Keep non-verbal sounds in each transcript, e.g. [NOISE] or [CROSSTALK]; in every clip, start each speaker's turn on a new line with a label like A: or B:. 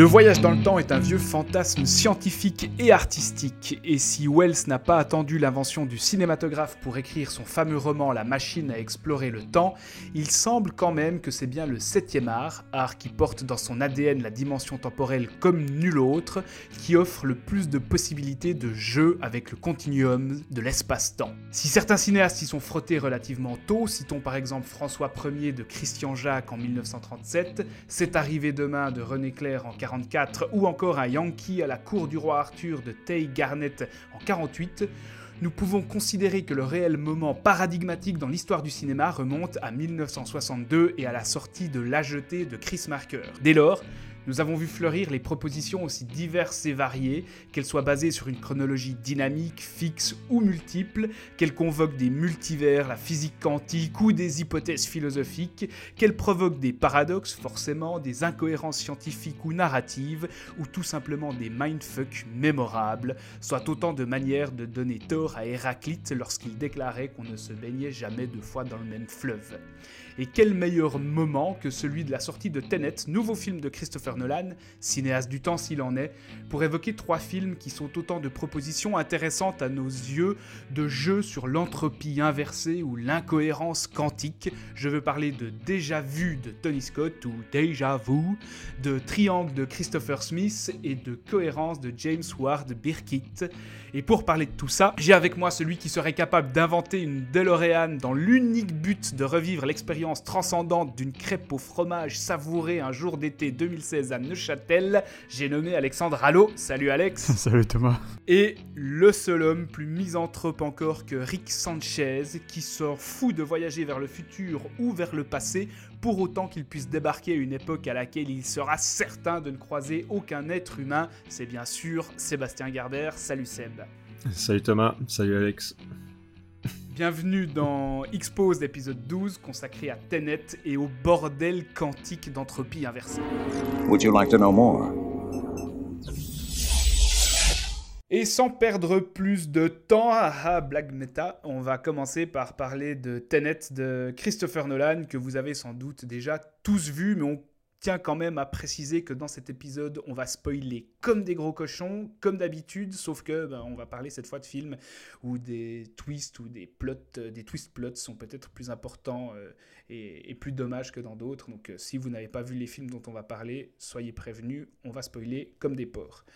A: Le voyage dans le temps est un vieux fantasme scientifique et artistique, et si Wells n'a pas attendu l'invention du cinématographe pour écrire son fameux roman La machine à explorer le temps, il semble quand même que c'est bien le 7 art, art qui porte dans son ADN la dimension temporelle comme nul autre, qui offre le plus de possibilités de jeu avec le continuum de l'espace-temps. Si certains cinéastes y sont frottés relativement tôt, citons par exemple François Ier de Christian Jacques en 1937, C'est arrivé demain de René Clair en ou encore un Yankee à la cour du roi Arthur de Tay Garnett en 48, nous pouvons considérer que le réel moment paradigmatique dans l'histoire du cinéma remonte à 1962 et à la sortie de La Jetée de Chris Marker. Dès lors, nous avons vu fleurir les propositions aussi diverses et variées, qu'elles soient basées sur une chronologie dynamique, fixe ou multiple, qu'elles convoquent des multivers, la physique quantique ou des hypothèses philosophiques, qu'elles provoquent des paradoxes, forcément, des incohérences scientifiques ou narratives, ou tout simplement des mindfucks mémorables, soit autant de manières de donner tort à Héraclite lorsqu'il déclarait qu'on ne se baignait jamais deux fois dans le même fleuve. Et quel meilleur moment que celui de la sortie de Tenet, nouveau film de Christopher Nolan, cinéaste du temps s'il en est, pour évoquer trois films qui sont autant de propositions intéressantes à nos yeux de jeux sur l'entropie inversée ou l'incohérence quantique. Je veux parler de Déjà Vu de Tony Scott ou Déjà Vu, de Triangle de Christopher Smith et de Cohérence de James Ward Birkitt. Et pour parler de tout ça, j'ai avec moi celui qui serait capable d'inventer une DeLorean dans l'unique but de revivre l'expérience transcendante d'une crêpe au fromage savourée un jour d'été 2016 à Neuchâtel. J'ai nommé Alexandre Allo. Salut Alex. [LAUGHS]
B: Salut Thomas.
A: Et le seul homme plus misanthrope encore que Rick Sanchez, qui sort fou de voyager vers le futur ou vers le passé pour autant qu'il puisse débarquer à une époque à laquelle il sera certain de ne croiser aucun être humain. C'est bien sûr Sébastien Garber. Salut Seb.
B: Salut Thomas, salut Alex.
A: Bienvenue dans Expose épisode 12 consacré à Tenet et au bordel quantique d'entropie inversée. Would you like to know more? Et sans perdre plus de temps, à blague méta, on va commencer par parler de Tenet de Christopher Nolan, que vous avez sans doute déjà tous vu, mais on tient quand même à préciser que dans cet épisode, on va spoiler comme des gros cochons, comme d'habitude, sauf que ben, on va parler cette fois de films où des twists ou des plots, euh, des twist plots sont peut-être plus importants euh, et, plus dommages que dans d'autres. Donc euh, si vous n'avez pas vu les films dont on va parler, soyez prévenus, on va spoiler comme des porcs.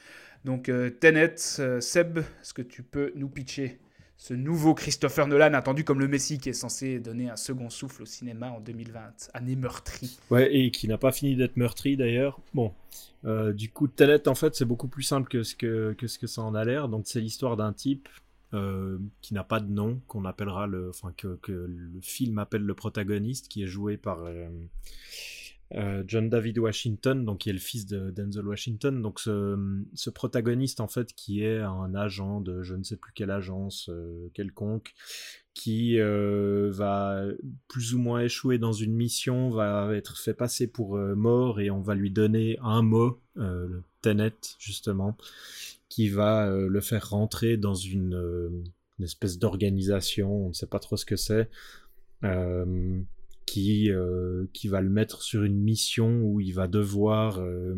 A: Donc euh, Tenet, Seb, est-ce que tu peux nous pitcher ce nouveau Christopher Nolan attendu comme le Messie qui est censé donner un second souffle au cinéma en 2020, année meurtrie.
B: Ouais, et qui n'a pas fini d'être meurtri d'ailleurs. Bon, euh, du coup, Tenet, en fait, c'est beaucoup plus simple que ce que, ça en a l'air. Donc, c'est l'histoire d'un type qui n'a pas de nom, qu'on appellera le, enfin, que, que, le film appelle le protagoniste, qui est joué par euh, John David Washington, donc qui est le fils de Denzel Washington, donc ce, protagoniste en fait qui est un agent de je ne sais plus quelle agence euh, quelconque, qui euh, va plus ou moins échouer dans une mission, va être fait passer pour mort et on va lui donner un mot, le Tenet justement, qui va le faire rentrer dans une espèce d'organisation, on ne sait pas trop ce que c'est qui, euh, qui va le mettre sur une mission où il va devoir euh,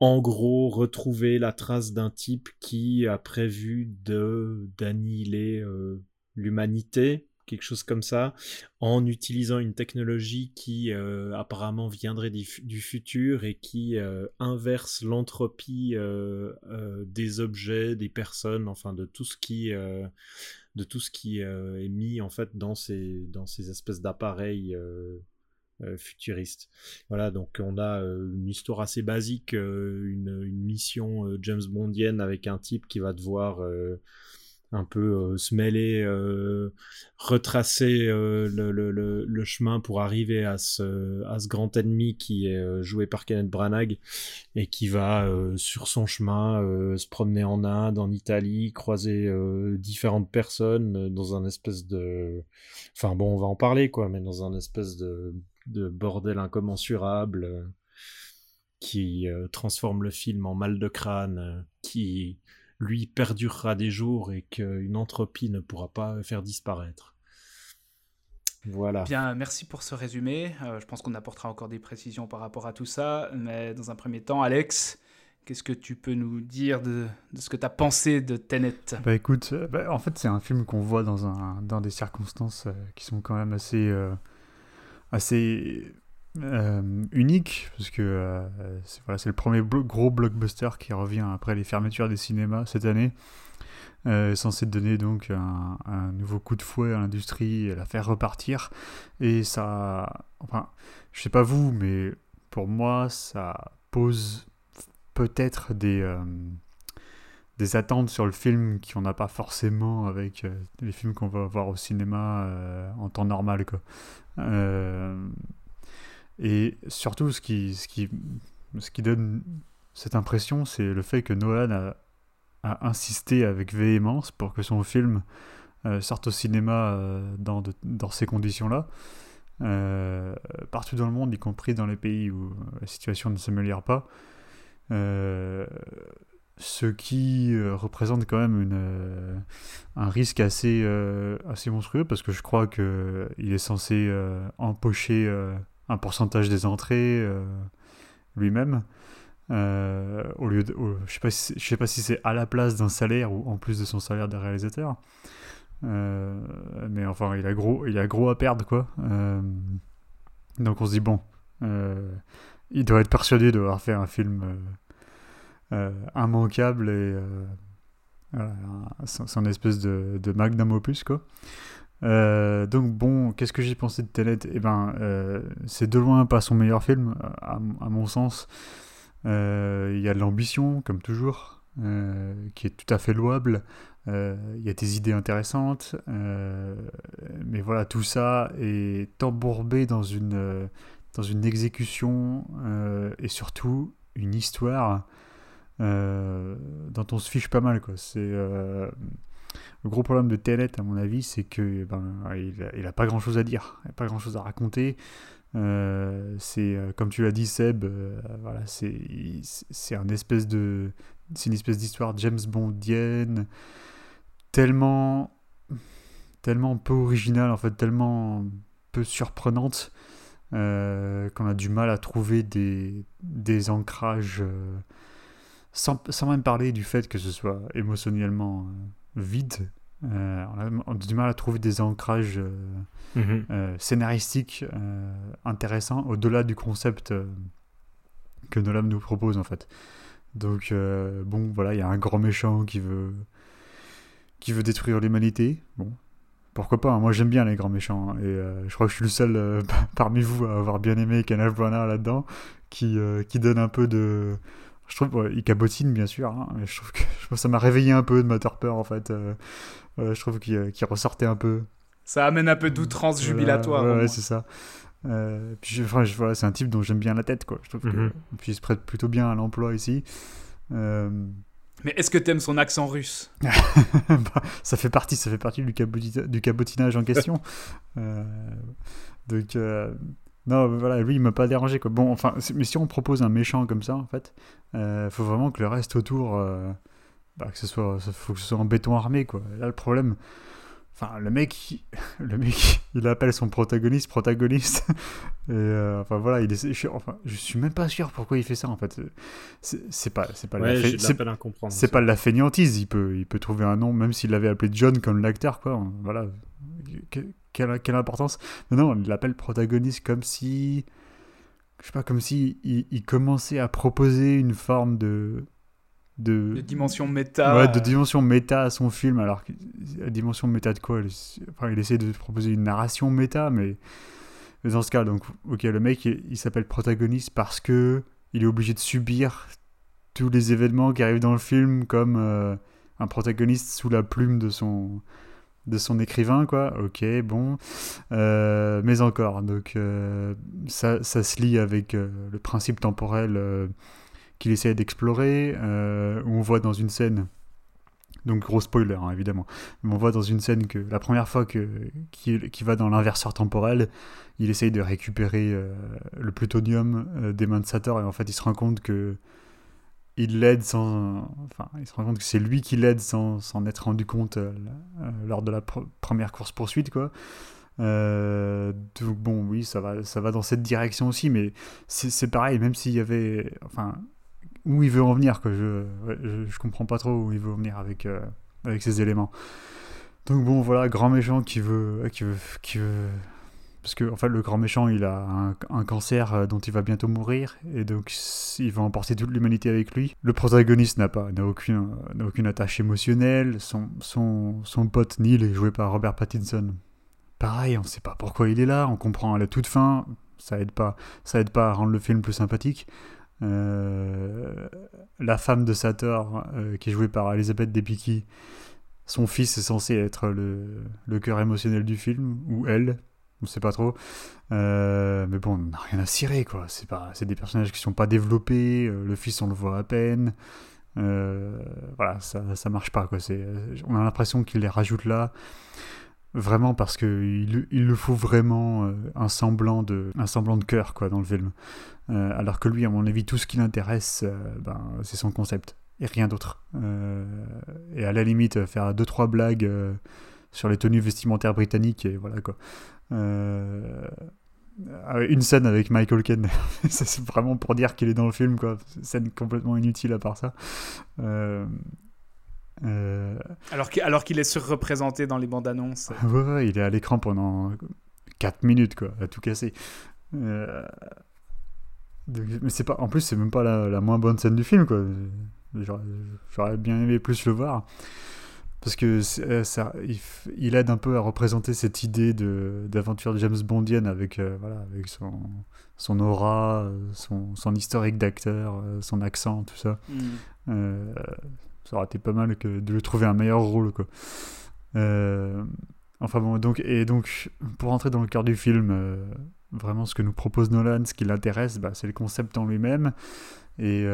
B: en gros retrouver la trace d'un type qui a prévu d'annihiler euh, l'humanité quelque chose comme ça, en utilisant une technologie qui apparemment viendrait du, futur et qui inverse l'entropie des objets, des personnes, enfin de tout ce qui de tout ce qui euh, est mis en fait dans ces, dans ces espèces d'appareils euh, euh, futuristes. Voilà, donc on a une histoire assez basique, une, mission James Bondienne avec un type qui va devoir un peu se mêler, retracer le, le, chemin pour arriver à ce, grand ennemi qui est joué par Kenneth Branagh et qui va sur son chemin se promener en Inde, en Italie, croiser différentes personnes dans un espèce de... Enfin bon, on va en parler quoi, mais dans un espèce de bordel incommensurable qui transforme le film en mal de crâne, qui lui perdurera des jours et qu'une entropie ne pourra pas faire disparaître. Voilà.
A: Bien, merci pour ce résumé. Euh, je pense qu'on apportera encore des précisions par rapport à tout ça. Mais dans un premier temps, Alex, qu'est-ce que tu peux nous dire de, de ce que tu as pensé de Tenet?
C: Bah écoute, euh, bah, en fait, c'est un film qu'on voit dans, un, dans des circonstances euh, qui sont quand même assez, assez euh, unique, parce que euh, c'est le premier gros blockbuster qui revient après les fermetures des cinémas cette année. Euh, censé donner donc un, nouveau coup de fouet à l'industrie la faire repartir. Et ça, enfin, je sais pas vous, mais pour moi, ça pose peut-être des, euh, des attentes sur le film qu'on n'a pas forcément avec les films qu'on va voir au cinéma en temps normal. Quoi. Et surtout, ce qui, ce qui, ce qui donne cette impression, c'est le fait que Nolan a, a, insisté avec véhémence pour que son film euh, sorte au cinéma euh, dans, dans ces conditions-là. Euh, partout dans le monde, y compris dans les pays où la situation ne s'améliore pas. ce qui représente quand même une, un risque assez, assez monstrueux parce que je crois qu'il est censé empocher un pourcentage des entrées euh, lui-même. Euh, au lieu de, je sais pas si, je sais pas si c'est à la place d'un salaire ou en plus de son salaire de réalisateur. Euh, mais enfin, il a gros, il a gros à perdre quoi. donc on se dit bon, il doit être persuadé d'avoir fait un film immanquable et voilà, son, espèce de, de magnum opus quoi. Euh, donc bon, qu'est-ce que j'ai pensé de Tenet? Eh ben, euh, c'est de loin pas son meilleur film, à, mon sens. Euh, il y a de l'ambition, comme toujours, qui est tout à fait louable. Il y a des idées intéressantes, mais voilà, tout ça est embourbé dans une, dans une exécution et surtout une histoire dont on se fiche pas mal. Quoi. C'est le gros problème de Tenet, à mon avis, c'est que ben, il, a, pas grand chose à dire, il a pas grand chose à raconter. Euh, c'est euh, comme tu l'as dit, Seb, euh, voilà, c'est c'est un espèce de c'est une espèce d'histoire James Bondienne tellement tellement peu originale en fait, tellement peu surprenante qu'on a du mal à trouver des, des ancrages sans, sans, même parler du fait que ce soit émotionnellement vide. Euh, on, a, du mal à trouver des ancrages euh, mhm. euh, scénaristiques intéressants au-delà du concept que Nolan nous propose en fait. Donc bon, voilà, il y a un grand méchant qui veut qui veut détruire l'humanité. Bon, pourquoi pas hein. Moi j'aime bien les grands méchants hein. et je crois que je suis le seul [LAUGHS] parmi vous à avoir bien aimé Kenneth Branagh là-dedans, qui qui donne un peu de je trouve il cabotine bien sûr hein, mais je trouve que [LAUGHS] ça m'a réveillé un peu de ma torpeur en fait euh, je trouve qu'il ressortait un peu.
A: Ça amène un peu d'outrance jubilatoire
C: ouais, c'est ça. Euh, puis enfin, voilà, c'est un type dont j'aime bien la tête quoi. Je trouve mm puis il se prête plutôt bien à l'emploi ici. Euh,
A: mais est-ce que t'aimes son accent russe? [LAUGHS]
C: Bah, Ça fait partie, ça fait partie du, du cabotinage en question. [LAUGHS] donc, non, voilà, lui, il m'a pas dérangé. Quoi. Bon, enfin, mais si on propose un méchant comme ça, en fait, il euh, faut vraiment que le reste autour, euh, bah, que ce soit, faut que ce soit en béton armé, quoi. là, le problème, enfin, le mec, [LAUGHS] le mec, il appelle son protagoniste protagoniste. [LAUGHS] Et euh, enfin voilà, il est, je, enfin, je suis même pas sûr pourquoi il fait ça en fait. C'est pas, c'est pas,
B: la,
C: c'est pas la fainéantise. Il peut, il peut trouver un nom, même s'il l'avait appelé John comme l'acteur, quoi. Voilà quelle, importance. Mais non, il l'appelle protagoniste comme si. Je sais pas, comme si il, commençait à proposer une forme de.
A: De, dimension méta.
C: Ouais, de dimension méta à son film, alors la dimension méta de quoi Enfin, il essaie de proposer une narration méta, mais, dans ce cas, donc, ok, le mec, il, s'appelle protagoniste parce que il est obligé de subir tous les événements qui arrivent dans le film, comme euh, un protagoniste sous la plume de son de son écrivain, quoi. Ok, bon. Euh, mais encore, donc euh, ça, ça, se lie avec euh, le principe temporel qu'il essaie d'explorer, où on voit dans une scène, donc gros spoiler hein, évidemment, mais on voit dans une scène que la première fois qu'il va dans l'inverseur temporel, il essaye de récupérer le plutonium des mains de Sator, et en fait il se rend compte que il l'aide sans. Enfin, il se rend compte que c'est lui qui l'aide sans s'en être rendu compte euh, euh, lors de la première course-poursuite, quoi. Euh, donc bon, oui, ça va, ça va dans cette direction aussi, mais c'est pareil, même s'il y avait. Enfin, où il veut en venir, quoi. Je, je, comprends pas trop où il veut en venir avec, avec ces éléments. Donc bon, voilà, grand méchant qui veut, qui veut, qui veut parce que en fait, le grand méchant, il a un, cancer euh, dont il va bientôt mourir, et donc il va emporter toute l'humanité avec lui. Le protagoniste n'a pas, n'a aucune, n'a aucune attache émotionnelle. Son, son, son pote Neil est joué par Robert Pattinson. Pareil, on ne sait pas pourquoi il est là. On comprend à la toute fin. Ça aide pas, à rendre le film plus sympathique. Euh, la femme de Sator, euh, qui est jouée par Elizabeth Debicki, son fils est censé être le, le cœur émotionnel du film, ou elle, on sait pas trop. Euh, mais bon, on n'a rien à cirer, quoi. C'est pas, c'est des personnages qui sont pas développés. Euh, le fils, on le voit à peine. Euh, voilà, ça, ça marche pas, quoi. C'est, on a l'impression qu'il les rajoute là, vraiment parce que il, il le faut vraiment un semblant de, un semblant de cœur, quoi, dans le film. alors que lui, à mon avis, tout ce qui l'intéresse, ben, c'est son concept et rien d'autre. et à la limite, faire deux trois blagues sur les tenues vestimentaires britanniques et voilà quoi. Euh, une scène avec Michael Ken, [LAUGHS] c'est vraiment pour dire qu'il est dans le film, quoi. Scène complètement inutile à part ça. Euh,
A: euh, alors qu'il alors qu'il est surreprésenté dans les bandes annonces.
C: Ouais, il est à l'écran pendant 4 minutes, quoi, à tout casser. mais c'est pas, en plus, c'est même pas la, la, moins bonne scène du film, quoi. J'aurais bien aimé plus le voir. Parce que euh, ça, il, aide un peu à représenter cette idée d'aventure James Bondienne avec, euh, voilà, avec son, son aura, son, son historique d'acteur, euh, son accent, tout ça. Mm. ça aurait été pas mal que de lui trouver un meilleur rôle. Quoi. enfin bon, donc, et donc, pour entrer dans le cœur du film, vraiment ce que nous propose Nolan, ce qui l'intéresse, bah, c'est le concept en lui-même. Et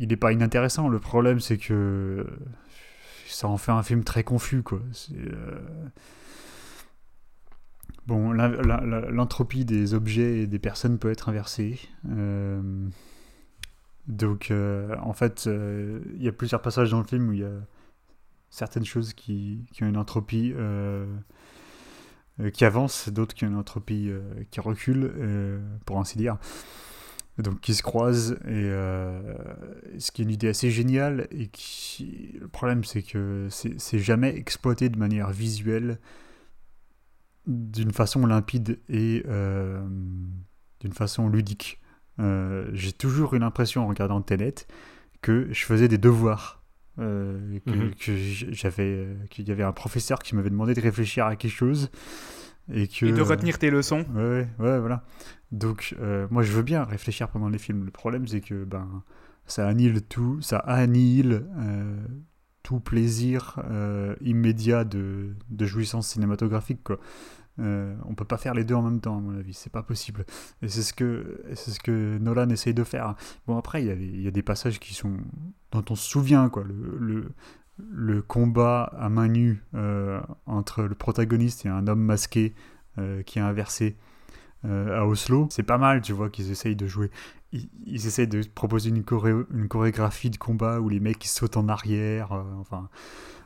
C: il n'est pas inintéressant. Le problème, c'est que ça en fait un film très confus, quoi. Euh, bon, l'entropie des objets et des personnes peut être inversée. Euh, donc, euh, en fait, il y a plusieurs passages dans le film où il y a certaines choses qui, qui ont une entropie qui avance, d'autres qui ont une entropie qui recule, pour ainsi dire donc qui se croisent et euh, ce qui est une idée assez géniale et qui le problème c'est que c'est jamais exploité de manière visuelle d'une façon limpide et euh, d'une façon ludique euh, j'ai toujours eu l'impression en regardant Tenet que je faisais des devoirs mhm. que, j'avais qu'il y avait un professeur qui m'avait demandé de réfléchir à quelque chose et, que,
A: et de retenir tes leçons
C: ouais ouais voilà donc, euh, moi, je veux bien réfléchir pendant les films. Le problème, c'est que ben, ça annihile tout, ça annihile euh, tout plaisir euh, immédiat de, de, jouissance cinématographique. Quoi. on peut pas faire les deux en même temps, à mon avis, c'est pas possible. Et c'est ce que c'est ce que Nolan essaye de faire. Bon, après, il y, y, a des passages qui sont dont on se souvient, quoi. Le, le, le combat à main nue entre le protagoniste et un homme masqué qui est inversé. Euh, à Oslo. C'est pas mal, tu vois, qu'ils essayent de jouer. Ils, essayent de proposer une, une, chorégraphie de combat où les mecs ils sautent en arrière. Euh, enfin,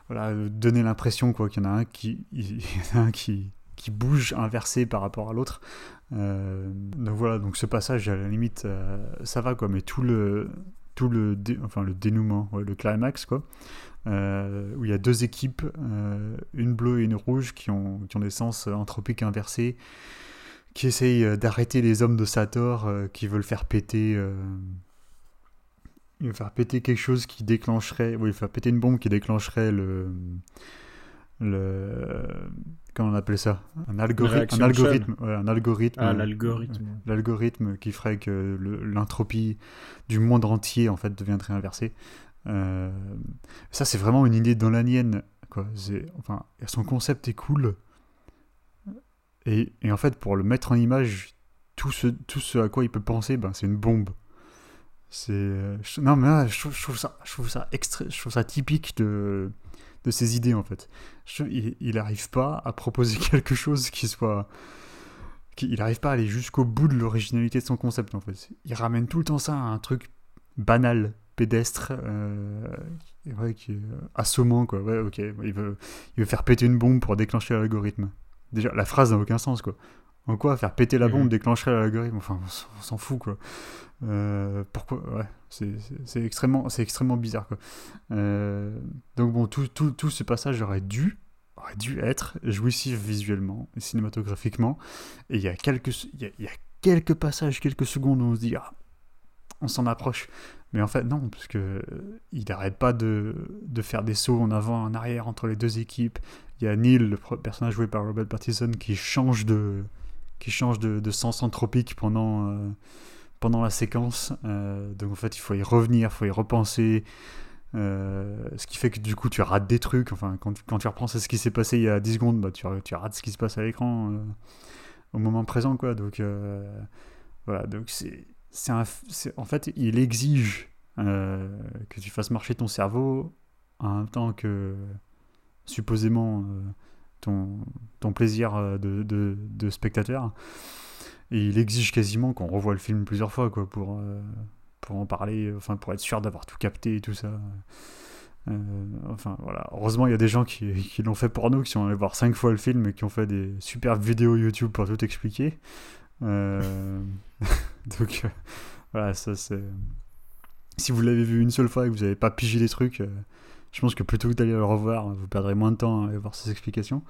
C: voilà, donner l'impression quoi qu'il y en a un qui, [LAUGHS] il y a un qui, qui bouge inversé par rapport à l'autre. Euh, donc voilà, donc ce passage à la limite ça va quoi, mais tout le tout le enfin le dénouement, le climax quoi. où il y a deux équipes, une bleue et une rouge, qui ont, qui ont des sens anthropiques inversés, qui essaye euh, d'arrêter les hommes de Sator euh, qui veulent faire péter. Euh, faire péter quelque chose qui déclencherait. Oui, faire péter une bombe qui déclencherait le. Le. Comment on appelle ça? Un, algorithme. Un algorithme. un algorithme.
B: Ah, l'algorithme.
C: L'algorithme qui ferait que l'entropie du monde entier en fait deviendrait inversée. Euh, ça, c'est vraiment une idée dans la nienne. Quoi. Enfin, son concept est cool. Et, et, en fait, pour le mettre en image, tout ce, tout ce à quoi il peut penser, ben, c'est une bombe. C'est non mais je, trouve, ça, je trouve ça extra, je trouve ça typique de de ses idées en fait. il n'arrive pas à proposer [LAUGHS] quelque chose qui soit il n'arrive pas à aller jusqu'au bout de l'originalité de son concept en fait. Il ramène tout le temps ça à un truc banal, pédestre, euh, qui est assommant quoi. Ouais, ok, il veut, il veut faire péter une bombe pour déclencher l'algorithme. Déjà, la phrase n'a aucun sens quoi. En quoi faire péter la bombe mhm. déclencherait l'algorithme? Enfin, on s'en fout quoi. Euh, pourquoi Ouais, c'est extrêmement, extrêmement bizarre quoi. Euh, donc bon, tout, tout, tout ce passage aurait dû aurait dû être jouissif visuellement et cinématographiquement. Et il y a quelques, il y a, quelques passages, quelques secondes où on se dit, ah, on s'en approche. Mais en fait, non, parce que euh, il n'arrête pas de, de, faire des sauts en avant, en arrière entre les deux équipes. Il y a Neil, le personnage joué par Robert Pattinson, qui change de, qui change de, sens anthropique pendant, euh, pendant la séquence. Euh, donc en fait, il faut y revenir, il faut y repenser. Euh, ce qui fait que du coup tu rates des trucs. Enfin, quand, quand tu reprends ce qui s'est passé il y a 10 secondes, bah, tu, tu rates ce qui se passe à l'écran au moment présent. Quoi. Donc voilà, donc c'est, c'est, un, en fait, il exige que tu fasses marcher ton cerveau en même temps que supposément ton, plaisir de, de, spectateur. Et il exige quasiment qu'on revoie le film plusieurs fois quoi, pour, pour en parler, enfin pour être sûr d'avoir tout capté et tout ça. Euh, enfin voilà, heureusement il y a des gens qui, qui l'ont fait pour nous, qui sont allés voir cinq fois le film et qui ont fait des superbes vidéos YouTube pour tout expliquer. Euh, [LAUGHS] donc euh, voilà, ça c'est. Si vous l'avez vu une seule fois et que vous n'avez pas pigé des trucs, je pense que plutôt que d'aller le revoir, vous perdrez moins de temps à aller voir ces explications.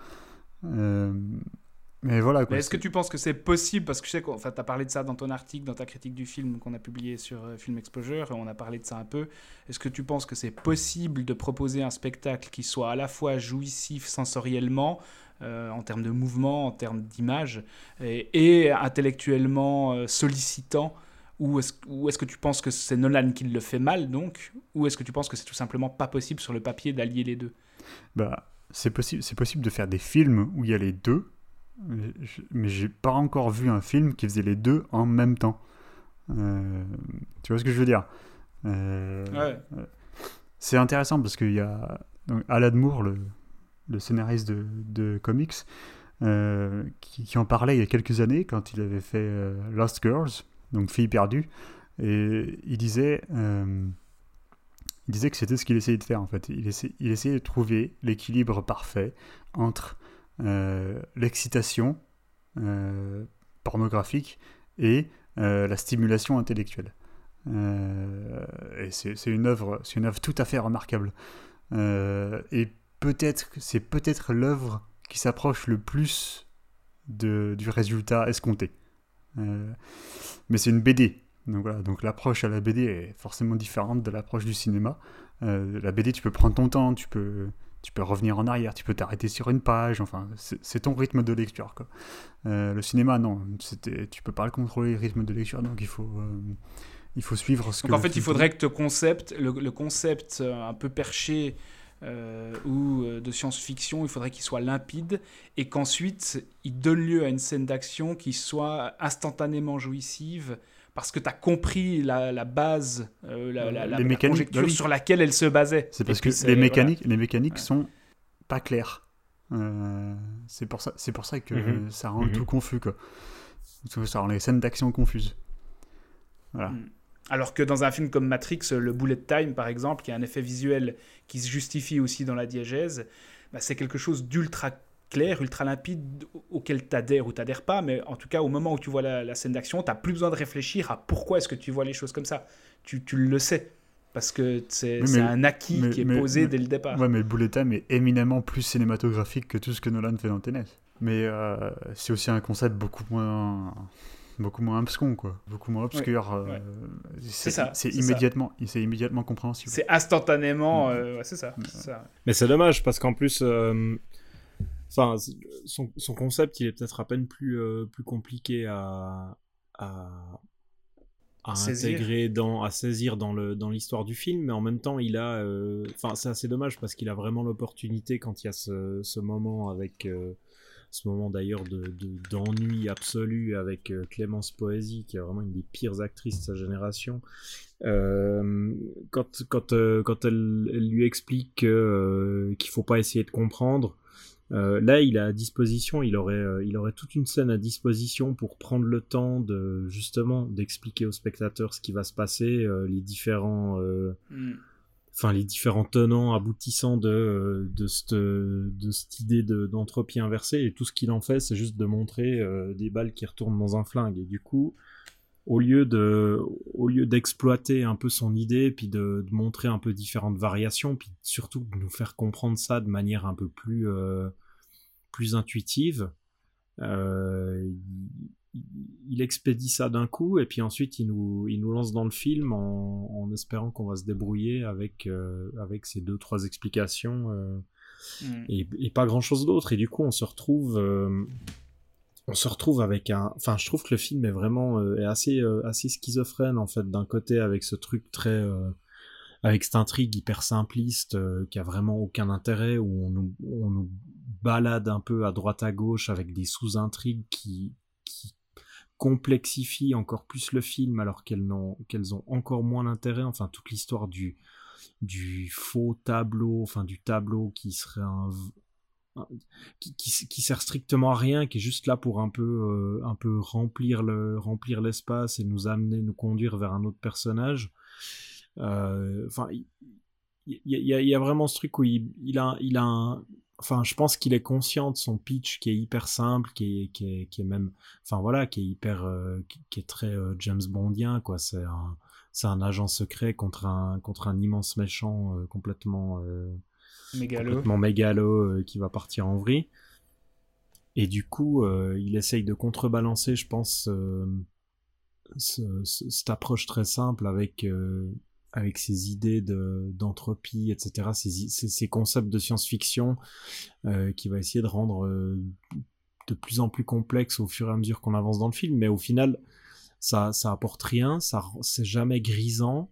C: Mais voilà.
A: est-ce que tu penses que c'est possible? Parce que je sais que tu as parlé de ça dans ton article, dans ta critique du film qu'on a publié sur euh, Film Exposure, et on a parlé de ça un peu. Est-ce que tu penses que c'est possible de proposer un spectacle qui soit à la fois jouissif sensoriellement, euh, en termes de mouvement, en termes d'image, et, intellectuellement euh, sollicitant ou est-ce, est que tu penses que c'est Nolan qui le fait mal, donc? Ou est-ce que tu penses que c'est tout simplement pas possible sur le papier d'allier les deux?
C: Bah, c'est possible, possible de faire des films où il y a les deux, mais j'ai pas encore vu un film qui faisait les deux en même temps. Euh, tu vois ce que je veux dire?
A: Euh, ouais.
C: C'est intéressant parce qu'il y a donc, Alan Moore, le, le scénariste de, de comics, euh, qui, qui, en parlait il y a quelques années quand il avait fait Lost Girls, donc Filles perdues, et il disait, il disait que c'était ce qu'il essayait de faire en fait. Il, essayait de trouver l'équilibre parfait entre euh, l'excitation euh, pornographique et euh, la stimulation intellectuelle. et c'est une œuvre, tout à fait remarquable. et peut-être, c'est peut-être l'œuvre qui s'approche le plus du résultat escompté. Mais c'est une BD, donc voilà, donc l'approche à la BD est forcément différente de l'approche du cinéma. la BD, tu peux prendre ton temps, tu peux, tu peux revenir en arrière, tu peux t'arrêter sur une page, enfin, c'est ton rythme de lecture. Quoi. Euh, le cinéma, non, tu peux pas le contrôler, le rythme de lecture, donc il faut, euh, il faut suivre ce
A: donc
C: que...
A: en fait, il faudrait que concept, le, concept euh, un peu perché ou de science-fiction, il faudrait qu'il soit limpide et qu'ensuite, il donne lieu à une scène d'action qui soit instantanément jouissive, parce que tu as compris la, la base, euh, la, la, la, conjecture bah sur laquelle elle se basait.
C: C'est parce que les mécaniques, les mécaniques sont pas claires. Euh, c'est pour ça, c'est pour ça que mhm. ça rend mhm. tout confus quoi. Ça rend les scènes d'action confuses. Voilà. Mm.
A: Alors que dans un film comme Matrix, le bullet time par exemple, qui a un effet visuel qui se justifie aussi dans la diégèse, bah, c'est quelque chose d'ultra clair, ultra limpide, auquel tu adhères ou t'adhères pas, mais en tout cas, au moment où tu vois la, scène d'action, tu n'as plus besoin de réfléchir à pourquoi est-ce que tu vois les choses comme ça. Tu, tu le sais. Parce que c'est un acquis qui est posé dès le départ.
C: Ouais, mais le bullet time est éminemment plus cinématographique que tout ce que Nolan fait dans Tenet. Mais euh, c'est aussi un concept beaucoup moins beaucoup moins abscon quoi. Beaucoup moins obscur euh, c'est ça c'est immédiatement c'est immédiatement compréhensible.
A: C'est instantanément euh, c'est ça, ça,
B: mais c'est dommage parce qu'en plus Enfin, son, son, concept, il est peut-être à peine plus, euh, plus compliqué à, à, à intégrer dans à saisir dans le dans l'histoire du film mais en même temps il a euh, enfin c'est assez dommage parce qu'il a vraiment l'opportunité quand il y a ce, ce moment avec euh, ce moment d'ailleurs de de- d'ennui absolu avec euh, Clémence Poésy qui est vraiment une des pires actrices de sa génération euh, quand quand euh, quand elle, lui explique que, qu'il faut pas essayer de comprendre là, il a à disposition, il aurait, il aurait toute une scène à disposition pour prendre le temps de justement d'expliquer aux spectateurs ce qui va se passer, les différents,
A: Hmm.
B: Enfin les différents tenants, aboutissants de euh, de cette, de cette idée de- d'entropie inversée. Et tout ce qu'il en fait, c'est juste de montrer euh, des balles qui retournent dans un flingue. Et du coup, au lieu de, au lieu d'exploiter un peu son idée, puis de, montrer un peu différentes variations, puis surtout de nous faire comprendre ça de manière un peu plus, euh, plus intuitive, il, expédie ça d'un coup, et puis ensuite il nous, il nous lance dans le film en, en espérant qu'on va se débrouiller avec, euh, avec ces deux, trois explications. euh,
A: Hmm.
B: et, et pas grand chose d'autre. Et du coup, on se retrouve, euh, on se retrouve avec un. Enfin, je trouve que le film est vraiment euh, est assez, euh, assez schizophrène en fait. D'un côté, avec ce truc très, euh, avec cette intrigue hyper simpliste euh, qui a vraiment aucun intérêt, où on nous, on nous balade un peu à droite à gauche avec des sous-intrigues qui complexifient encore plus le film alors qu'elles ont encore moins d'intérêt. Enfin, toute l'histoire du du faux tableau, enfin du tableau qui serait un, qui, qui, sert strictement à rien, qui est juste là pour un peu euh, un peu remplir le remplir l'espace et nous amener, nous conduire vers un autre personnage. Euh, Enfin, il y, a- vraiment ce truc où il a il a un Enfin, je pense qu'il est conscient de son pitch qui est hyper simple, qui est, qui est, qui est même, enfin voilà, qui est hyper, euh, qui, est très euh, James Bondien, quoi. C'est un, c'est un agent secret contre un, contre un immense méchant euh, complètement,
A: Mégalo.
B: complètement mégalo qui va partir en vrille. Et du coup, il essaye de contrebalancer, je pense, ce- ce- cette approche très simple avec avec ses idées de d'entropie, etc., ces, ces concepts de science-fiction euh, qui va essayer de rendre euh, de plus en plus complexe au fur et à mesure qu'on avance dans le film. Mais au final, ça ça apporte rien, ça c'est jamais grisant.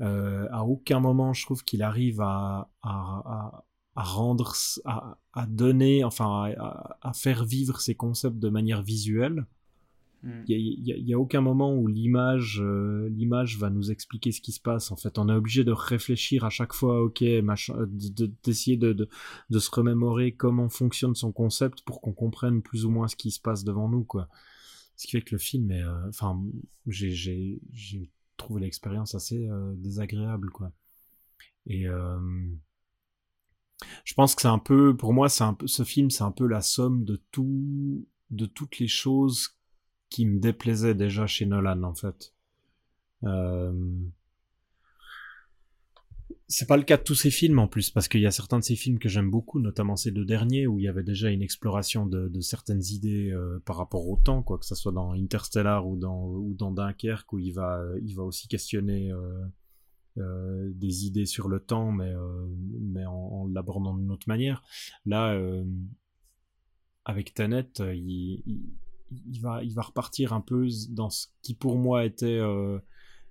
B: Euh, à aucun moment, je trouve qu'il arrive à, à, à, à rendre, à, donner, enfin, à faire vivre ces concepts de manière visuelle. Il y a, aucun moment où l'image, euh, l'image va nous expliquer ce qui se passe. En fait, on est obligé de réfléchir à chaque fois, ok, euh, d'essayer de, de, se remémorer comment fonctionne son concept pour qu'on comprenne plus ou moins ce qui se passe devant nous, quoi. Ce qui fait que le film est, euh, enfin, j'ai, j'ai, trouvé l'expérience assez euh, désagréable, quoi. Et euh, je pense que c'est un peu, pour moi, un peu, ce film, c'est un peu la somme de tout, de toutes les choses qui me déplaisaient déjà chez Nolan, en fait. Euh, c'est pas le cas de tous ces films en plus, parce qu'il y a certains de ces films que j'aime beaucoup, notamment ces deux derniers, où il y avait déjà une exploration de, certaines idées euh, par rapport au temps, quoi que ce soit dans Interstellar ou dans, ou dans Dunkerque, où il va, il va aussi questionner euh, euh, des idées sur le temps, mais, mais en, en l'abordant d'une autre manière. Là, avec Tenet, il, il va, il va repartir un peu dans ce qui pour moi était euh,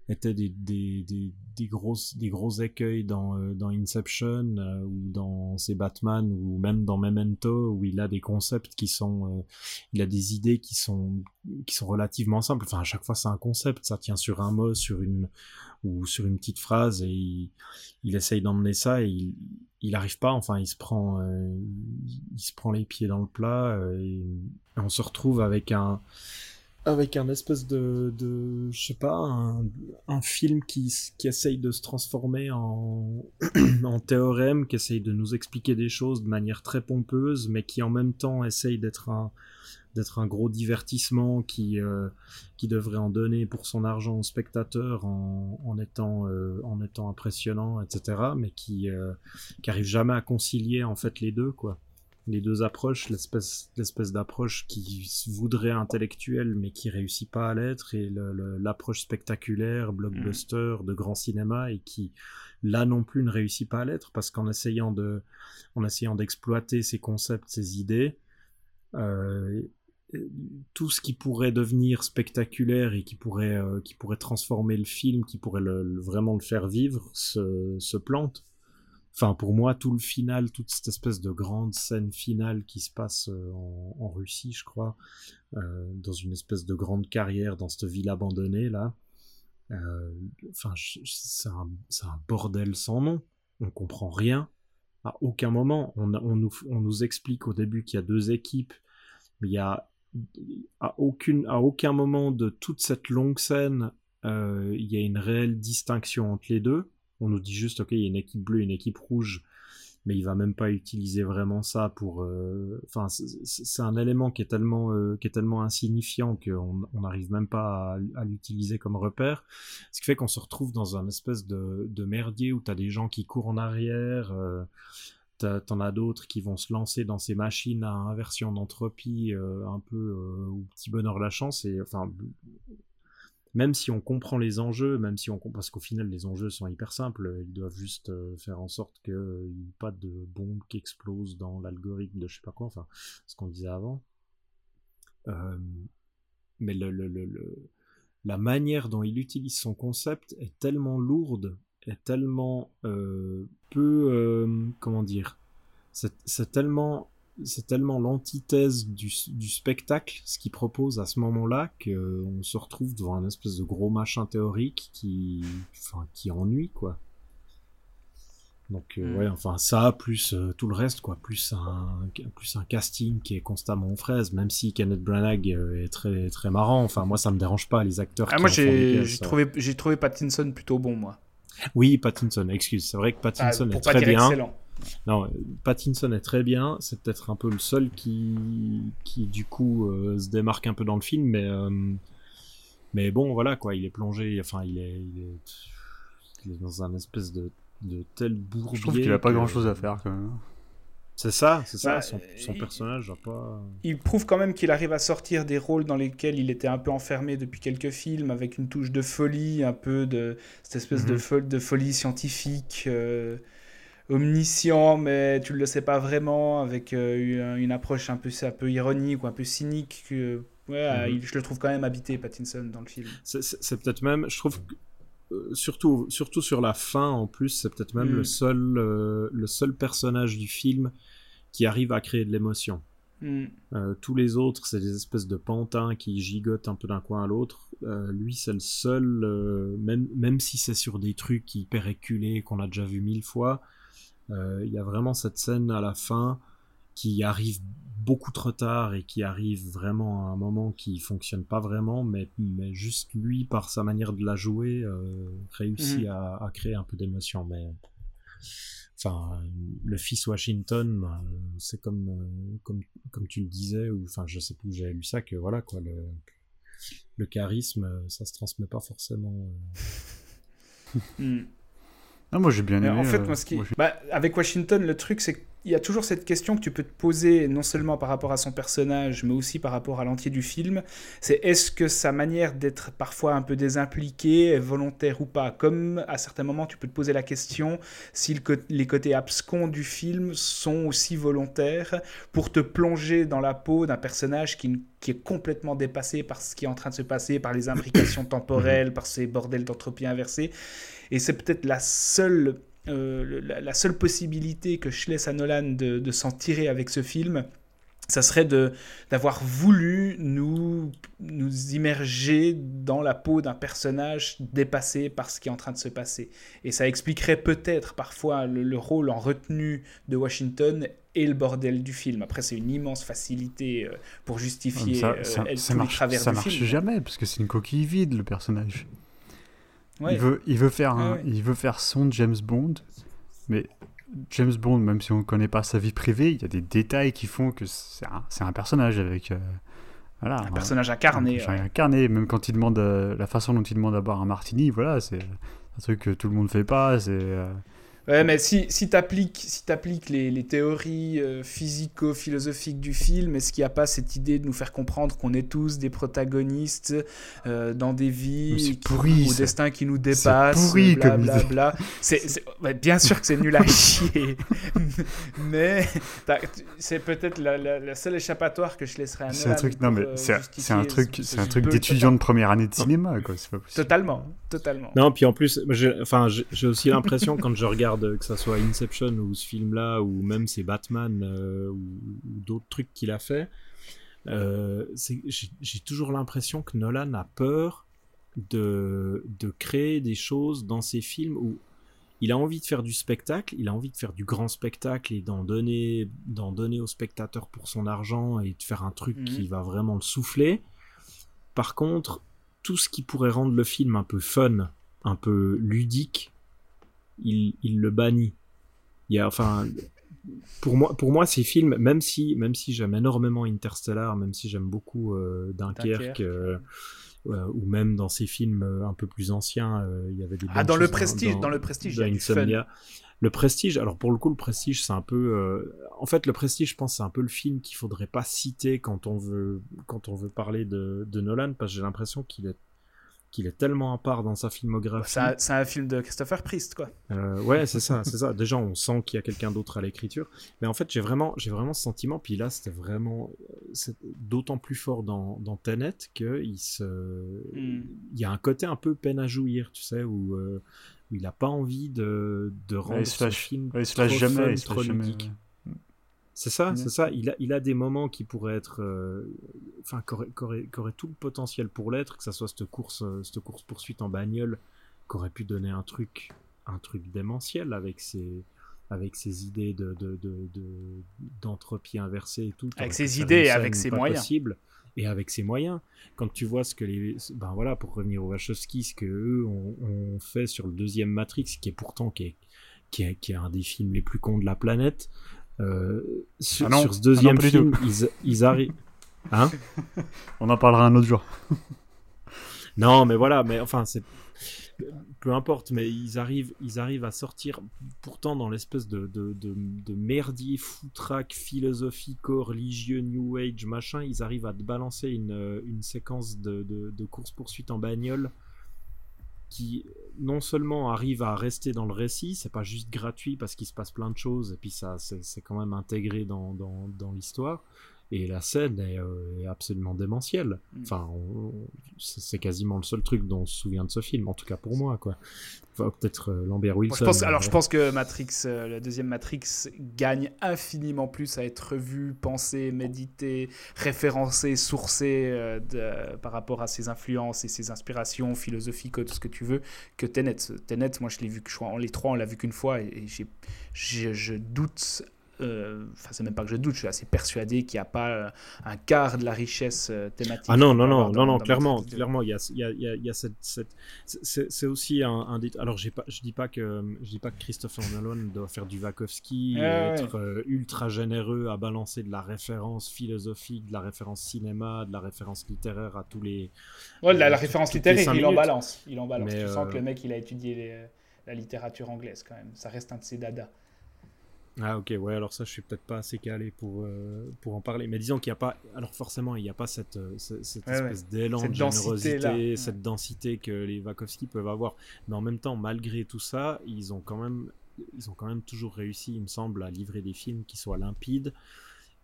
B: étaient des, des, des, des, grosses, des gros écueils dans, euh, dans Inception euh, ou dans ses Batman ou même dans Memento où il a des concepts qui sont euh, il a des idées qui sont qui sont relativement simples. Enfin à chaque fois c'est un concept. Ça tient sur un mot sur une ou sur une petite phrase et il, il essaye d'emmener ça et il il arrive pas. Enfin il se prend euh, il se prend les pieds dans le plat euh, et, et on se retrouve avec un avec un espèce de, de je sais pas, un, film qui, qui essaye de se transformer [CLEARS THROAT] en, théorème, qui essaye de nous expliquer des choses de manière très pompeuse, mais qui en même temps essaye d'être un, d'être un gros divertissement qui, euh, qui devrait en donner pour son argent aux spectateurs en, en, étant, euh, en étant impressionnant, etc., mais qui, euh, qui arrive jamais à concilier en fait les deux, quoi les deux approches, l'espèce, l'espèce d'approche qui se voudrait intellectuelle mais qui réussit pas à l'être et le, le, l'approche spectaculaire, blockbuster, mmh. de grand cinéma et qui là non plus ne réussit pas à l'être parce qu'en essayant de, en essayant d'exploiter ces concepts, ces idées, euh, tout ce qui pourrait devenir spectaculaire et qui pourrait, euh, qui pourrait transformer le film, qui pourrait le, vraiment le faire vivre, se, se, plante. Enfin, pour moi, tout le final, toute cette espèce de grande scène finale qui se passe euh, en, Russie, je crois, euh, dans une espèce de grande carrière dans cette ville abandonnée là. Euh, enfin, c'est un, bordel sans nom. On comprend rien. À aucun moment, on, nous, explique au début qu'il y a deux équipes, mais il y a à, aucun moment de toute cette longue scène, il y a une réelle distinction entre les deux. On nous dit juste, ok, il y a une équipe bleue, une équipe rouge, mais il va même pas utiliser vraiment ça pour. Euh, enfin, c'est un élément qui est tellement, euh, qui est tellement insignifiant qu'on n'arrive même pas à, l'utiliser comme repère. Ce qui fait qu'on se retrouve dans un espèce de, merdier où tu as des gens qui courent en arrière. T'en as d'autres qui vont se lancer dans ces machines à inversion d'entropie euh, un peu euh, au petit bonheur la chance et enfin même si on comprend les enjeux, même si on parce qu'au final les enjeux sont hyper simples, ils doivent juste euh, faire en sorte qu'il n'y ait pas de bombe qui explose dans l'algorithme de je sais pas quoi, enfin ce qu'on disait avant. mais le, le, la manière dont il utilise son concept est tellement lourde est tellement euh, peu euh, comment dire c'est tellement c'est tellement l'antithèse du, du, spectacle ce qu'il propose à ce moment-là qu'on se retrouve devant un espèce de gros machin théorique qui enfin qui ennuie quoi donc euh, hmm. ouais enfin ça plus tout le reste quoi plus un plus un casting qui est constamment en fraise même si Kenneth Branagh est très très marrant enfin moi ça me dérange pas les acteurs
A: ah, moi j'ai trouvé j'ai trouvé Pattinson plutôt bon moi
B: oui, Pattinson, excuse. C'est vrai que Pattinson ah, est très bien. Excellent. Non, Pattinson est très bien. C'est peut-être un peu le seul qui, qui du coup, euh, se démarque un peu dans le film, mais, euh, mais bon, voilà quoi. Il est plongé. Enfin, il est, il est, dans un espèce de, de tel bourbier.
C: Je trouve qu'il a pas grand-chose à faire quand même.
B: C'est ça, c'est ça, bah, son, personnage n'a pas...
A: Il prouve quand même qu'il arrive à sortir des rôles dans lesquels il était un peu enfermé depuis quelques films, avec une touche de folie, un peu de cette espèce de, mhm. de, folie scientifique, euh, omniscient, mais tu ne le sais pas vraiment, avec euh, une, approche un peu, un peu ironique ou un peu cynique. Que, ouais, mhm. je le trouve quand même habité, Pattinson, dans le film.
B: C'est peut-être même, je trouve euh, surtout, surtout sur la fin en plus, c'est peut-être même le, mm. seul, euh, le seul personnage du film qui arrive à créer de l'émotion. Mm. Euh, tous les autres, c'est des espèces de pantins qui gigotent un peu d'un coin à l'autre. lui, c'est le seul, même, même si c'est sur des trucs hyper éculés qu'on a déjà vu mille fois, il y a vraiment cette scène à la fin qui arrive beaucoup trop tard et qui arrive vraiment à un moment qui fonctionne pas vraiment, mais, mais juste lui, par sa manière de la jouer, euh, réussit mhm. à, à, créer un peu d'émotion. Mais enfin, le fils Washington, bah, c'est comme, euh, comme, comme tu le disais, ou enfin, je sais plus où j'avais lu ça, que voilà, quoi, le, le charisme, ça se transmet pas forcément.
A: Euh. [LAUGHS] Hmm.
C: Ah, moi j'ai bien aimé.
A: En fait, moi, ce qui... Bah, avec Washington, le truc, c'est que il y a toujours cette question que tu peux te poser, non seulement par rapport à son personnage, mais aussi par rapport à l'entier du film. C'est est-ce que sa manière d'être parfois un peu désimpliquée est volontaire ou pas? Comme à certains moments, tu peux te poser la question si les côtés abscons du film sont aussi volontaires pour te plonger dans la peau d'un personnage qui, qui est complètement dépassé par ce qui est en train de se passer, par les imbrications [COUGHS] temporelles, par ces bordels d'entropie inversée. Et c'est peut-être la seule euh, la, seule possibilité que je laisse à Nolan de, s'en tirer avec ce film, ça serait d'avoir voulu nous, nous immerger dans la peau d'un personnage dépassé par ce qui est en train de se passer. Et ça expliquerait peut-être parfois le, rôle en retenue de Washington et le bordel du film. Après, c'est une immense facilité euh, pour justifier ça,
C: ça, euh, ça marche, ça marche jamais, parce que c'est une coquille vide, le personnage. Il, veut, il, veut faire un, il veut faire son James Bond, mais James Bond, même si on ne connaît pas sa vie privée, il y a des détails qui font que c'est un, un, personnage avec. Euh, voilà,
A: un, personnage incarné.
C: Un, incarné, même quand il demande euh, la façon dont il demande à boire un martini, voilà, c'est un truc que tout le monde fait pas. C'est. Euh,
A: Ouais, mais si, si tu appliques, si les, les, théories euh, physico-philosophiques du film, est-ce qu'il n'y a pas cette idée de nous faire comprendre qu'on est tous des protagonistes euh, dans des vies
C: pourri,
A: ou destin qui nous dépassent pourri, bla, C'est, [LAUGHS] bien sûr que c'est nul à chier, [LAUGHS] mais c'est peut-être la, la, seule échappatoire que je laisserai à
C: C'est un truc, non, mais euh, c'est, un truc, c'est un truc d'étudiant de première année de cinéma, quoi. Pas
A: totalement, totalement.
B: Non, puis en plus, j'ai, enfin, j'ai aussi l'impression quand je regarde que ça soit Inception ou ce film-là, ou même c'est Batman euh, ou, d'autres trucs qu'il a fait, euh, j'ai toujours l'impression que Nolan a peur de, de créer des choses dans ses films où il a envie de faire du spectacle, il a envie de faire du grand spectacle et d'en donner, d'en donner au spectateur pour son argent et de faire un truc mhm. qui va vraiment le souffler. Par contre, tout ce qui pourrait rendre le film un peu fun, un peu ludique, il, le bannit. Il y a, enfin, pour moi, pour moi, ces films, même si, même si j'aime énormément Interstellar, même si j'aime beaucoup euh, Dunkerque, euh, euh, ou même dans ces films un peu plus anciens, il y avait des.
A: Ah, dans le prestige, dans, le prestige, il
B: Le prestige, alors pour le coup, le prestige, c'est un peu. En fait, le prestige, je pense, c'est un peu le film qu'il faudrait pas citer quand on veut, quand on veut parler de, de Nolan, parce que j'ai l'impression qu'il est qu'il est tellement à part dans sa filmographie.
A: C'est un, film de Christopher Priest, quoi.
B: Euh, ouais, c'est ça, c'est ça. [LAUGHS] Déjà, on sent qu'il y a quelqu'un d'autre à l'écriture. Mais en fait, j'ai vraiment, j'ai vraiment ce sentiment. Puis là, c'était vraiment, euh, d'autant plus fort dans, dans Tenet qu'il se, hmm. il y a un côté un peu peine à jouir, tu sais, où, euh, il n'a pas envie de, de rendre ce film
C: ouais, trop jamais, fun, trop
B: c'est ça, c'est ça. Il a, il a des moments qui pourraient être, euh, enfin, qui auraient, tout le potentiel pour l'être, que ça soit cette course, euh, cette course poursuite en bagnole, qui aurait pu donner un truc, un truc démentiel avec ses, avec ses idées de, d'entropie inversée et tout.
A: Avec ses idées, avec ses moyens.
B: et avec ses moyens. Quand tu vois ce que les, ben voilà, pour revenir au Wachowski, ce que eux ont, fait sur le deuxième Matrix, qui est pourtant qui est, qui est, qui est un des films les plus cons de la planète. Euh, sur, ah ce deuxième ah film, ils, arrivent. Hein [LAUGHS]
C: On en parlera un autre jour. [LAUGHS]
B: non, mais voilà, mais enfin, c'est peu importe, mais ils arrivent, ils arrivent à sortir, pourtant dans l'espèce de, de, de, merdier foutraque philosophico-religieux, New Age, machin, ils arrivent à te balancer une, une séquence de, de course-poursuite en bagnole qui non seulement arrive à rester dans le récit, c'est pas juste gratuit parce qu'il se passe plein de choses et puis ça c'est quand même intégré dans, dans, dans l'histoire, et la scène est, euh, absolument démentielle. Mm. Enfin, c'est quasiment le seul truc dont on se souvient de ce film, en tout cas pour moi, quoi. Peut-être euh, Lambert Wilson.
A: je pense, alors, je pense que Matrix, euh, la deuxième Matrix, gagne infiniment plus à être revu, pensé, médité, référencé, sourcé par rapport à ses influences et ses inspirations philosophiques, tout ce que tu veux, que Tenet. Tenet, moi, je l'ai vu, je crois, les trois, on l'a vu qu'une fois, et, je doute euh, enfin c'est même pas que je doute, je suis assez persuadé qu'il n'y a pas euh, un quart de la richesse euh, thématique.
B: Ah non, non, non, non, non, clairement, clairement, il y a, il y a, il y a cette, cette c'est aussi un, un alors j'ai pas, je dis pas que je dis pas que Christopher Nolan doit faire du Vakovsky, être ultra généreux à balancer de la référence philosophique, de la référence cinéma, de la référence littéraire à tous les.
A: Ouais, la, référence littéraire, il en balance, il en balance. tu sens que le mec, il a étudié la littérature anglaise quand même. Ça reste un de ses dadas.
B: Ah ok, ouais, alors ça je suis peut-être pas assez calé pour, euh, pour en parler. Mais disons qu'il n'y a pas, alors forcément il n'y a pas cette, euh, cette, espèce d'élan de générosité, cette densité que les Wachowski peuvent avoir. Mais en même temps, malgré tout ça, ils ont quand même, ils ont quand même toujours réussi, il me semble, à livrer des films qui soient limpides,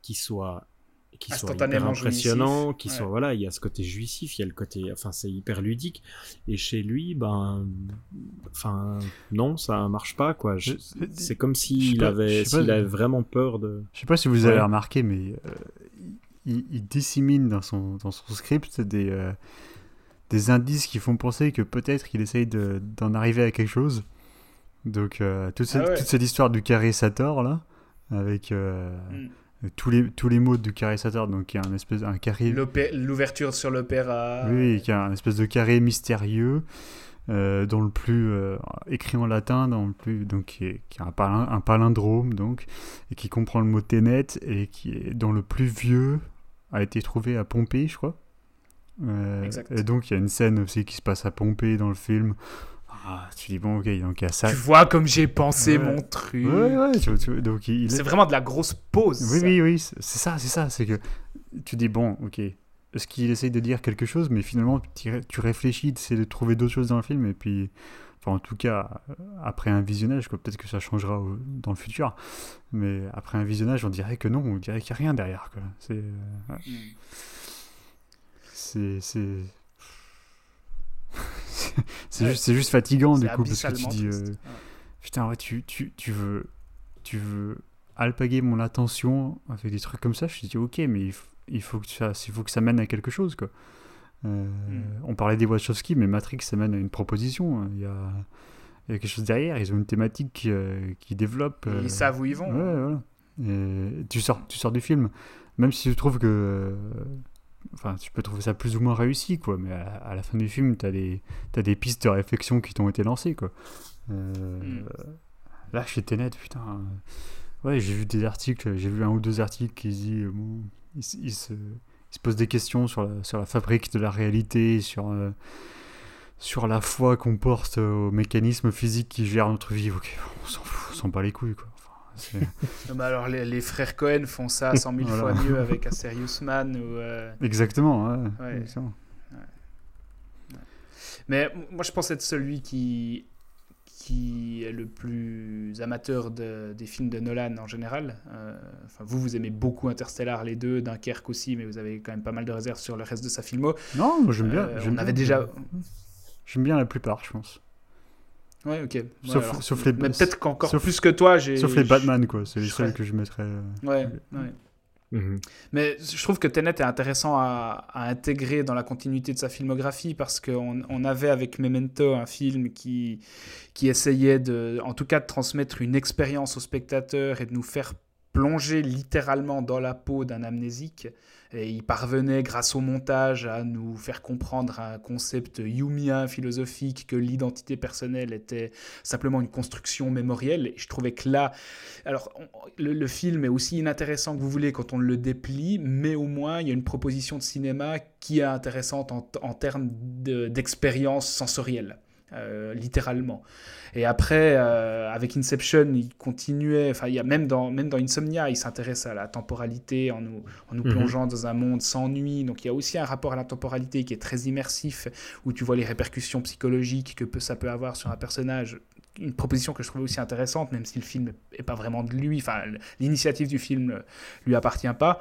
B: qui soient qui soit hyper impressionnant, qui soit voilà, il y a ce côté jouissif, il y a le côté, enfin c'est hyper ludique. Et chez lui, ben, enfin non, ça marche pas quoi. C'est comme s'il avait, s'il avait vraiment peur de.
C: Je sais pas si vous avez remarqué, mais euh, il, dissémine dans son dans son script des euh, des indices qui font penser que peut-être qu'il essaye d'en arriver à quelque chose. Donc euh, toute, cette, ah toute, cette, histoire du carré Sator là, avec mm tous les, tous les mots du carré Saturn, donc il y a un espèce un carré.
A: L'ouverture sur l'opéra.
C: Oui, qui a un espèce de carré mystérieux, euh, dans le plus euh, écrit en latin, dans le plus donc qui, est, qui a un, un, palindrome donc et qui comprend le mot ténet et qui est dans le plus vieux a été trouvé à Pompée, je crois. Euh, et donc il y a une scène aussi qui se passe à Pompée dans le film. Ah, tu dis, bon, ok, donc il y a ça.
A: Tu vois comme j'ai pensé
C: Ouais.
A: mon truc.
C: Ouais, ouais, tu vois, tu vois, donc il
A: C'est vraiment de la grosse pause.
C: Oui,
A: ça.
C: oui, oui, c'est c'est ça, c'est ça. C'est que tu dis, bon, ok, est-ce qu'il essaye de dire quelque chose, mais finalement, tu, ré- tu réfléchis, tu essaies de trouver d'autres choses dans le film, et puis, enfin, en tout cas, après un visionnage, peut-être que ça changera au- dans le futur, mais après un visionnage, on dirait que non, on dirait qu'il n'y a rien derrière, quoi. C'est. euh, ouais.
A: Mm.
C: C'est. C'est. [LAUGHS] c'est juste, juste fatigant, du coup, parce que tu dis. euh,
A: Ouais.
C: Putain, ouais, tu, tu, tu veux. Tu veux alpaguer mon attention avec des trucs comme ça. Je te dis, ok, mais il, il, faut, que ça, il faut que ça mène à quelque chose, quoi. Euh,
A: Mm.
C: On parlait des Wachowski, mais Matrix, ça mène à une proposition. hein. Il y a, il y a quelque chose derrière. Ils ont une thématique qui, euh, qui développe. Euh,
A: Ils savent où ils vont.
C: Ouais, voilà. Et tu sors, tu sors du film, même si tu trouves que. Enfin, tu peux trouver ça plus ou moins réussi, quoi, mais à, à la fin du film, t'as des, t'as des pistes de réflexion qui t'ont été lancées, quoi. Euh,
A: Mm.
C: Là, chez Tenet, putain. Ouais, j'ai vu des articles, j'ai vu un ou deux articles qui disent. euh, bon, ils se, ils se posent des questions sur la, sur la fabrique de la réalité, sur. euh, sur la foi qu'on porte au mécanisme physique qui gère notre vie, ok, on s'en fout, on s'en bat les couilles, quoi. [LAUGHS]
A: Non, mais alors, les, les frères Cohen font ça 100 000
C: Voilà.
A: fois mieux avec A Serious Man. Ou, euh,
C: Exactement, ouais.
A: Ouais.
C: exactement.
A: Mais moi, je pense être celui qui, qui est le plus amateur de- des films de Nolan en général. Euh, enfin, vous, vous aimez beaucoup Interstellar, les deux, Dunkerque aussi, mais vous avez quand même pas mal de réserves sur le reste de sa filmo.
C: Non, moi j'aime bien.
A: Euh,
C: j'aime
A: on avait
C: bien.
A: déjà-
C: J'aime bien la plupart, je pense.
A: Ouais, ok. Ouais,
C: Sauf-
A: alors,
C: sauf les-
A: Mais peut-être qu'encore
C: sauf-
A: plus que toi, j'ai.
C: Sauf les Batman, quoi. C'est les seuls que je mettrais. euh,
A: Ouais, ouais.
B: Mhm.
A: Mais je trouve que Tenet est intéressant à, à intégrer dans la continuité de sa filmographie parce qu'on on avait avec Memento un film qui, qui essayait de, en tout cas de transmettre une expérience au spectateur et de nous faire plonger littéralement dans la peau d'un amnésique. Et il parvenait, grâce au montage, à nous faire comprendre un concept yumien philosophique que l'identité personnelle était simplement une construction mémorielle. Et je trouvais que là, alors, le, film est aussi inintéressant que vous voulez quand on le déplie, mais au moins il y a une proposition de cinéma qui est intéressante en, termes de- d'expérience sensorielle. Euh, littéralement. Et après, euh, avec Inception, il continuait, enfin, il y a même dans, même dans Insomnia, il s'intéresse à la temporalité en nous, en nous
B: Mhm.
A: plongeant dans un monde sans nuit. Donc il y a aussi un rapport à la temporalité qui est très immersif, où tu vois les répercussions psychologiques que peut, ça peut avoir sur un personnage une proposition que je trouvais aussi intéressante, même si le film n'est pas vraiment de lui, enfin l'initiative du film euh, lui appartient pas.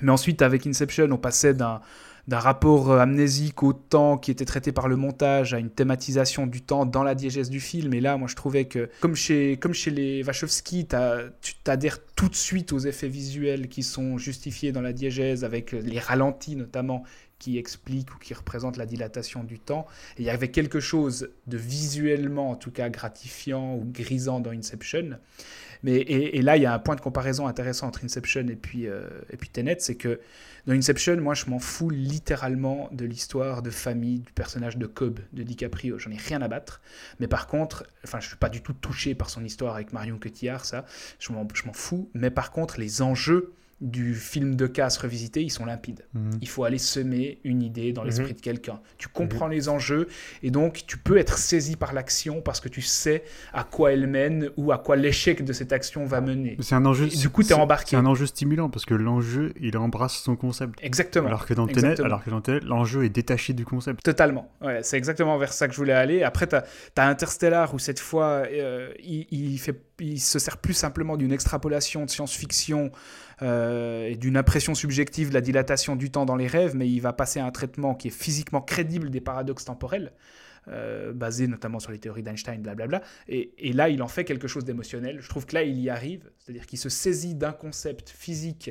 A: Mais ensuite, avec Inception, on passait d'un d'un rapport euh, amnésique au temps qui était traité par le montage à une thématisation du temps dans la diégèse du film. Et là, moi, je trouvais que, comme chez, comme chez les Wachowski, tu t'adhères tout de suite aux effets visuels qui sont justifiés dans la diégèse, avec les ralentis notamment, qui expliquent ou qui représentent la dilatation du temps. Et il y avait quelque chose de visuellement, en tout cas, gratifiant ou grisant dans Inception. Mais, et, et là, il y a un point de comparaison intéressant entre Inception et puis, euh, et puis Tenet, c'est que dans Inception, moi, je m'en fous littéralement de l'histoire de famille du personnage de Cobb, de DiCaprio. J'en ai rien à battre. Mais par contre, enfin, je suis pas du tout touché par son histoire avec Marion Cotillard, ça. Je m'en fous. Mais par contre, les enjeux du film de casse revisité, ils sont limpides.
C: mhm.
A: Il faut aller semer une idée dans l'esprit
B: Mhm.
A: de quelqu'un. Tu comprends les enjeux et donc tu peux être saisi par l'action parce que tu sais à quoi elle mène ou à quoi l'échec de cette action va mener.
C: C'est un enjeu.
A: Et du coup, embarqué.
C: C'est un enjeu stimulant parce que l'enjeu, il embrasse son concept.
A: Exactement.
C: Alors que dans Tenet, alors que dans l'enjeu est détaché du concept.
A: Totalement. Ouais, c'est exactement vers ça que je voulais aller. Après, tu as, Interstellar où cette fois, euh, il, il fait, il se sert plus simplement d'une extrapolation de science-fiction euh, et d'une impression subjective de la dilatation du temps dans les rêves, mais il va passer à un traitement qui est physiquement crédible des paradoxes temporels. euh, basé notamment sur les théories d'Einstein, blablabla. Et, là, il en fait quelque chose d'émotionnel. Je trouve que là, il y arrive. C'est-à-dire qu'il se saisit d'un concept physique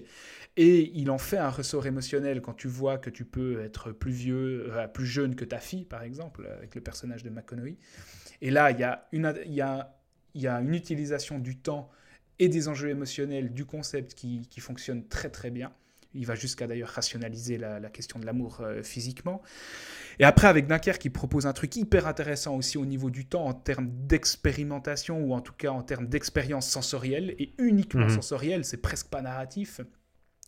A: et il en fait un ressort émotionnel quand tu vois que tu peux être plus vieux, euh, plus jeune que ta fille, par exemple, avec le personnage de McConaughey. Et là, il y a une utilisation du temps et des enjeux émotionnels du concept qui, qui fonctionne très très bien. Il va jusqu'à d'ailleurs rationaliser la, la question de l'amour euh, physiquement. Et après, avec Dunkerque, il propose un truc hyper intéressant aussi au niveau du temps en termes d'expérimentation ou en tout cas en termes d'expérience sensorielle et uniquement
B: Mhm.
A: sensorielle, c'est presque pas narratif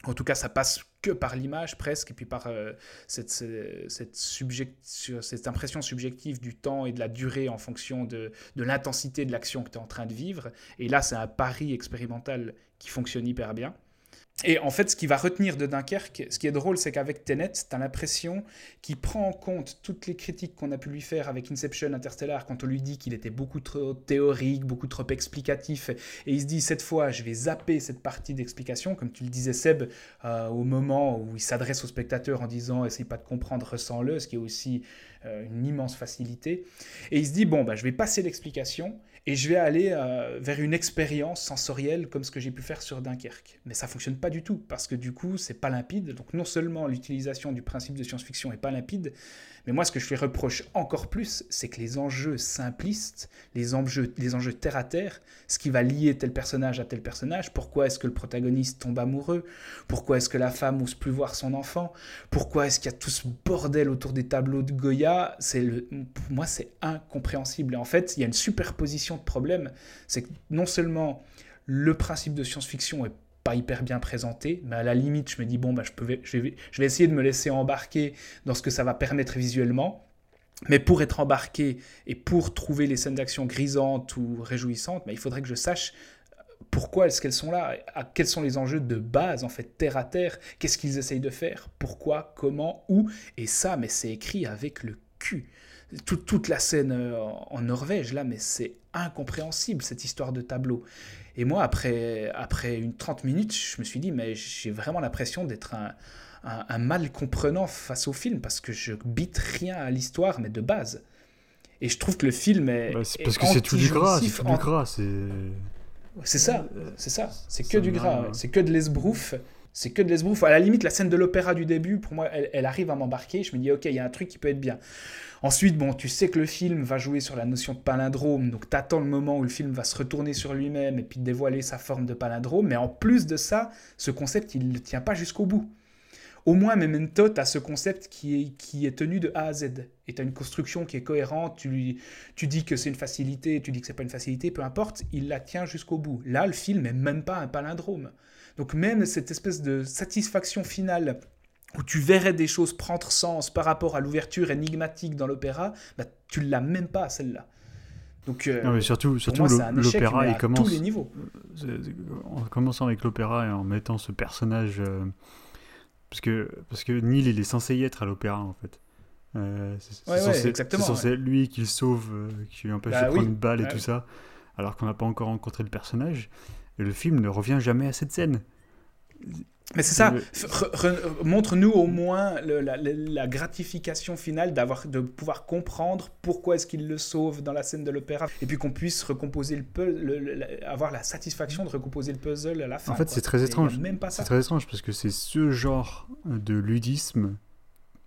A: En tout cas, ça passe que par l'image presque, et puis par euh, cette, cette, impression subjective du temps et de la durée en fonction de, de l'intensité de l'action que tu es en train de vivre. Et là, c'est un pari expérimental qui fonctionne hyper bien. Et en fait, ce qui va retenir de Dunkerque, ce qui est drôle, c'est qu'avec Tenet, tu as l'impression qu'il prend en compte toutes les critiques qu'on a pu lui faire avec Inception Interstellar quand on lui dit qu'il était beaucoup trop théorique, beaucoup trop explicatif. Et il se dit, cette fois, je vais zapper cette partie d'explication, comme tu le disais, Seb, euh, au moment où il s'adresse au spectateur en disant, essaye pas de comprendre, ressens-le, ce qui est aussi euh, une immense facilité. Et il se dit, bon, bah, je vais passer l'explication et je vais aller euh, vers une expérience sensorielle comme ce que j'ai pu faire sur Dunkerque. Mais ça fonctionne pas du tout parce que du coup c'est pas limpide. Donc non seulement l'utilisation du principe de science-fiction est pas limpide, mais moi, ce que je lui reproche encore plus, c'est que les enjeux simplistes, les enjeux, les enjeux terre à terre, ce qui va lier tel personnage à tel personnage, pourquoi est-ce que le protagoniste tombe amoureux, pourquoi est-ce que la femme n'ose plus voir son enfant, pourquoi est-ce qu'il y a tout ce bordel autour des tableaux de Goya, c'est pour moi, c'est incompréhensible. Et en fait, il y a une superposition de problèmes. C'est que non seulement le principe de science-fiction est pas hyper bien présenté, mais à la limite, je me dis, bon, bah, je, peux, je, vais, je vais essayer de me laisser embarquer dans ce que ça va permettre visuellement. Mais pour être embarqué et pour trouver les scènes d'action grisantes ou réjouissantes, bah, il faudrait que je sache pourquoi est-ce qu'elles sont là, quels sont les enjeux de base, en fait, terre à terre, qu'est-ce qu'ils essayent de faire, pourquoi, comment, où? Et ça, mais c'est écrit avec le cul. Toute, toute la scène euh, en Norvège, là, mais c'est incompréhensible, cette histoire de tableau. Et moi, après, après une 30 minutes, je me suis dit, mais j'ai vraiment l'impression d'être un, un, mal comprenant face au film, parce que je bite rien à l'histoire, mais de base. Et je trouve que le film est.
C: Bah, parce que c'est tout du gras, c'est tout du gras, c'est.
A: C'est ça, c'est ça. C'est que du gras, c'est que de l'esbrouf. C'est que de l'esbrouf. À la limite, la scène de l'opéra du début, pour moi, elle, arrive à m'embarquer. Je me dis, ok, il y a un truc qui peut être bien. Ensuite, bon, tu sais que le film va jouer sur la notion de palindrome, donc tu attends le moment où le film va se retourner sur lui-même et puis dévoiler sa forme de palindrome. Mais en plus de ça, ce concept, il ne tient pas jusqu'au bout. Au moins, Memento, tu as ce concept qui est, qui est tenu de A à Z. Et tu as une construction qui est cohérente. Tu, lui, tu dis que c'est une facilité, tu dis que c'est pas une facilité, peu importe, il la tient jusqu'au bout. Là, le film n'est même pas un palindrome. Donc, même cette espèce de satisfaction finale où tu verrais des choses prendre sens par rapport à l'ouverture énigmatique dans l'opéra, bah, tu ne l'as même pas celle-là.
C: Donc, euh, non, mais surtout, surtout l'opéra, il commence. Tous les niveaux. En commençant avec l'opéra et en mettant ce personnage. Euh, parce, que, parce que Neil, il est censé y être à l'opéra, en fait. Euh, c'est censé, lui qui le sauve, qui lui empêche bah de prendre une balle et tout ça, alors qu'on n'a pas encore rencontré le personnage. Et le film ne revient jamais à cette scène.
A: Mais c'est ça, montre-nous au moins la, gratification finale d'avoir, de pouvoir comprendre pourquoi est-ce qu'il le sauve dans la scène de l'opéra, et puis qu'on puisse recomposer le puzzle, avoir la satisfaction de recomposer le puzzle à la fin.
C: En fait, c'est très étrange. C'est très étrange parce que c'est ce genre de ludisme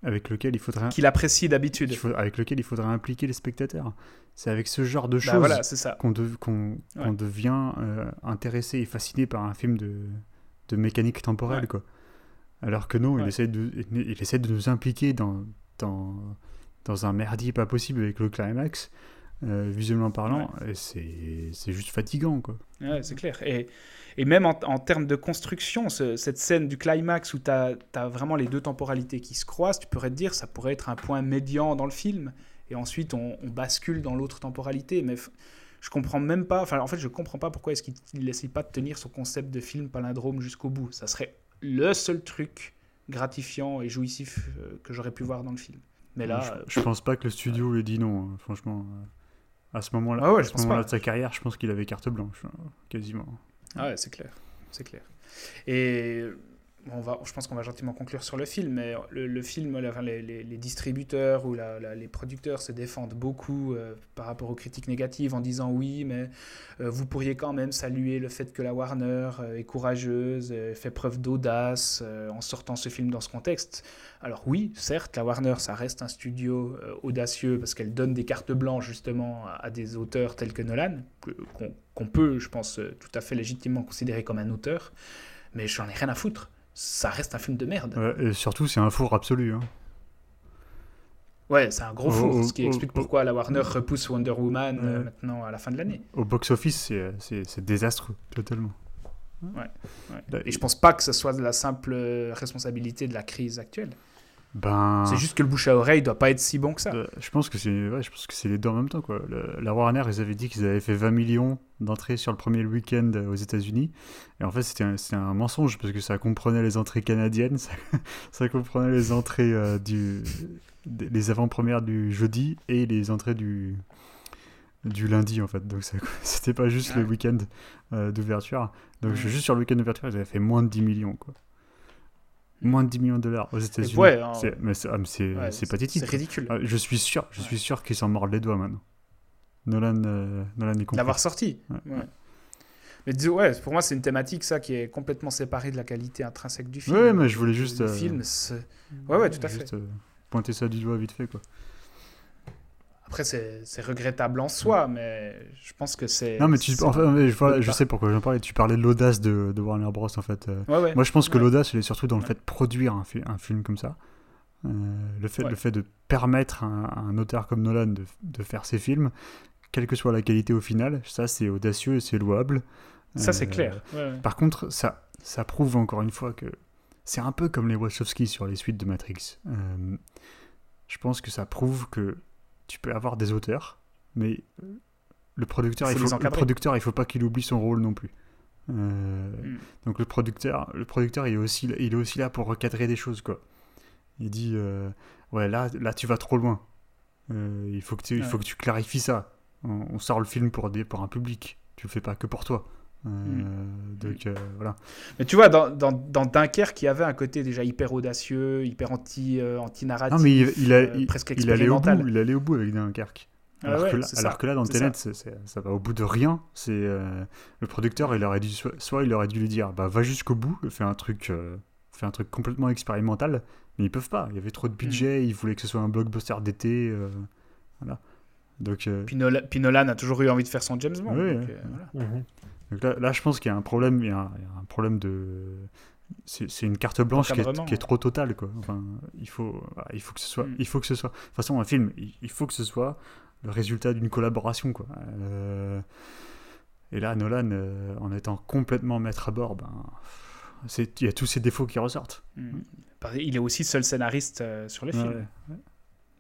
C: avec lequel il faudrait
A: qu'il apprécie d'habitude,
C: avec lequel il faudrait impliquer les spectateurs. C'est avec ce genre de bah choses qu'on, devient euh, intéressé et fasciné par un film de de mécanique temporelle, quoi. Alors que non, il, essaie de, il essaie de nous impliquer dans, dans, dans un merdier pas possible avec le climax, euh, visuellement parlant, et c'est juste fatigant, quoi.
A: Ouais, c'est clair. Et, et même en, en, termes de construction, cette scène du climax où tu as, as, vraiment les deux temporalités qui se croisent, tu pourrais te dire ça pourrait être un point médian dans le film, et ensuite on, on bascule dans l'autre temporalité, mais je comprends même pas, enfin en fait je comprends pas pourquoi est-ce qu'il n'essaye pas de tenir son concept de film palindrome jusqu'au bout. Ça serait le seul truc gratifiant et jouissif euh, que j'aurais pu voir dans le film. Mais là,
C: je, pense pas que le studio lui ait dit non, hein, franchement. Euh, à ce moment-là, ah ce moment de sa carrière, je pense qu'il avait carte blanche, hein, quasiment.
A: Ah ouais, c'est clair, c'est clair. Et on va, je pense qu'on va gentiment conclure sur le film, mais le, film, les, distributeurs ou les producteurs se défendent beaucoup euh, par rapport aux critiques négatives en disant oui, mais euh, vous pourriez quand même saluer le fait que la Warner euh, est courageuse, fait preuve d'audace en sortant ce film dans ce contexte. Alors oui, certes, la Warner, ça reste un studio audacieux parce qu'elle donne des cartes blanches justement à, des auteurs tels que Nolan, qu'on peut, je pense, tout à fait légitimement considérer comme un auteur, mais j'en ai rien à foutre ça reste un film de merde.
C: et surtout, c'est un four absolu. Hein.
A: Ouais, c'est un gros four, ce qui explique pourquoi la Warner repousse Wonder Woman euh, maintenant à la fin de l'année.
C: Au box-office, c'est désastreux, totalement.
A: Ouais, ouais. Et je pense pas que ce soit de la simple responsabilité de la crise actuelle.
C: Ben,
A: C'est juste que le bouche à oreille doit pas être si bon que ça.
C: euh, je pense que c'est ouais, je pense que c'est les deux en même temps quoi. Le- la Warner, ils avaient dit qu'ils avaient fait 20 millions d'entrées sur le premier week-end aux États-Unis et en fait, c'était un, mensonge parce que ça comprenait les entrées canadiennes, [LAUGHS] ça, ça comprenait les entrées euh, du des- les avant-premières du jeudi et les entrées du du lundi en fait. Donc [LAUGHS] c'était pas juste
A: Ah
C: le week-end euh, d'ouverture. Donc
A: Ouais.
C: juste sur le week-end d'ouverture, ils avaient fait moins de 10 millions quoi. Moins de 10 millions de dollars aux États-Unis.
A: ouais, hein.
C: C'est- mais c'est ah, mais c'est-
A: Ouais,
C: c'est pathétique.
A: C'est ridicule.
C: Ah, je suis sûr, je suis sûr qu'ils s'en mordent les doigts maintenant. Nolan, euh, Nolan est compris.
A: L'avoir sorti. Mais dis- ouais, pour moi, c'est une thématique ça qui est complètement séparée de la qualité intrinsèque du film.
C: Ouais, mais je voulais juste,
A: Le
C: euh,
A: film, c'est- ouais, ouais, tout à fait.
C: Juste, euh, pointer ça du doigt vite fait quoi.
A: Après, c'est regrettable en soi, mais je pense que c'est.
C: Non mais tu, mais je, sais pourquoi j'en parlais. Tu parlais de l'audace de, de Warner Bros en fait. euh.
A: Ouais, ouais.
C: Moi je pense que
A: Ouais.
C: l'audace elle est surtout dans le fait de produire un, fi- un film comme ça. Euh, le, fait, le fait de permettre à un, à un auteur comme Nolan de, de faire ses films, quelle que soit la qualité au final, ça c'est audacieux et c'est louable.
A: Ça, c'est
C: Euh,
A: clair.
C: Par contre, ça, ça prouve encore une fois que c'est un peu comme les Wachowski sur les suites de Matrix. Euh, je pense que ça prouve que tu peux avoir des auteurs, mais le producteur, il faut, le producteur, il faut pas qu'il oublie son rôle non plus. Euh,
A: Mm.
C: Donc le producteur, le producteur, il est aussi, il est aussi là pour recadrer des choses quoi. Il dit, euh, ouais là, là tu vas trop loin. Euh, il faut que tu, il faut que tu clarifies ça. On, on sort le film pour des, pour un public. Tu le fais pas que pour toi. Euh,
A: Mm.
C: Donc euh, voilà.
A: Mais tu vois, dans, dans, dans Dunkerque, il y avait un côté déjà hyper audacieux, hyper anti, euh, anti-narratif.
C: Non mais il, il, a-
A: euh,
C: il-
A: presque
C: il allait au bout,
A: expérimental.
C: il allait au bout avec Dunkerque.
A: Ah
C: Alors,
A: ouais,
C: que, là,
A: c'est
C: alors
A: ça,
C: que là, dans Tenet, c'est- ça va au bout de rien. C'est euh, le producteur, il aurait dû soit, soit il aurait dû lui dire, bah va jusqu'au bout, fais un truc, euh, fais un truc complètement expérimental. Mais ils peuvent pas. Il y avait trop de budget.
A: Hmm.
C: Ils voulaient que ce soit un blockbuster d'été. euh, voilà. Donc, euh,
A: Puis Nolan, puis Nolan a toujours eu envie de faire son James Bond.
C: Oui,
A: donc,
C: oui.
A: voilà.
C: Donc là, là, je pense qu'il y a un problème. Il y a un, il y a un problème de. C'est une carte blanche qui est,
A: Encadrement.
C: qui est trop totale, quoi. Enfin, il faut, voilà, il faut que ce soit,
A: Mm.
C: il faut que ce soit. De toute façon, un film, il, faut que ce soit le résultat d'une collaboration, quoi. Euh, et là, Nolan, euh, en étant complètement maître à bord, ben, c'est, il y a tous ces défauts qui ressortent.
A: Mm. Il est aussi seul scénariste euh, sur le film.
C: Ouais.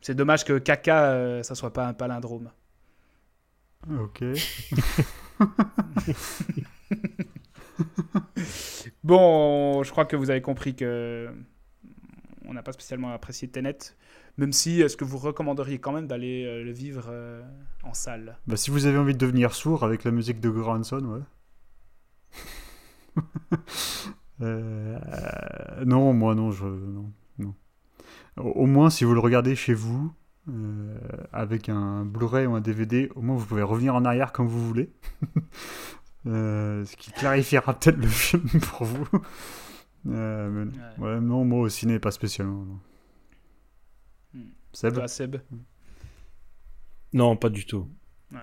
A: C'est dommage que Kaka, ça soit pas un palindrome.
C: Ok. [LAUGHS] [LAUGHS]
A: Bon, je crois que vous avez compris que on n'a pas spécialement apprécié Tenet, même si est-ce que vous recommanderiez quand même d'aller euh, le vivre euh, en salle?
C: Bah, si vous avez envie de devenir sourd avec la musique de Goranson, ouais. [LAUGHS] Euh, non, moi non, je non, non. Au moins, si vous le regardez chez vous euh, avec un Blu-ray ou un DVD, au moins vous pouvez revenir en arrière quand vous voulez. [LAUGHS] Euh, ce qui clarifiera [LAUGHS] peut-être le film pour vous. Euh, mais-
A: Ouais.
C: ouais, non, moi au ciné, pas spécialement. non.
A: Hmm.
C: Seb
A: Toi, Seb
B: Non, pas du tout.
A: Ouais.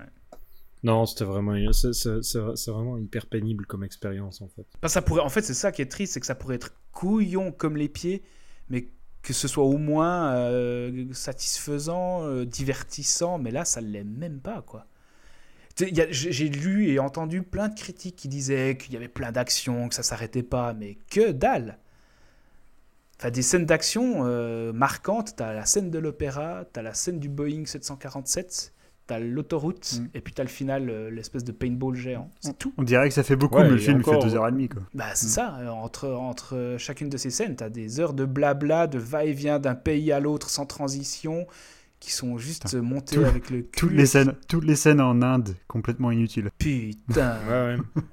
B: Non, c'était vraiment, c'est- vraiment hyper pénible comme expérience en fait.
A: Ça pourrait, en fait, c'est ça qui est triste, c'est que ça pourrait être couillon comme les pieds, mais que ce soit au moins euh, satisfaisant, euh, divertissant, mais là, ça ne l'est même pas, quoi. J'ai lu et entendu plein de critiques qui disaient qu'il y avait plein d'actions, que ça s'arrêtait pas, mais que dalle. Enfin, des scènes d'action euh, marquantes, t'as la scène de l'opéra, t'as la scène du Boeing 747, t'as l'autoroute,
C: Mm.
A: et puis t'as le final, euh, l'espèce de paintball géant. C'est tout.
C: On dirait que ça fait beaucoup,
B: Ouais,
C: mais le film
B: encore-
C: fait deux heures et demie, quoi.
A: Bah, c'est
C: Mm.
A: ça, euh, entre, entre chacune de ces scènes, tu as des heures de blabla, de va-et-vient d'un pays à l'autre sans transition, qui sont juste
C: Putain.
A: montées
C: Tout-
A: avec le cul.
C: Toutes les scènes, toutes les scènes en Inde, complètement inutiles.
A: Putain.
B: Ouais, ouais. [LAUGHS]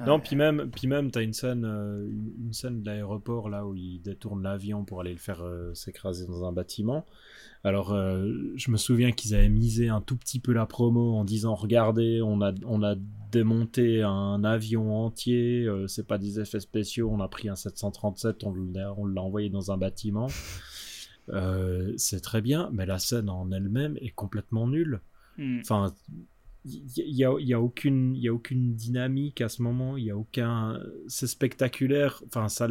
A: Ouais.
B: Non, puis même, puis même, t'as une scène, euh, une, scène de l'aéroport là où il détourne l'avion pour aller le faire euh, s'écraser dans un bâtiment. Alors, euh, je me souviens qu'ils avaient misé un tout petit peu la promo en disant, regardez, on a, on a démonté un avion entier, c'est pas des effets spéciaux, on a pris un 737, on l'a, on l'a envoyé dans un bâtiment. C'est très bien, mais la scène en elle-même est complètement nulle.
A: Mm.
B: Enfin, il y, a, y a aucune, y a aucune dynamique à ce moment. Il y a aucun, c'est spectaculaire. Enfin, ça,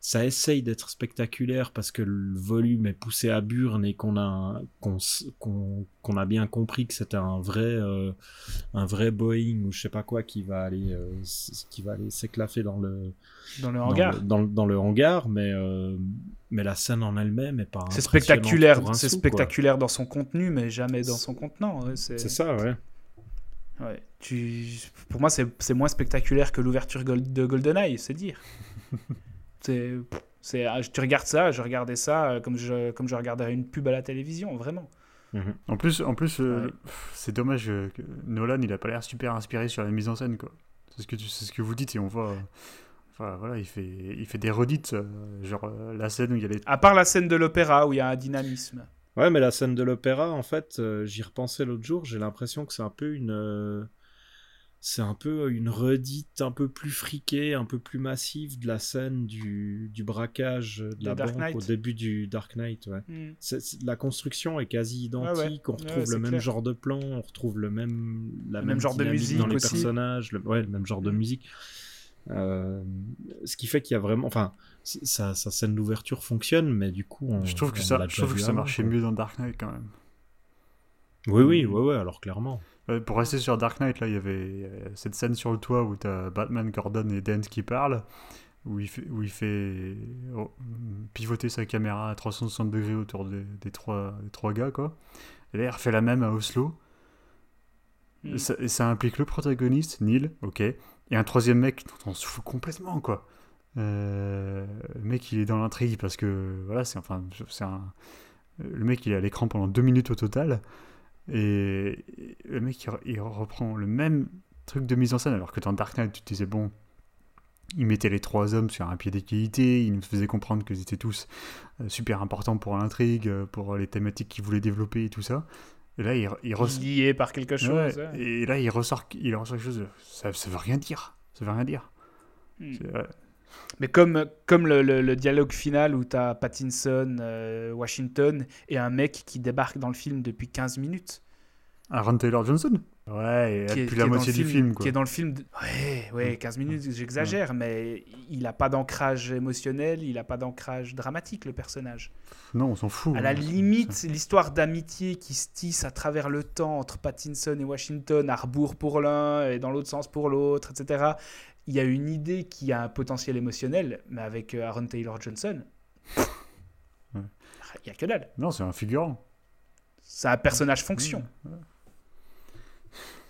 B: ça essaye d'être spectaculaire parce que le volume est poussé à burne et qu'on a qu'on qu'on a bien compris que c'était un vrai euh, un vrai Boeing ou je sais pas quoi qui va aller euh, qui va aller s'éclaffer dans le
A: dans le hangar
B: dans, le, dans, le hangar mais euh, mais la scène en elle-même est pas
A: c'est spectaculaire c'est spectaculaire dans son contenu mais jamais dans son contenant c'est
B: ça ouais
A: Ouais, tu... Pour moi, c'est moins spectaculaire que l'ouverture de GoldenEye, c'est dire. [LAUGHS] c'est, c'est, ah, tu regardes ça, je regardais ça euh, comme je, comme je regarderais une pub à la télévision, vraiment.
C: Mhm. En plus, en plus euh, c'est dommage que Nolan, il a pas l'air super inspiré sur la mise en scène, quoi. C'est ce que, tu, c'est ce que vous dites et on voit. Enfin, voilà, il fait, il fait des redites, euh, genre la scène où il y a les.
A: À part la scène de l'opéra où il y a un dynamisme.
B: Ouais, mais la scène de l'opéra, en fait, euh, j'y repensais l'autre jour, j'ai l'impression que c'est un peu une. Euh, c'est un peu une redite un peu plus friquée, un peu plus massive de la scène du, du braquage de la banque au début du Dark Knight. Ouais. Hmm. la construction est quasi identique, on retrouve le même genre de plan, on retrouve le même, la même, genre de musique dans les personnages, le, ouais, le même genre de hmm. musique. Euh, ce qui fait qu'il y a vraiment. Enfin, sa, scène d'ouverture fonctionne, mais du coup.
C: je trouve que, ça, je trouve que ça marchait mieux dans Dark Knight quand même.
B: Oui, oui, ouais, ouais, alors clairement.
C: Pour rester sur Dark Knight, là, il y avait cette scène sur le toit où tu as Batman, Gordon et Dance qui parlent, où il fait, où il fait oh, pivoter sa caméra à 360 degrés autour des, trois, des trois gars, quoi. Et là, il refait la même à Oslo. Ça, et ça implique le protagoniste, Neil, ok, et un troisième mec, on se fout complètement, quoi. Euh, le mec, il est dans l'intrigue parce que, voilà, c'est enfin. Le mec, il est à l'écran pendant deux minutes au total. Et le mec, il, reprend le même truc de mise en scène, alors que dans Dark Knight, tu te disais, bon, il mettait les trois hommes sur un pied d'égalité, il nous faisait comprendre qu'ils étaient tous euh, super importants pour l'intrigue, pour les thématiques qu'il voulait développer et tout ça. Et là, il, il
A: lié par quelque chose.
C: Et là, il ressort, il ressort quelque chose. Ça, ça veut rien dire. Ça veut rien dire.
A: Hmm. Mais comme, comme le, le, dialogue final où tu as Pattinson, euh, Washington et un mec qui débarque dans le film depuis 15 minutes.
C: Aaron Taylor Johnson? Ouais, et depuis la moitié du film,
A: Qui est dans le film. Ouais, ouais, 15 minutes, j'exagère, mais il n'a pas d'ancrage émotionnel, il n'a pas d'ancrage dramatique, le personnage.
C: Non, on s'en fout.
A: À la limite, l'histoire d'amitié qui se tisse à travers le temps entre Pattinson et Washington, à rebours pour l'un et dans l'autre sens pour l'autre, etc. Il y a une idée qui a un potentiel émotionnel, mais avec euh, Aaron Taylor Johnson, il n'y a que dalle.
C: Non, c'est un figurant.
A: C'est un personnage fonction.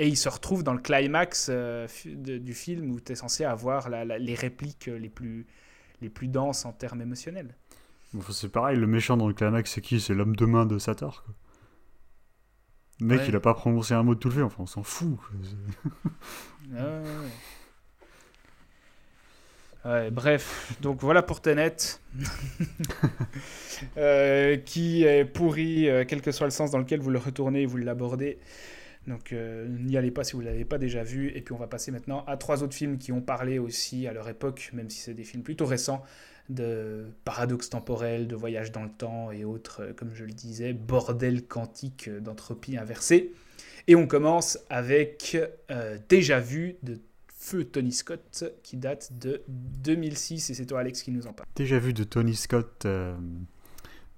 A: Et il se retrouve dans le climax euh, du film où tu es censé avoir les répliques euh, les plus, les plus denses en termes émotionnels.
C: c'est pareil, le méchant dans le climax, c'est qui? C'est l'homme de main de Sator. Quoi. Le mec, il a pas prononcé un mot de tout le film, enfin, on s'en fout. [LAUGHS]
A: bref, donc voilà pour Tenet, [LAUGHS] euh, qui est pourri, quel que soit le sens dans lequel vous le retournez et vous l'abordez. Donc euh, n'y allez pas si vous ne l'avez pas déjà vu. Et puis on va passer maintenant à trois autres films qui ont parlé aussi à leur époque, même si c'est des films plutôt récents, de paradoxes temporels, de voyages dans le temps et autres, euh, comme je le disais, bordel quantique d'entropie inversée. Et on commence avec euh, Déjà vu de Feu Tony Scott qui date de 2006 et c'est toi Alex qui nous en parle.
C: Déjà vu de Tony Scott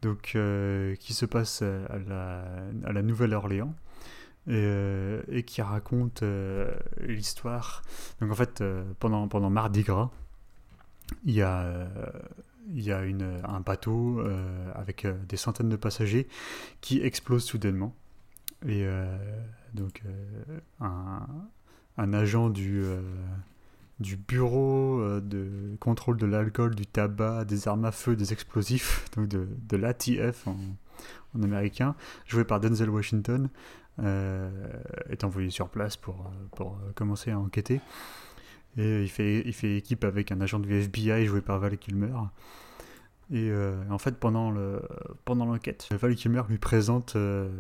C: donc, qui se passe à la Nouvelle-Orléans. Euh, et, qui raconte euh, l'histoire. Donc en fait, euh, pendant, pendant Mardi Gras, il y a, il y a un bateau avec des centaines de passagers qui explose soudainement. Et donc un, agent du, du bureau de contrôle de l'alcool, du tabac, des armes à feu, des explosifs, donc de, de l'ATF en, américain, joué par Denzel Washington, est envoyé sur place pour, pour commencer à enquêter. Et il fait, il fait équipe avec un agent du FBI joué par Val Kilmer. Et euh, en fait, pendant le pendant l'enquête, Val Kilmer lui présente euh,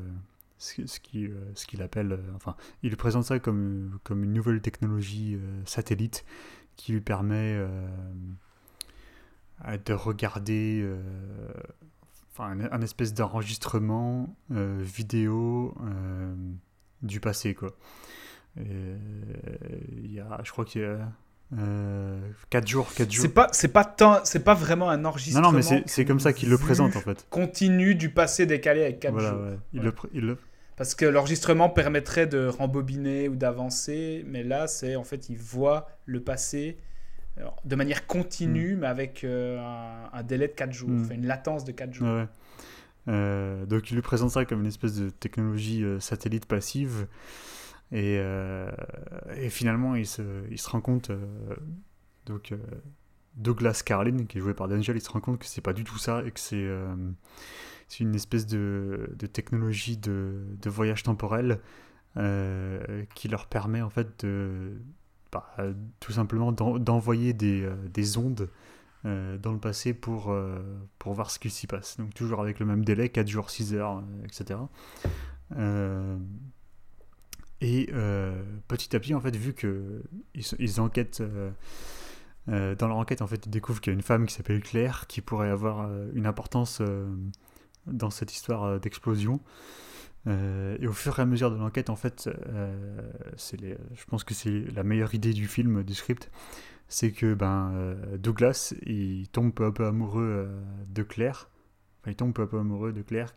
C: ce, qu'il ce appelle, enfin, il présente ça comme, comme une nouvelle technologie satellite qui lui permet de regarder enfin, un, espèce d'enregistrement euh, vidéo euh, du passé, quoi. Il y a, je crois qu'il y a Euh, 4 jours, 4 jours.
A: C'est pas, c'est pas tant, c'est pas vraiment un
C: Non,
A: enregistrement.
C: non, mais c'est c'est comme ça qu'il le présente en fait.
A: Continu du passé décalé avec 4
C: Voilà,
A: jours.
C: ouais. Il,
A: Ouais.
C: le, il le-
A: Parce que l'enregistrement permettrait de rembobiner ou d'avancer, mais là, c'est en fait, il voit le passé euh, de manière continue, mais avec euh, un, un délai de 4 jours,
C: Mm.
A: une latence de 4 jours.
C: Ouais. Euh, donc il lui présente ça comme une espèce de technologie euh, satellite passive. Et, et finalement, il se, il se rend compte, donc Douglas Carlin, qui est joué par Daniel, il se rend compte que c'est pas du tout ça et que c'est c'est une espèce de, de technologie de, de voyage temporel qui leur permet en fait de bah, tout simplement d'en- d'envoyer des, euh, des ondes euh, dans le passé pour, euh, pour voir ce qui s'y passe. Donc toujours avec le même délai, 4 jours, 6 heures, euh, etc. Euh, et euh, petit à petit, en fait, vu que ils, enquêtent, euh, euh, dans leur enquête, en fait, ils découvrent qu'il y a une femme qui s'appelle Claire qui pourrait avoir euh, une importance euh, dans cette histoire euh, d'explosion. Euh, et au fur et à mesure de l'enquête, en fait, euh, je pense que c'est la meilleure idée du film, du script, c'est que ben, euh, Douglas, il tombe peu à peu amoureux de Claire. Enfin, il tombe peu peu amoureux de Claire,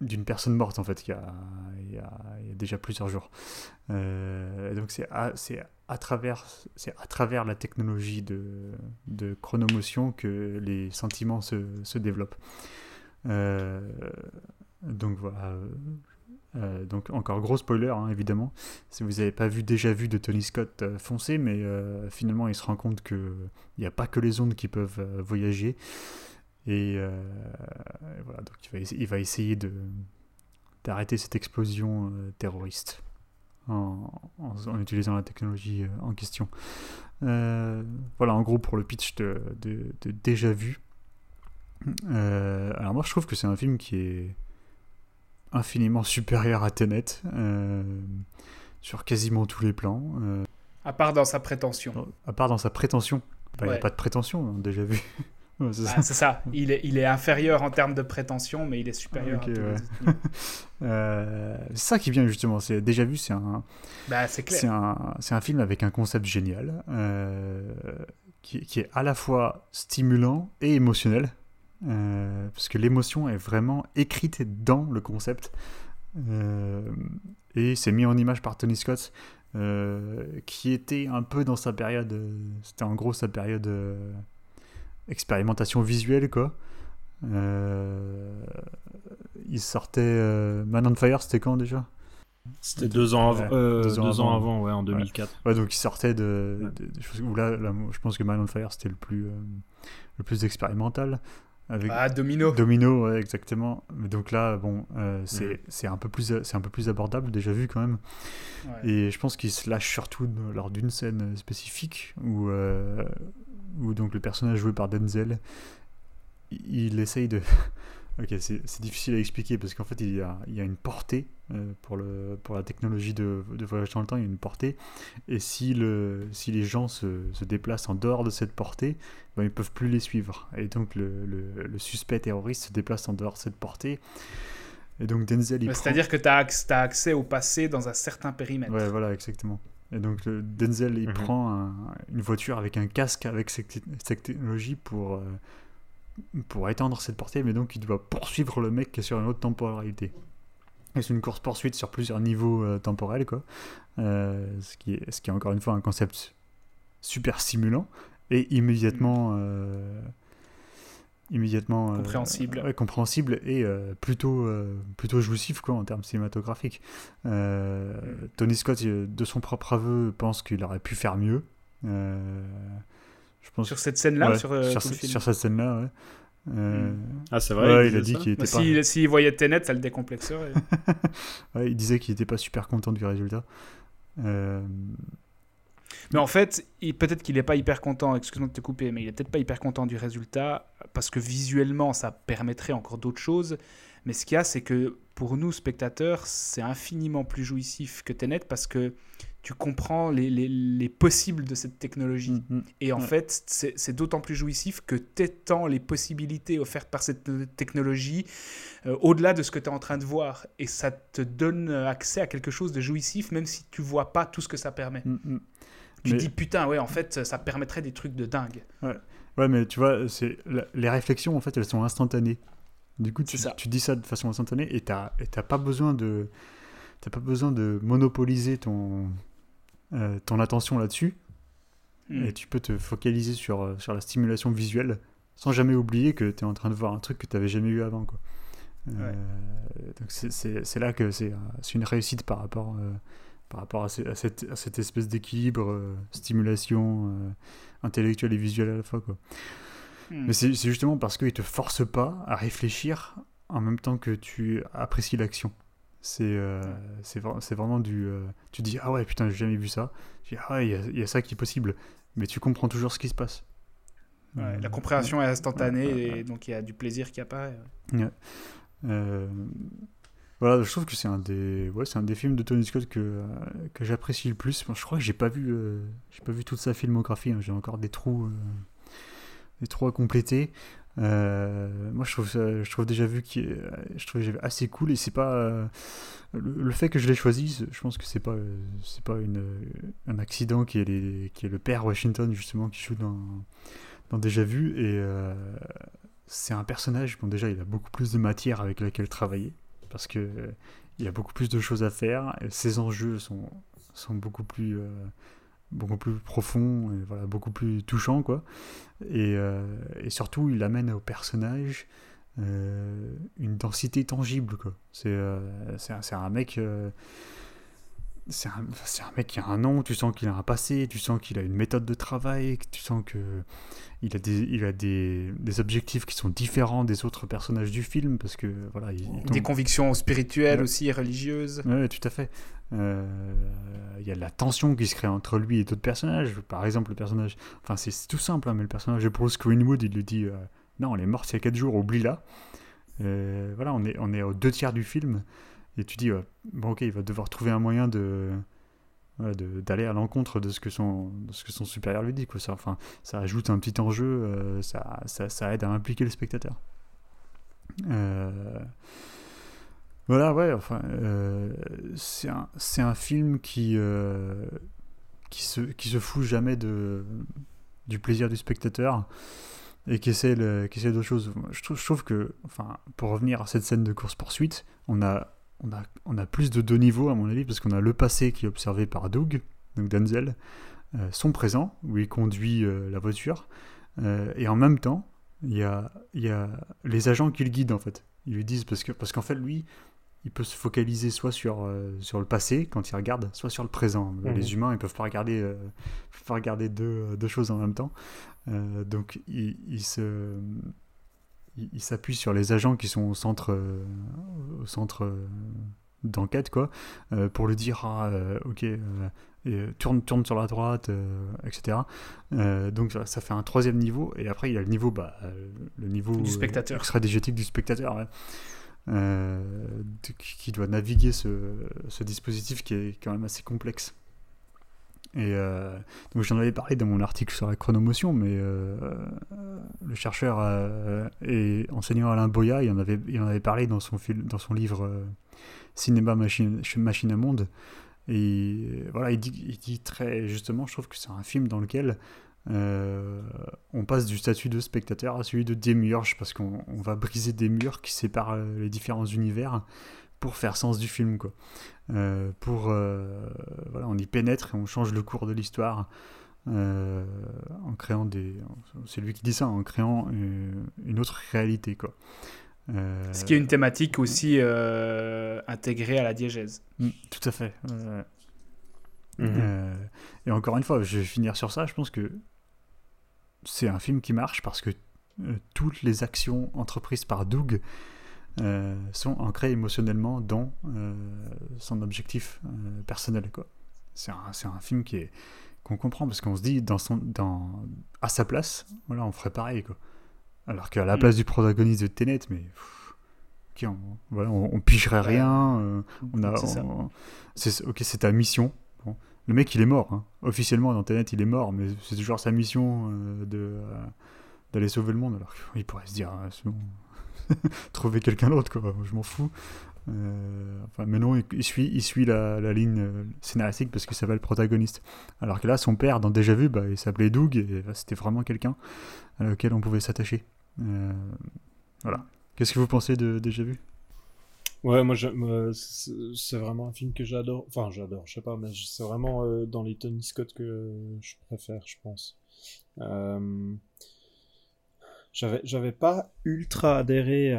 C: d'une personne morte, en fait, qui a, il y a, déjà plusieurs jours. Donc c'est à, à travers, à travers la technologie de, chronomotion que les sentiments se, se développent. Donc voilà. Euh, donc encore gros spoiler hein, évidemment. Si vous n'avez pas vu déjà vu de Tony Scott, euh, foncez, mais euh, finalement il se rend compte que il n'y a pas que les ondes qui peuvent voyager. Et, voilà, donc il va, il va essayer de d'arrêter cette explosion terroriste en, utilisant la technologie en question. Voilà en gros pour le pitch de, de- déjà vu. Alors moi je trouve que c'est un film qui est infiniment supérieur à Tenet euh, sur quasiment tous les plans, euh,
A: À part dans sa prétention.
C: à part dans sa prétention. Enfin, Il n'y a pas de prétention, hein, déjà vu. [LAUGHS] Ouais, c'est ça.
A: Ah. Il est, il est inférieur en termes de prétention, mais il est supérieur
C: ouais. [LAUGHS] Euh, c'est ça qui vient justement. C'est déjà vu, c'est un,
A: Bah, c'est
C: un, film avec un concept génial euh, qui, qui est à la fois stimulant et émotionnel. Euh, parce que l'émotion est vraiment écrite dans le concept. Euh, et c'est mis en image par Tony Scott, euh, qui était un peu dans sa période. C'était en gros sa période expérimentation visuelle, quoi. Il sortait Man on Fire, c'était quand déjà?
B: C'était deux ans, av-
C: Ouais,
B: euh,
C: deux
B: deux
C: ans
B: ans,
C: avant.
B: ouais, en 2004.
C: Ouais, donc il sortait de,
B: Ouais.
C: de- de choses où là, je pense que Man on Fire c'était le plus, euh, le plus expérimental. Avec
A: Ah, Domino.
C: Domino, ouais, exactement. Mais donc là, bon, euh, c'est
B: Mhm.
C: c'est un, peu plus- c'est un peu plus abordable, déjà vu quand même.
A: Ouais.
C: Et je pense qu'il se lâche surtout lors d'une scène spécifique où, euh, où donc le personnage joué par Denzel, il essaye de. Ok, c'est difficile à expliquer parce qu'en fait il y a, il y a une portée euh, pour, le, pour la technologie de, de voyage dans le temps, il y a une portée. Et si, le, si les gens se, se déplacent en dehors de cette portée, ben, ils ne peuvent plus les suivre. Et donc le, le, le suspect terroriste se déplace en dehors de cette portée. Et donc Denzel, prend-
A: C'est-à-dire que tu as, accès au passé dans un certain périmètre.
C: Ouais, voilà, exactement. Et donc le Denzel, il
B: Mhm.
C: prend un- une voiture avec un casque avec cette, cette technologie pour, euh, pour étendre cette portée, mais donc il doit poursuivre le mec qui est sur une autre temporalité. Et c'est une course-poursuite sur plusieurs niveaux euh, temporels, quoi. Euh, ce, qui est, ce qui est encore une fois un concept super stimulant et immédiatement... euh, immédiatement
A: Compréhensible.
C: ouais, compréhensible et plutôt plutôt jouissif quoi en termes cinématographiques
A: Mm.
C: Tony Scott de son propre aveu pense qu'il aurait pu faire mieux je pense
A: Sur cette scène-là,
C: ouais,
A: sur, euh,
C: sur, cette scène là ouais. Euh,
B: Ah, c'est
C: ouais,
B: vrai
C: il, a dit qu'il était
A: Bah,
C: pas
A: S'il s'il voyait Tenet, ça le décomplexerait. [LAUGHS]
C: ouais, il disait qu'il était pas super content du résultat Euh,
A: Mais en fait, peut-être qu'il n'est pas hyper content, excuse-moi de te couper, mais il est peut-être pas hyper content du résultat, parce que visuellement, ça permettrait encore d'autres choses. Mais ce qu'il y a, c'est que pour nous, spectateurs, c'est infiniment plus jouissif que Tenet, parce que tu comprends les, les- les possibles de cette technologie.
C: mm, mm.
A: Et en
C: Ouais.
A: fait, c'est d'autant plus jouissif que t'étends les possibilités offertes par cette technologie euh, au-delà de ce que tu es en train de voir. Et ça te donne accès à quelque chose de jouissif, même si tu vois pas tout ce que ça permet.
C: Mm, mm.
A: Tu
C: Mais-
A: dis putain, ouais, en fait, ça permettrait des trucs de dingue.
C: Ouais, mais tu vois, les réflexions en fait, elles sont instantanées. Du coup, tu,
A: ça.
C: tu dis ça de façon instantanée et t'as pas besoin de t'as pas besoin de monopoliser ton euh, ton attention là-dessus
A: Hmm.
C: et tu peux te focaliser sur euh, sur la stimulation visuelle sans jamais oublier que tu es en train de voir un truc que tu n'avais jamais eu avant quoi. Euh, donc c'est- là que c'est une réussite par rapport euh, par rapport à, ce- à cette, à cette espèce d'équilibre euh, stimulation intellectuelle et visuelle à la fois quoi.
A: Hmm.
C: Mais c'est justement parce qu'il te force pas à réfléchir en même temps que tu apprécies l'action. C'est euh, c'est vra- c'est vraiment du. euh, tu dis, ah ouais, putain, j'ai jamais vu ça. Tu dis, ah ouais, il y a- il y, a ça qui est possible. Mais tu comprends toujours ce qui se passe.
A: Ouais,
C: Euh,
A: la compréhension est instantanée
C: ouais, ouais,
A: et donc il y a du plaisir qui apparaît.
C: Euh, voilà, je trouve que c'est un des, ouais, c'est un des films de Tony Scott que, que j'apprécie le plus. Je crois que j'ai pas vu, euh, j'ai pas vu toute sa filmographie. hein. J'ai encore des trous, des trous à compléter. Euh, moi, je trouve, ça- je trouve déjà vu est- je trouve assez cool et c'est pas euh, le, fait que je l'ai choisi. Je pense que c'est pas, c'est pas une, un accident qui est, les, qui est le père Washington justement qui joue dans, dans déjà vu et euh, c'est un personnage, bon déjà il a beaucoup plus de matière avec laquelle travailler, parce que il y a beaucoup plus de choses à faire, ses enjeux sont, sont beaucoup plus beaucoup plus profonds, et voilà, beaucoup plus touchants quoi. Et, euh, et surtout il amène au personnage euh, une densité tangible quoi. C'est euh, un, un mec c'est un, mec qui a un nom, tu sens qu'il a un passé, tu sens qu'il a une méthode de travail, tu sens que il a des, il a des, des objectifs qui sont différents des autres personnages du film parce que voilà, il, il
A: Des convictions spirituelles
C: Ouais.
A: aussi, religieuses.
C: Ouais, tout à fait. Euh, Il y a de la tension qui se crée entre lui et d'autres personnages. Par exemple, le personnage. Enfin, c'est tout simple, hein, mais le personnage de Bruce Greenwood, il lui dit euh, Non, elle est morte il y a 4 jours, oublie-la. Euh, voilà, on est, on est aux deux tiers du film. Et tu dis Bon, ok, il va devoir trouver un moyen de. d'aller à l'encontre de ce que son ce que son supérieur lui dit quoi ça enfin ça ajoute un petit enjeu ça, ça, aide à impliquer le spectateur voilà, ouais, enfin, euh, c'est un, un film qui, euh, qui, se, qui se fout jamais de, du plaisir du spectateur et qui essaie, le- qui essaie d'autres choses. Je trouve, que, enfin, pour revenir à cette scène de course-poursuite, on a, on, a, on a plus de deux niveaux, à mon avis, parce qu'on a le passé qui est observé par Doug, donc Denzel, euh, son présent, où il conduit la voiture, et en même temps, il y a, y a les agents qui le guident, en fait. Ils lui disent, parce que parce qu'en fait, lui, il peut se focaliser soit sur, euh, sur le passé quand il regarde, soit sur le présent.
B: Mhm.
C: Les humains, ils peuvent pas regarder, euh, peuvent pas regarder deux, deux choses en même temps. Euh, donc, il, il se, il, il s'appuie sur les agents qui sont au centre, euh, au centre euh, d'enquête, quoi, euh, pour lui dire, ah, euh, ok, euh, et, euh, tourne, tourne sur la droite, euh, etc. Euh, donc, ça, fait un troisième niveau. Et après, il y a le niveau, bah, euh, le niveau
A: Du
C: euh,
A: spectateur.
C: extra-digétique du spectateur. ouais euh, qui qui doit naviguer ce, dispositif qui est quand même assez complexe. Et euh, donc j'en avais parlé dans mon article sur la chronomotion, mais euh, euh, le chercheur euh, et enseignant Alain Boya, il en avait, parlé dans son, livre euh, Cinéma Machine, Machine à Monde. Et voilà, il dit très justement, je trouve que c'est un film dans lequel euh, on passe du statut de spectateur à celui de démiurge parce qu'on on va briser des murs qui séparent euh, les différents univers pour faire sens du film quoi. Euh, pour euh, voilà, on y pénètre et on change le cours de l'histoire euh, en créant des c'est lui qui dit ça en créant une, une autre réalité quoi. Euh,
A: Ce qui est une thématique aussi euh, intégrée à la diégèse.
C: Mm, Tout à fait.
B: Mhm.
C: Euh, et encore une fois, je vais finir sur ça. Je pense que c'est un film qui marche parce que euh, toutes les actions entreprises par Doug euh, sont ancrées émotionnellement dans euh, son objectif euh, personnel. C'est, un, film qui est, qu'on comprend parce qu'on se dit dans son, dans, à sa place, voilà, on ferait pareil. Quoi. Alors qu'à la
A: Mm.
C: place du protagoniste de Tenet, mais pff, on, voilà, on, on pigerait rien. on a,
A: C'est
C: ok, c'est ta mission. Bon. Le mec, il est mort. hein. Officiellement, dans Tenet, il est mort, mais c'est toujours sa mission euh, de euh, d'aller sauver le monde. Alors qu'il pourrait se dire, bon, [LAUGHS] trouver quelqu'un d'autre, quoi. Je m'en fous. Euh, mais non, il, suit, il suit la, ligne scénaristique parce que ça va le protagoniste. Alors que là, son père, dans Déjà Vu, bah, il s'appelait Doug et c'était vraiment quelqu'un à lequel on pouvait s'attacher. Voilà. Qu'est-ce que vous pensez de Déjà Vu?
B: Ouais, moi, c'est vraiment un film que j'adore. Enfin, j'adore, je sais pas, mais c'est vraiment euh, dans les Tony Scott que je préfère, je pense. Euh, J'avais, pas ultra adhéré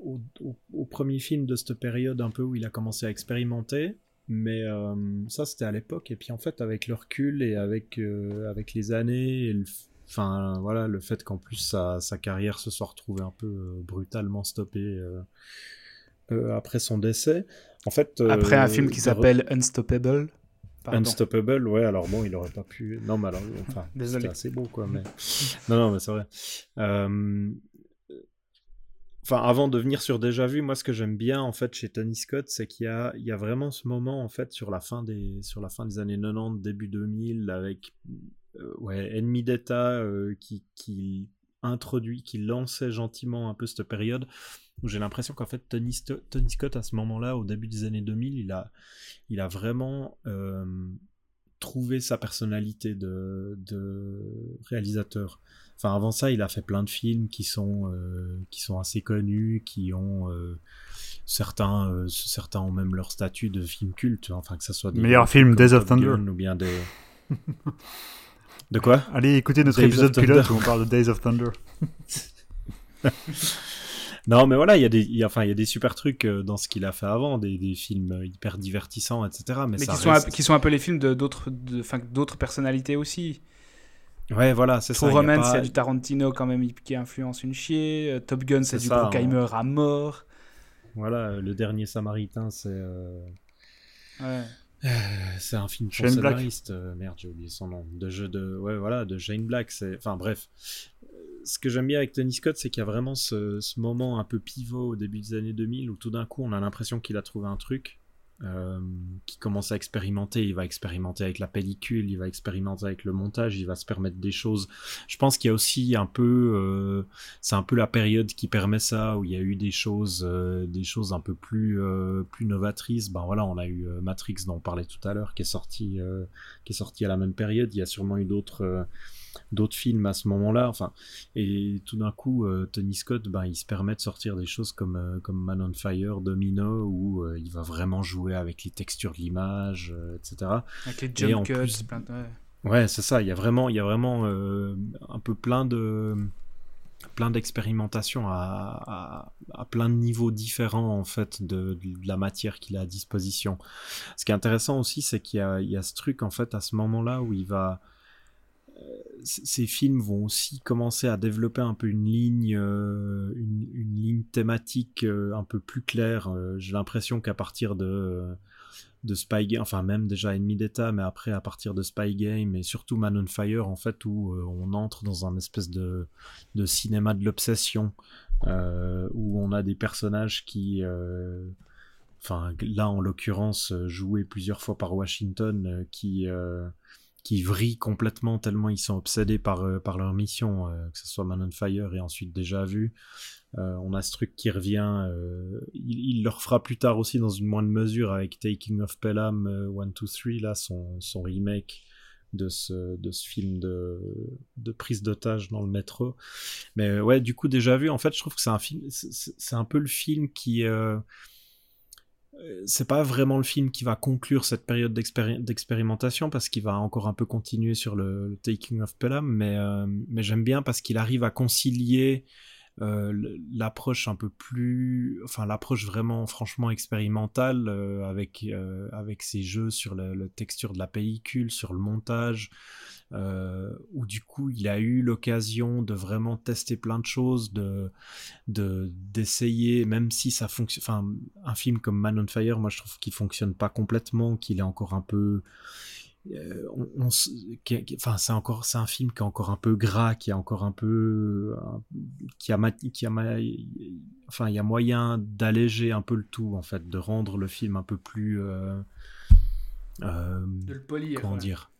B: au, premier film de cette période un peu où il a commencé à expérimenter, mais euh, ça c'était à l'époque. Et puis en fait, avec le recul et avec, euh, avec les années, le, enfin voilà, le fait qu'en plus sa, sa carrière se soit retrouvée un peu brutalement stoppée euh, après son décès, en fait.
A: Après un
B: euh,
A: film qui
B: re-
A: s'appelle Unstoppable. Pardon.
B: Unstoppable, ouais, alors bon, il aurait pas pu. Non, mais alors, [LAUGHS] enfin,
A: Désolé.
B: assez beau, quoi, mais. [LAUGHS] non, non, mais c'est vrai. Euh, Enfin, avant de venir sur Déjà Vu, moi, ce que j'aime bien, en fait, chez Tony Scott, c'est qu'il y a, il y a vraiment ce moment, en fait, sur la fin des, sur la fin des années 90, début 2000, avec, euh, ouais, Ennemi d'État, euh, qui, qui introduit, qui lançait gentiment un peu cette période, j'ai l'impression qu'en fait, Tony, Scott, à ce moment-là, au début des années 2000, il a, il a vraiment euh, trouvé sa personnalité de, de réalisateur. Enfin, avant ça, il a fait plein de films qui sont, euh, qui sont assez connus, qui ont euh, certains, certains ont même leur statut de film culte. Enfin, que ça soit des
C: Meilleur
B: films
C: film, Days of Thunder.
B: Gun ou bien des. [LAUGHS] De quoi?
C: Allez, écoutez notre
B: Days
C: épisode pilote où on parle de Days of Thunder. [LAUGHS]
B: Non, mais voilà, il y a des, il y a- enfin, il y a des super trucs euh, dans ce qu'il a fait avant, des, des films euh, hyper divertissants, etc. Mais,
A: Mais
B: ça
A: qui sont, un,
B: reste-
A: qui sont un peu les films de d'autres d'autres personnalités aussi.
B: Ouais, voilà, c'est ça.
A: Romance,
B: pas-
A: il y a du Tarantino quand même qui influence une chier. Euh, Top Gun, c'est
B: C'est
A: du Bruckheimer à mort.
B: Voilà, euh, le dernier Samaritain, c'est. euh,
A: Ouais.
B: Euh, C'est un film pour scénariste, euh, merde, j'ai oublié son nom. De jeu de, ouais, voilà, de Shane Black. C'est, enfin, bref. Ce que j'aime bien avec Tony Scott, c'est qu'il y a vraiment ce, moment un peu pivot au début des années 2000 où tout d'un coup, on a l'impression qu'il a trouvé un truc, euh, qui commence à expérimenter. Il va expérimenter avec la pellicule, il va expérimenter avec le montage, il va se permettre des choses. Je pense qu'il y a aussi un peu, euh, c'est un peu la période qui permet ça, où il y a eu des choses, euh, des choses un peu plus, euh, plus novatrices. Ben voilà, on a eu Matrix dont on parlait tout à l'heure, qui est sorti, qui est sorti à la même période. Il y a sûrement eu d'autres, d'autres films à ce moment-là. Enfin, et tout d'un coup, euh, Tony Scott, ben il se permet de sortir des choses comme, euh, comme Man on Fire, Domino, où euh, il va vraiment jouer avec les textures de l'image, etc.
A: Avec les jump cuts,
B: plus-
A: plein de... ouais.
B: Ouais, c'est ça. Il y a vraiment, il y a vraiment un peu plein de plein d'expérimentations à, à, à plein de niveaux différents en fait de, de la matière qu'il a à disposition. Ce qui est intéressant aussi, c'est qu'il y y a ce truc en fait à ce moment-là où il va ces films vont aussi commencer à développer un peu une ligne, euh, une, ligne thématique euh, un peu plus claire. Euh, J'ai l'impression qu'à partir de de Spy Game, enfin même déjà Ennemi d'État, mais après à partir de Spy Game et surtout Man on Fire, en fait, où on entre dans un espèce de, de cinéma de l'obsession, où on a des personnages qui, enfin là en l'occurrence, joués plusieurs fois par Washington, qui, qui vrillent complètement tellement ils sont obsédés par, euh, par leur mission, euh, que ce soit Man on Fire et ensuite déjà vu. Euh, on a ce truc qui revient. il, il le refera plus tard aussi dans une moindre mesure avec Taking of Pelham 1, 2, 3, là, son, son remake de ce, de film de, de prise d'otage dans le métro. Mais ouais, du coup, déjà vu, en fait, je trouve que c'est un film, c'est un peu le film qui. C'est pas vraiment le film qui va conclure cette période d'expéri- d'expérimentation parce qu'il va encore un peu continuer sur le, Taking of Pelham, mais, euh, mais j'aime bien parce qu'il arrive à concilier euh, l'approche un peu plus, enfin l'approche vraiment franchement expérimentale euh, avec avec ces jeux sur la, la texture de la pellicule, sur le montage, où du coup il a eu l'occasion de vraiment tester plein de choses, de de d'essayer, même si ça fonctionne, enfin un film comme Man on Fire, moi je trouve qu'il fonctionne pas complètement, qu'il est encore un peu euh, on, on s- qui- qui- enfin c'est encore c'est un film qui est encore un peu gras qui est encore un peu qui a qui a enfin il y a moyen d'alléger un peu le tout en fait de rendre le film un peu plus euh, euh,
A: De le polir.
B: comment
A: ouais.
B: dire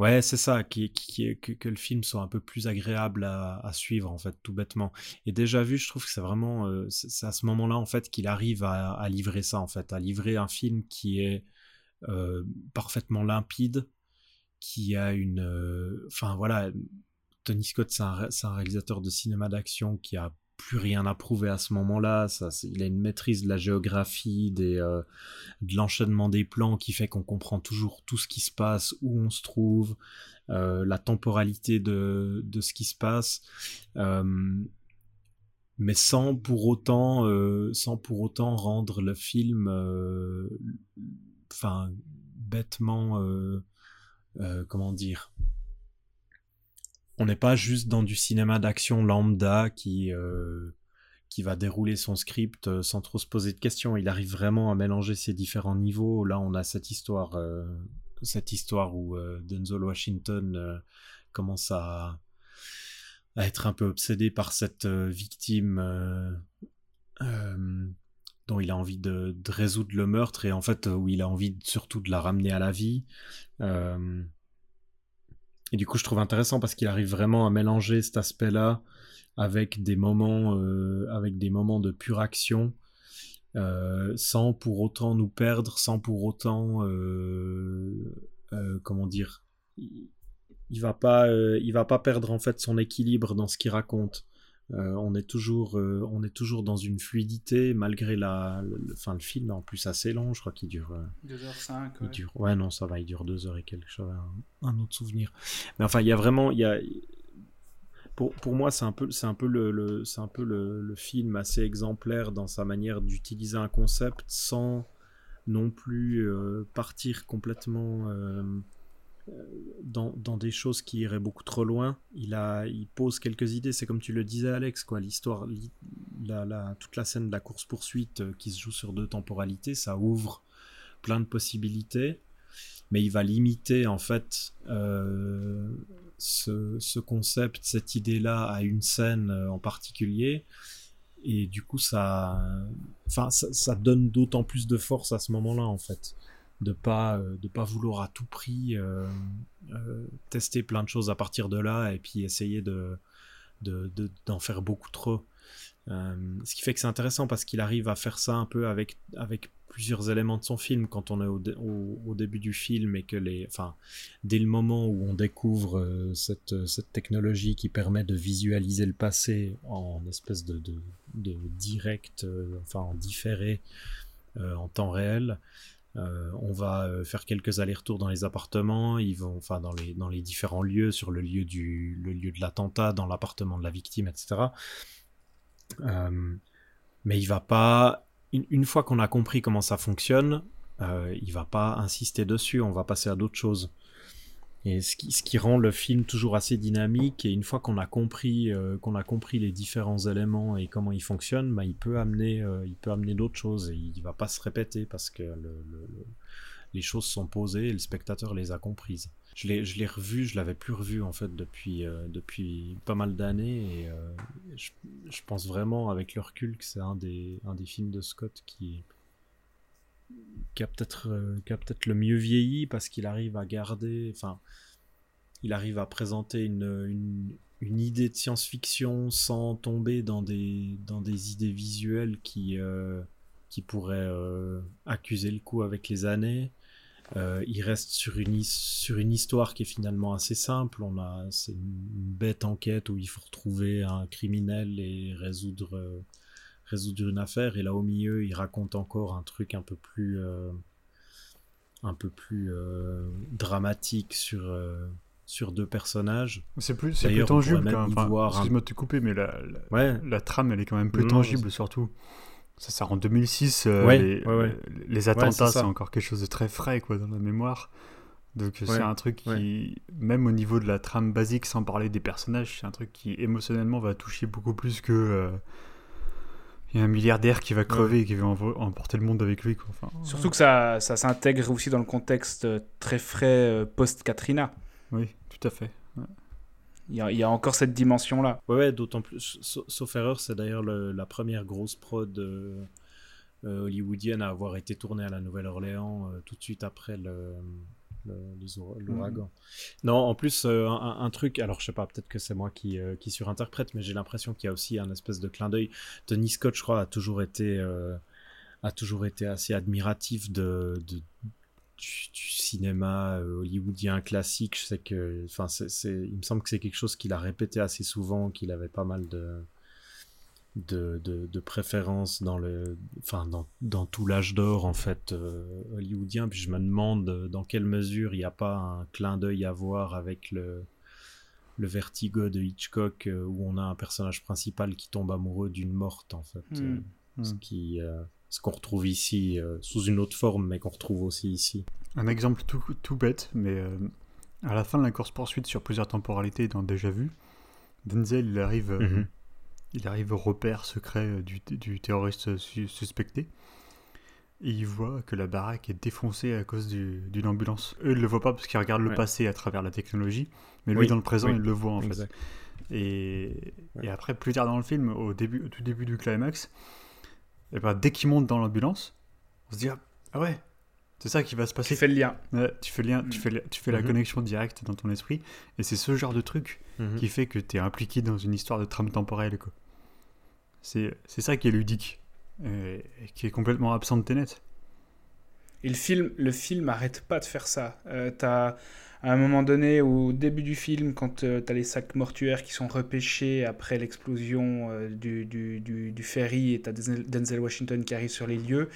B: Ouais, c'est ça, qui, qui, que, le film soit un peu plus agréable à, suivre, en fait, tout bêtement. Et déjà vu, je trouve que c'est vraiment, euh, à ce moment-là, en fait, qu'il arrive à, à, livrer ça, en fait, à livrer un film qui est euh, parfaitement limpide, qui a une, euh, enfin voilà, Tony Scott, c'est un, un, réalisateur de cinéma d'action qui a plus rien à prouver à ce moment-là. Ça, il a une maîtrise de la géographie, des, euh, de l'enchaînement des plans qui fait qu'on comprend toujours tout ce qui se passe, où on se trouve, euh, la temporalité de, de, ce qui se passe, euh, mais sans pour autant, sans pour autant rendre le film, enfin, bêtement, comment dire on n'est pas juste dans du cinéma d'action lambda qui, euh, va dérouler son script euh, sans trop se poser de questions. Il arrive vraiment à mélanger ces différents niveaux. Là, on a cette histoire, euh, cette histoire où Denzel Washington commence à, être un peu obsédé par cette victime dont il a envie de, de, résoudre le meurtre et en fait où il a envie surtout de la ramener à la vie. Et du coup, je trouve intéressant parce qu'il arrive vraiment à mélanger cet aspect-là avec des moments, euh, avec des moments de pure action, euh, sans pour autant nous perdre, sans pour autant, euh, comment dire, il va pas, il va pas perdre en fait son équilibre dans ce qu'il raconte. Euh, on est toujours, euh, on est toujours dans une fluidité malgré la, le, fin le film en plus assez long, je crois qu'il dure
A: 2h05. Ouais.
B: Il dure, ouais non ça va, il dure 2 heures et quelque chose, un, un, autre souvenir. Mais enfin il y a vraiment, il y a, pour, pour moi c'est un peu, c'est un peu le, le c'est un peu le, film assez exemplaire dans sa manière d'utiliser un concept sans non plus euh, partir complètement euh, dans, des choses qui iraient beaucoup trop loin. Il, pose quelques idées, c'est comme tu le disais Alex, quoi. L'histoire, toute la scène de la course-poursuite euh, qui se joue sur deux temporalités, ça ouvre plein de possibilités, mais il va limiter en fait euh, ce, ce, concept, cette idée-là à une scène euh, en particulier. Et du coup, ça, ça donne d'autant plus de force à ce moment-là, en fait de pas euh, de pas vouloir à tout prix euh, euh, tester plein de choses à partir de là et puis essayer de d'en de, faire beaucoup trop. Ce qui fait que c'est intéressant parce qu'il arrive à faire ça un peu avec avec plusieurs éléments de son film. Quand on est au, au, début du film et que les enfin dès le moment où on découvre cette cette technologie qui permet de visualiser le passé en espèce de de, direct enfin en différé en temps réel euh, on va euh, faire quelques allers-retours dans les appartements, ils vont, enfin dans les dans les différents lieux, sur le lieu du le lieu de l'attentat, dans l'appartement de la victime, etc. Euh, mais il va pas une, fois qu'on a compris comment ça fonctionne, euh, il va pas insister dessus, on va passer à d'autres choses. Et ce qui, rend le film toujours assez dynamique, et une fois qu'on a compris euh, qu'on a compris les différents éléments et comment ils fonctionnent, bah, il peut amener euh, il peut amener d'autres choses et il va pas se répéter parce que le, le, le, les choses sont posées et le spectateur les a comprises. Je l'ai revu, je l'avais plus revu en fait depuis euh, depuis pas mal d'années et je, je pense vraiment avec le recul que c'est un des un des films de Scott qui qui a peut-être euh, peut-être le mieux vieilli parce qu'il arrive à garder enfin il arrive à présenter une, une, une idée de science-fiction sans tomber dans des dans des idées visuelles qui euh, qui pourraient euh, accuser le coup avec les années. Il reste sur une sur une histoire qui est finalement assez simple. On a c'est une bête enquête où il faut retrouver un criminel et résoudre résoudre une affaire et là au milieu il raconte encore un truc un peu plus euh, un peu plus euh, dramatique sur euh, sur deux personnages.
C: C'est plus c'est plus tangible quand même enfin, excuse-moi de te couper mais la, la, ouais. la, trame elle est quand même plus non, tangible surtout. Ça sort en 2006 euh,
B: ouais,
C: les,
B: ouais,
C: les, attentats c'est encore quelque chose de très frais quoi dans la mémoire. Donc c'est un truc qui même au niveau de la trame basique sans parler des personnages c'est un truc qui émotionnellement va toucher beaucoup plus que euh, il y a un milliardaire qui va crever ouais. et qui va emporter le monde avec lui. Quoi. Enfin,
A: Surtout ouais. que ça, ça s'intègre aussi dans le contexte euh, très frais euh, post-Katrina.
C: Oui, tout à fait. Ouais.
A: Il, y a, il y a encore cette dimension-là.
B: Ouais, ouais d'autant plus. Sauf erreur, c'est d'ailleurs la première grosse prod euh, hollywoodienne à avoir été tournée à la Nouvelle-Orléans tout de suite après le l'ouragan. Non, en plus, euh, un, truc, alors je sais pas, peut-être que c'est moi qui, euh, qui surinterprète, mais j'ai l'impression qu'il y a aussi un espèce de clin d'œil. Tony Scott, je crois, a toujours été, euh, a toujours été assez admiratif de, du, cinéma hollywoodien classique. Je sais que, enfin, il me semble que c'est quelque chose qu'il a répété assez souvent, qu'il avait pas mal de de, de, préférence dans le enfin dans, dans tout l'âge d'or en fait euh, hollywoodien puis je me demande dans quelle mesure il n'y a pas un clin d'œil à voir avec le le vertigo de Hitchcock euh, où on a un personnage principal qui tombe amoureux d'une morte en fait hmm. Euh, ce hmm. qui ce qu'on retrouve ici sous une autre forme mais qu'on retrouve aussi ici
C: un exemple tout, tout bête mais à la fin de la course poursuite sur plusieurs temporalités dans Déjà Vu Denzel il arrive mhm il arrive au repère secret euh, du, du terroriste suspecté. Et il voit que la baraque est défoncée à cause d'une ambulance. Eux, ils ne le voient pas parce qu'ils regardent le passé à travers la technologie. Mais lui, dans le présent, il le voit en fait. Et, et, après, plus tard dans le film, au, début, au tout début du climax, et eh ben, dès qu'il monte dans l'ambulance, on se dit Ah ouais, c'est ça qui va se passer.
A: Tu fais le lien.
C: tu fais, lien, tu mm. fais, tu fais la mm-hmm. connexion directe dans ton esprit. Et c'est ce genre de truc mm-hmm. qui fait que tu es impliqué dans une histoire de trame temporelle. C'est, ça qui est ludique, et, qui est complètement absent de Tenet.
A: Et le film, le film arrête pas de faire ça. Euh, t'as à un moment donné, au début du film, quand euh, tu as les sacs mortuaires qui sont repêchés après l'explosion euh, du, du, du, ferry et tu as Denzel Washington qui arrive sur les lieux,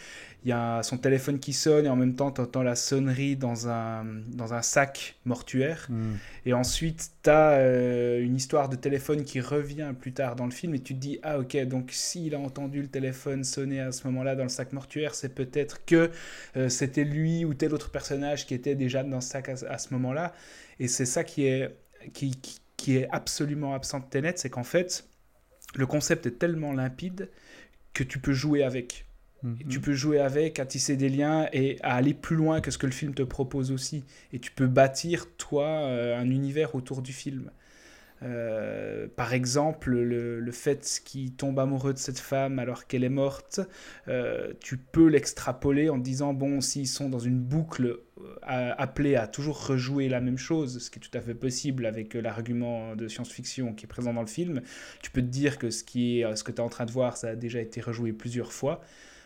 A: il y a son téléphone qui sonne et en même temps tu entends la sonnerie dans un, dans un sac mortuaire. Hmm. Et ensuite tu as euh, une histoire de téléphone qui revient plus tard dans le film et tu te dis ah ok donc s'il a entendu le téléphone sonner à ce moment-là dans le sac mortuaire c'est peut-être que euh, c'était lui ou tel autre personnage qui était déjà dans le sac à, ce moment-là. Et c'est ça qui est, qui, qui, est absolument absent de Tenet, c'est qu'en fait le concept est tellement limpide que tu peux jouer avec. Mhm. Tu peux jouer avec, à tisser des liens et à aller plus loin que ce que le film te propose aussi. Et tu peux bâtir, toi, euh, un univers autour du film. Euh, par exemple, le, fait qu'il tombe amoureux de cette femme alors qu'elle est morte, euh, tu peux l'extrapoler en disant, bon, s'ils sont dans une boucle appelée à toujours rejouer la même chose, ce qui est tout à fait possible avec l'argument de science-fiction qui est présent dans le film, tu peux te dire que ce, qui est, ce que tu es en train de voir, ça a déjà été rejoué plusieurs fois.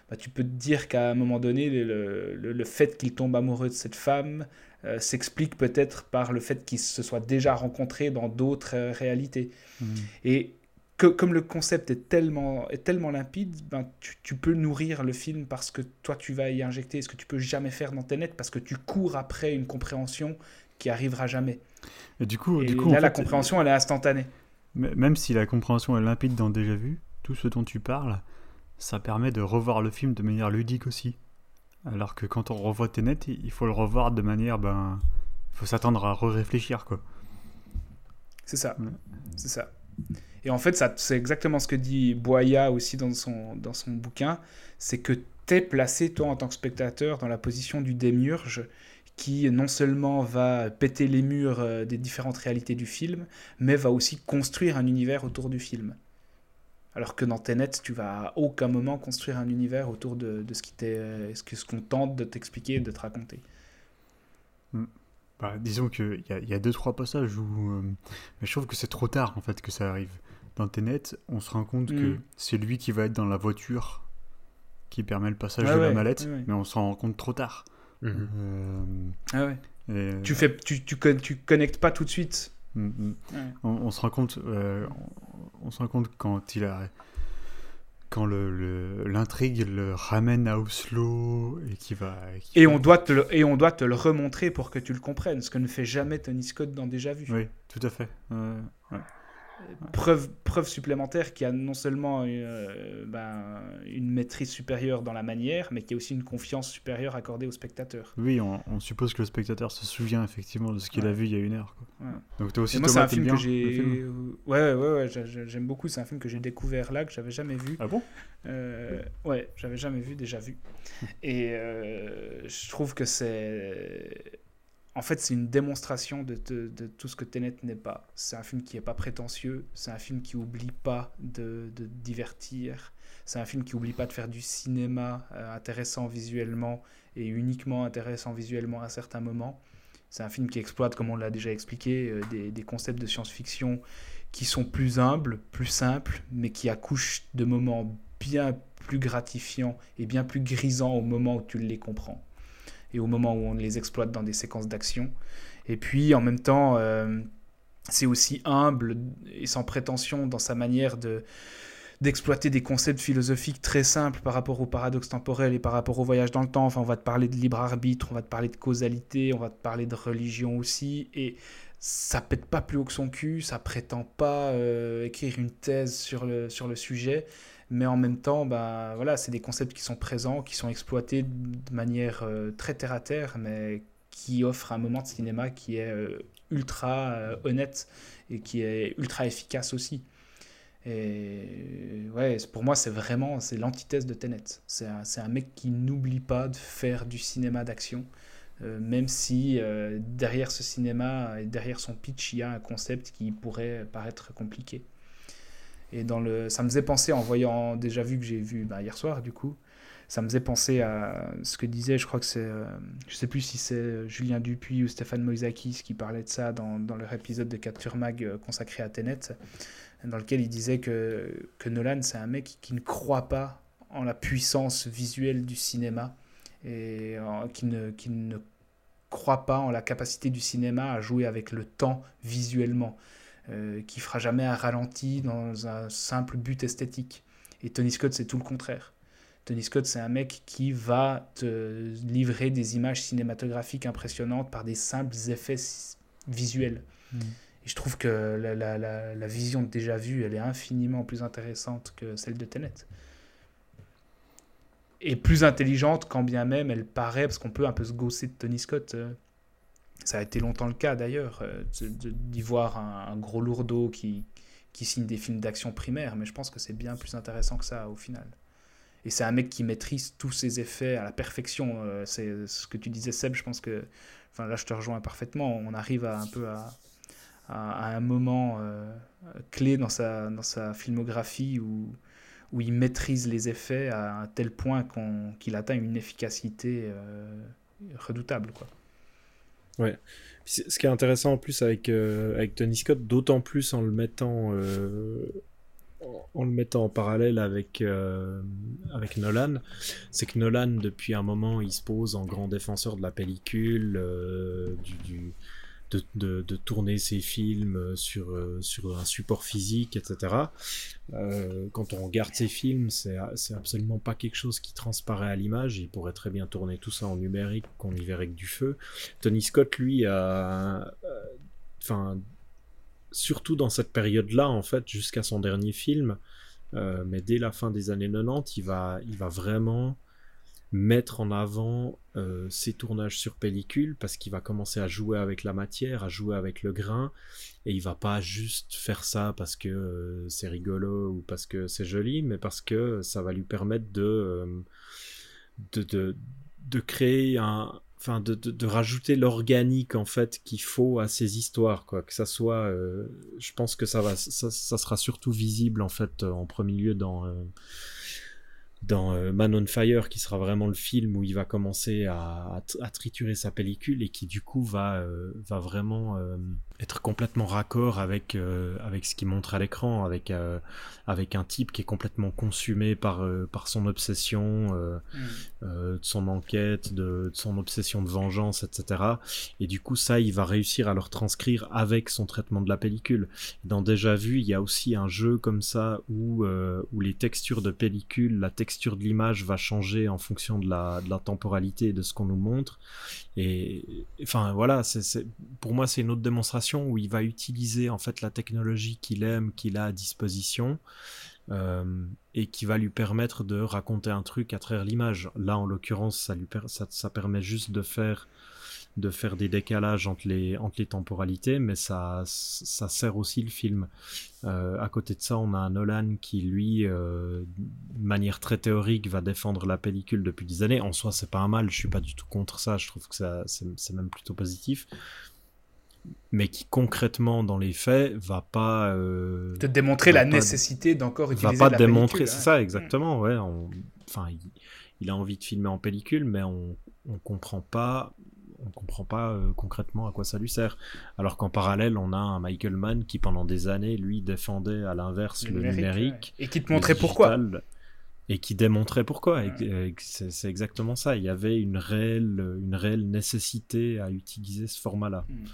A: Bah, tu peux te dire qu'à un moment donné, le, fait qu'il tombe amoureux de cette femme euh, s'explique peut-être par le fait qu'il se soit déjà rencontré dans d'autres euh, réalités. Mmh. Et que, comme le concept est tellement, est tellement limpide, ben, tu, tu, peux nourrir le film parce que toi, tu vas y injecter ce que tu peux jamais faire dans tes nets parce que tu cours après une compréhension qui arrivera jamais.
C: Et du coup, du
A: coup là, la compréhension, elle est instantanée.
C: Même si la compréhension est limpide dans Déjà Vu, tout ce dont tu parles, ça permet de revoir le film de manière ludique aussi. Alors que quand on revoit Tenet, il faut le revoir de manière, ben, il faut s'attendre à re-réfléchir quoi.
A: C'est ça, c'est ça. Et en fait, ça, c'est exactement ce que dit Boya aussi dans son, dans son bouquin, c'est que tu es placé, toi, en tant que spectateur, dans la position du démiurge, qui non seulement va péter les murs euh, des différentes réalités du film, mais va aussi construire un univers autour du film. Alors que dans Tenet, tu vas à aucun moment construire un univers autour de, ce qui ce ce qu'on tente de t'expliquer et de te raconter.
C: Hmm. Bah, disons qu'il y, y, a deux trois passages où, euh, mais je trouve que c'est trop tard en fait que ça arrive. Dans Tenet, on se rend compte que hmm. c'est lui qui va être dans la voiture qui permet le passage de la mallette, mais on s'en rend compte trop tard.
A: Mhm. Euh, ah ouais. tu fais, tu, tu, tu connectes pas tout de suite Mm,
C: mm. On, se rend compte, euh, on, se rend compte quand il a, quand le, l'intrigue le, ramène à Oslo et qui va.
A: et on doit te le, et on doit te le remontrer pour que tu le comprennes, ce que ne fait jamais Tony Scott dans Déjà Vu.
C: Oui, tout à fait. ouais
A: preuve, preuve supplémentaire qui a non seulement euh, ben, une maîtrise supérieure dans la manière, mais qui a aussi une confiance supérieure accordée au spectateur.
C: Oui, on, suppose que le spectateur se souvient effectivement de ce qu'il a vu il y a une heure.
A: Donc toi aussi, moi, c'est un film que j'ai. Ouais, ouais, ouais, j'aime beaucoup. C'est un film que j'ai découvert là, que j'avais jamais vu.
C: Ah bon?
A: Euh, Ouais, j'avais jamais vu, déjà vu. Et euh, je trouve que c'est en fait, c'est une démonstration de, tout ce que Tenet n'est pas. C'est un film qui n'est pas prétentieux, c'est un film qui oublie pas de, divertir, c'est un film qui oublie pas de faire du cinéma euh, intéressant visuellement et uniquement intéressant visuellement à certains moments. C'est un film qui exploite, comme on l'a déjà expliqué, euh, des, des, concepts de science-fiction qui sont plus humbles, plus simples, mais qui accouchent de moments bien plus gratifiants et bien plus grisants au moment où tu les comprends et au moment où on les exploite dans des séquences d'action. Et puis en même temps, euh, c'est aussi humble et sans prétention dans sa manière de d'exploiter des concepts philosophiques très simples par rapport au paradoxe temporel et par rapport au voyage dans le temps. Enfin, on va te parler de libre arbitre, on va te parler de causalité, on va te parler de religion aussi. Et ça pète pas plus haut que son cul, ça prétend pas euh, écrire une thèse sur le, sur le sujet, mais en même temps, bah, voilà, c'est des concepts qui sont présents, qui sont exploités de manière euh, très terre à terre, mais qui offrent un moment de cinéma qui est euh, ultra honnête et qui est ultra efficace aussi. Et ouais, pour moi, c'est vraiment c'est l'antithèse de Tenet. C'est un, un, mec qui n'oublie pas de faire du cinéma d'action, euh, même si euh, derrière ce cinéma et derrière son pitch, il y a un concept qui pourrait paraître compliqué. Et dans le, ça me faisait penser en voyant déjà vu que j'ai vu bah, hier soir du coup, ça me faisait penser à ce que disait, je crois que c'est, euh, je sais plus si c'est Julien Dupuis ou Stéphane Moïsakis qui parlait de ça dans, dans leur épisode de Capture Mag consacré à Tenet dans lequel il disait que, que Nolan, c'est un mec qui ne croit pas en la puissance visuelle du cinéma et qui, ne, qui ne croit pas en la capacité du cinéma à jouer avec le temps visuellement, euh, qui fera jamais un ralenti dans un simple but esthétique. Et Tony Scott, c'est tout le contraire. Tony Scott, c'est un mec qui va te livrer des images cinématographiques impressionnantes par des simples effets visuels. Mm je trouve que la, la, la, vision déjà vue, elle est infiniment plus intéressante que celle de Tenet. Et plus intelligente quand bien même elle paraît, parce qu'on peut un peu se gausser de Tony Scott. Euh, ça a été longtemps le cas d'ailleurs, euh, d'y voir un, gros lourdeau qui, qui signe des films d'action primaire, mais je pense que c'est bien plus intéressant que ça au final. Et c'est un mec qui maîtrise tous ses effets à la perfection. Euh, c'est ce que tu disais, Seb, je pense que. Enfin, là, je te rejoins parfaitement. On arrive à un peu à, à, un moment euh, clé dans sa, dans sa filmographie où, où il maîtrise les effets à un tel point qu'il atteint une efficacité redoutable. Quoi.
B: Ouais. Ce qui est intéressant en plus avec, euh, avec Tony Scott, d'autant plus en le mettant en le mettant en parallèle avec, avec Nolan, c'est que Nolan, depuis un moment, il se pose en grand défenseur de la pellicule, du, de, de, tourner ses films euh, sur, euh, sur un support physique, etc. Euh, quand on regarde ses films, c'est absolument pas quelque chose qui transparaît à l'image. Il pourrait très bien tourner tout ça en numérique, qu'on y verrait que du feu. Tony Scott, lui, a. Enfin. surtout dans cette période-là, en fait, jusqu'à son dernier film, mais dès la fin des années 90, il va, il va vraiment mettre en avant euh, ses tournages sur pellicule parce qu'il va commencer à jouer avec la matière, à jouer avec le grain et il va pas juste faire ça parce que euh, c'est rigolo ou parce que c'est joli, mais parce que ça va lui permettre de euh, de, de, créer un enfin de, de, rajouter l'organique en fait qu'il faut à ces histoires quoi. Que ça soit je pense que ça va ça, ça, sera surtout visible en fait en premier lieu dans dans euh, Man on Fire, qui sera vraiment le film où il va commencer à, triturer sa pellicule et qui du coup va, euh, va vraiment euh, être complètement raccord avec, avec ce qu'il montre à l'écran, avec, avec un type qui est complètement consumé par, par son obsession, mm. de son enquête, de, son obsession de vengeance, etc. Et du coup, ça, il va réussir à le retranscrire avec son traitement de la pellicule. Dans Déjà Vu, il y a aussi un jeu comme ça où, où les textures de pellicule, la texture texture de l'image va changer en fonction de la, de la temporalité et de ce qu'on nous montre. Et enfin voilà, c'est, pour moi c'est une autre démonstration où il va utiliser en fait la technologie qu'il aime, qu'il a à disposition. Euh, et qui va lui permettre de raconter un truc à travers l'image. Là, en l'occurrence, ça, ça, permet juste de faire de faire des décalages entre les, entre les temporalités, mais ça, ça sert aussi le film. Euh, à côté de ça, on a Nolan qui, lui, euh, de manière très théorique, va défendre la pellicule depuis des années. En soi, c'est pas un mal, je suis pas du tout contre ça, je trouve que c'est, même plutôt positif. Mais qui concrètement, dans les faits, va pas. Euh,
A: te démontrer la nécessité d'encore utiliser
B: va pas démontrer, c'est ça, hein. exactement, ouais. enfin, il, il, a envie de filmer en pellicule, mais on, on comprend pas on comprend pas euh, concrètement à quoi ça lui sert. Alors qu'en parallèle, on a un Michael Mann qui pendant des années, lui, défendait à l'inverse le, numérique,
A: et qui te montrait pourquoi
B: et qui démontrait pourquoi. C'est exactement ça. Il y avait une réelle, une réelle nécessité à utiliser ce format-là. Hmm.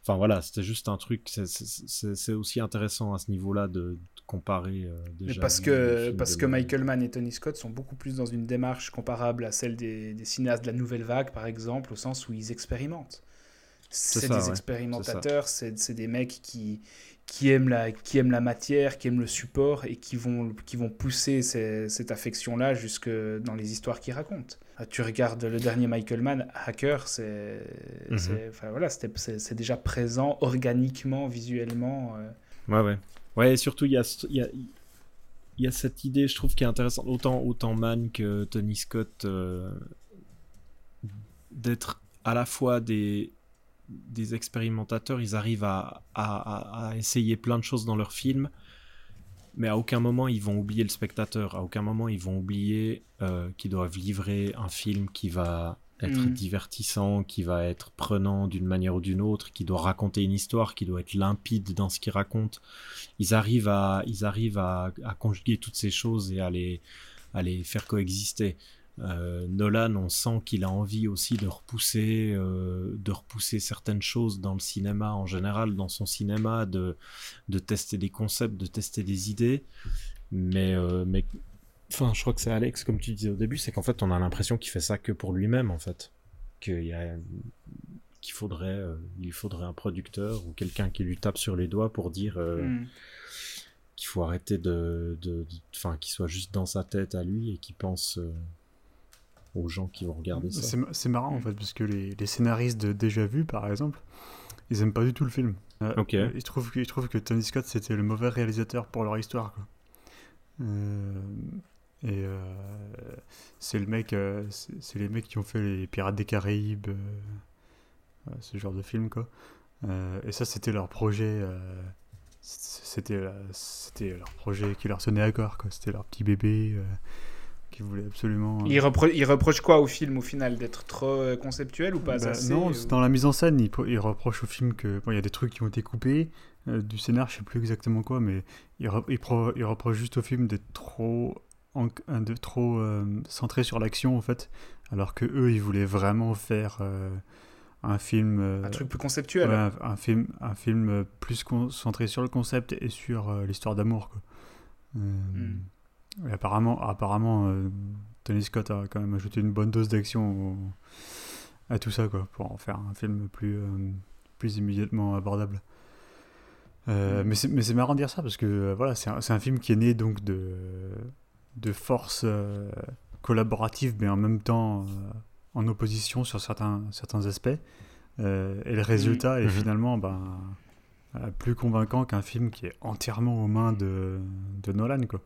B: Enfin voilà, c'était juste un truc. C'est aussi intéressant à ce niveau-là de, comparer. Euh, déjà
A: parce que, parce que Michael Mann et Tony Scott sont beaucoup plus dans une démarche comparable à celle des, des cinéastes de la nouvelle vague, par exemple, au sens où ils expérimentent. C'est des expérimentateurs, c'est des mecs qui, qui aiment la qui aiment la matière, qui aiment le support et qui vont qui vont pousser cette affection là jusque dans les histoires qu'ils racontent. Ah, tu regardes le dernier Michael Mann, Hacker, c'est mhm. enfin voilà, c'est déjà présent organiquement, visuellement. Euh.
B: Ouais ouais. Ouais, et surtout il y a il y a il y a cette idée, je trouve, qui est intéressante, autant, autant Mann que Tony Scott, euh, d'être à la fois des, des expérimentateurs, ils arrivent à, essayer plein de choses dans leur film, mais à aucun moment ils vont oublier le spectateur, à aucun moment ils vont oublier euh, qu'ils doivent livrer un film qui va être mm. divertissant, qui va être prenant d'une manière ou d'une autre, qui doit raconter une histoire, qui doit être limpide dans ce qu'il raconte. Ils arrivent à, ils arrivent à, conjuguer toutes ces choses et à les, à les faire coexister. Euh, Nolan, on sent qu'il a envie aussi de repousser, euh, de repousser certaines choses dans le cinéma en général, dans son cinéma, de, de tester des concepts, de tester des idées. Mais, euh, mais enfin, je crois que c'est Alex, comme tu disais au début, c'est qu'en fait, on a l'impression qu'il fait ça que pour lui-même, en fait. Qu'il y a qu'il faudrait, il faudrait un producteur ou quelqu'un qui lui tape sur les doigts pour dire hmm. qu'il faut arrêter de, enfin, qu'il soit juste dans sa tête à lui et qu'il pense aux gens qui vont regarder ça.
C: C'est marrant en fait, parce que les, les, scénaristes de Déjà Vu, par exemple, ils aiment pas du tout le film.
B: Euh.
C: Ils trouvent, ils trouvent que Tony Scott c'était le mauvais réalisateur pour leur histoire. Quoi. Euh, et euh, c'est le mec, c'est les mecs qui ont fait les Pirates des Caraïbes, ce genre de film quoi. et ça c'était leur projet c'était c'était leur projet qui leur sonnait à corps quoi c'était leur petit bébé qui voulait absolument.
A: Euh, il, reproche quoi au film au final D'être trop euh, conceptuel ou pas
C: bah, Non, dans la mise en scène, il, reproche au film que bon, il y a des trucs qui ont été coupés euh, du scénar, je sais plus exactement quoi, mais il, reproche juste au film d'être trop, de, trop centré sur l'action en fait, alors que eux, ils voulaient vraiment faire un film.
A: un truc plus conceptuel.
C: un, film, un film plus concentré sur le concept et sur l'histoire d'amour. Quoi. Apparemment, apparemment euh, Tony Scott a quand même ajouté une bonne dose d'action à tout ça, quoi, pour en faire un film plus, euh, plus immédiatement abordable. Euh, mm. Mais c'est marrant de dire ça parce que voilà, c'est un, un, film qui est né donc de, de forces collaboratives, mais en même temps en opposition sur certains, certains aspects. et le résultat est mm-hmm. finalement ben, plus convaincant qu'un film qui est entièrement aux mains de, de Nolan. Quoi.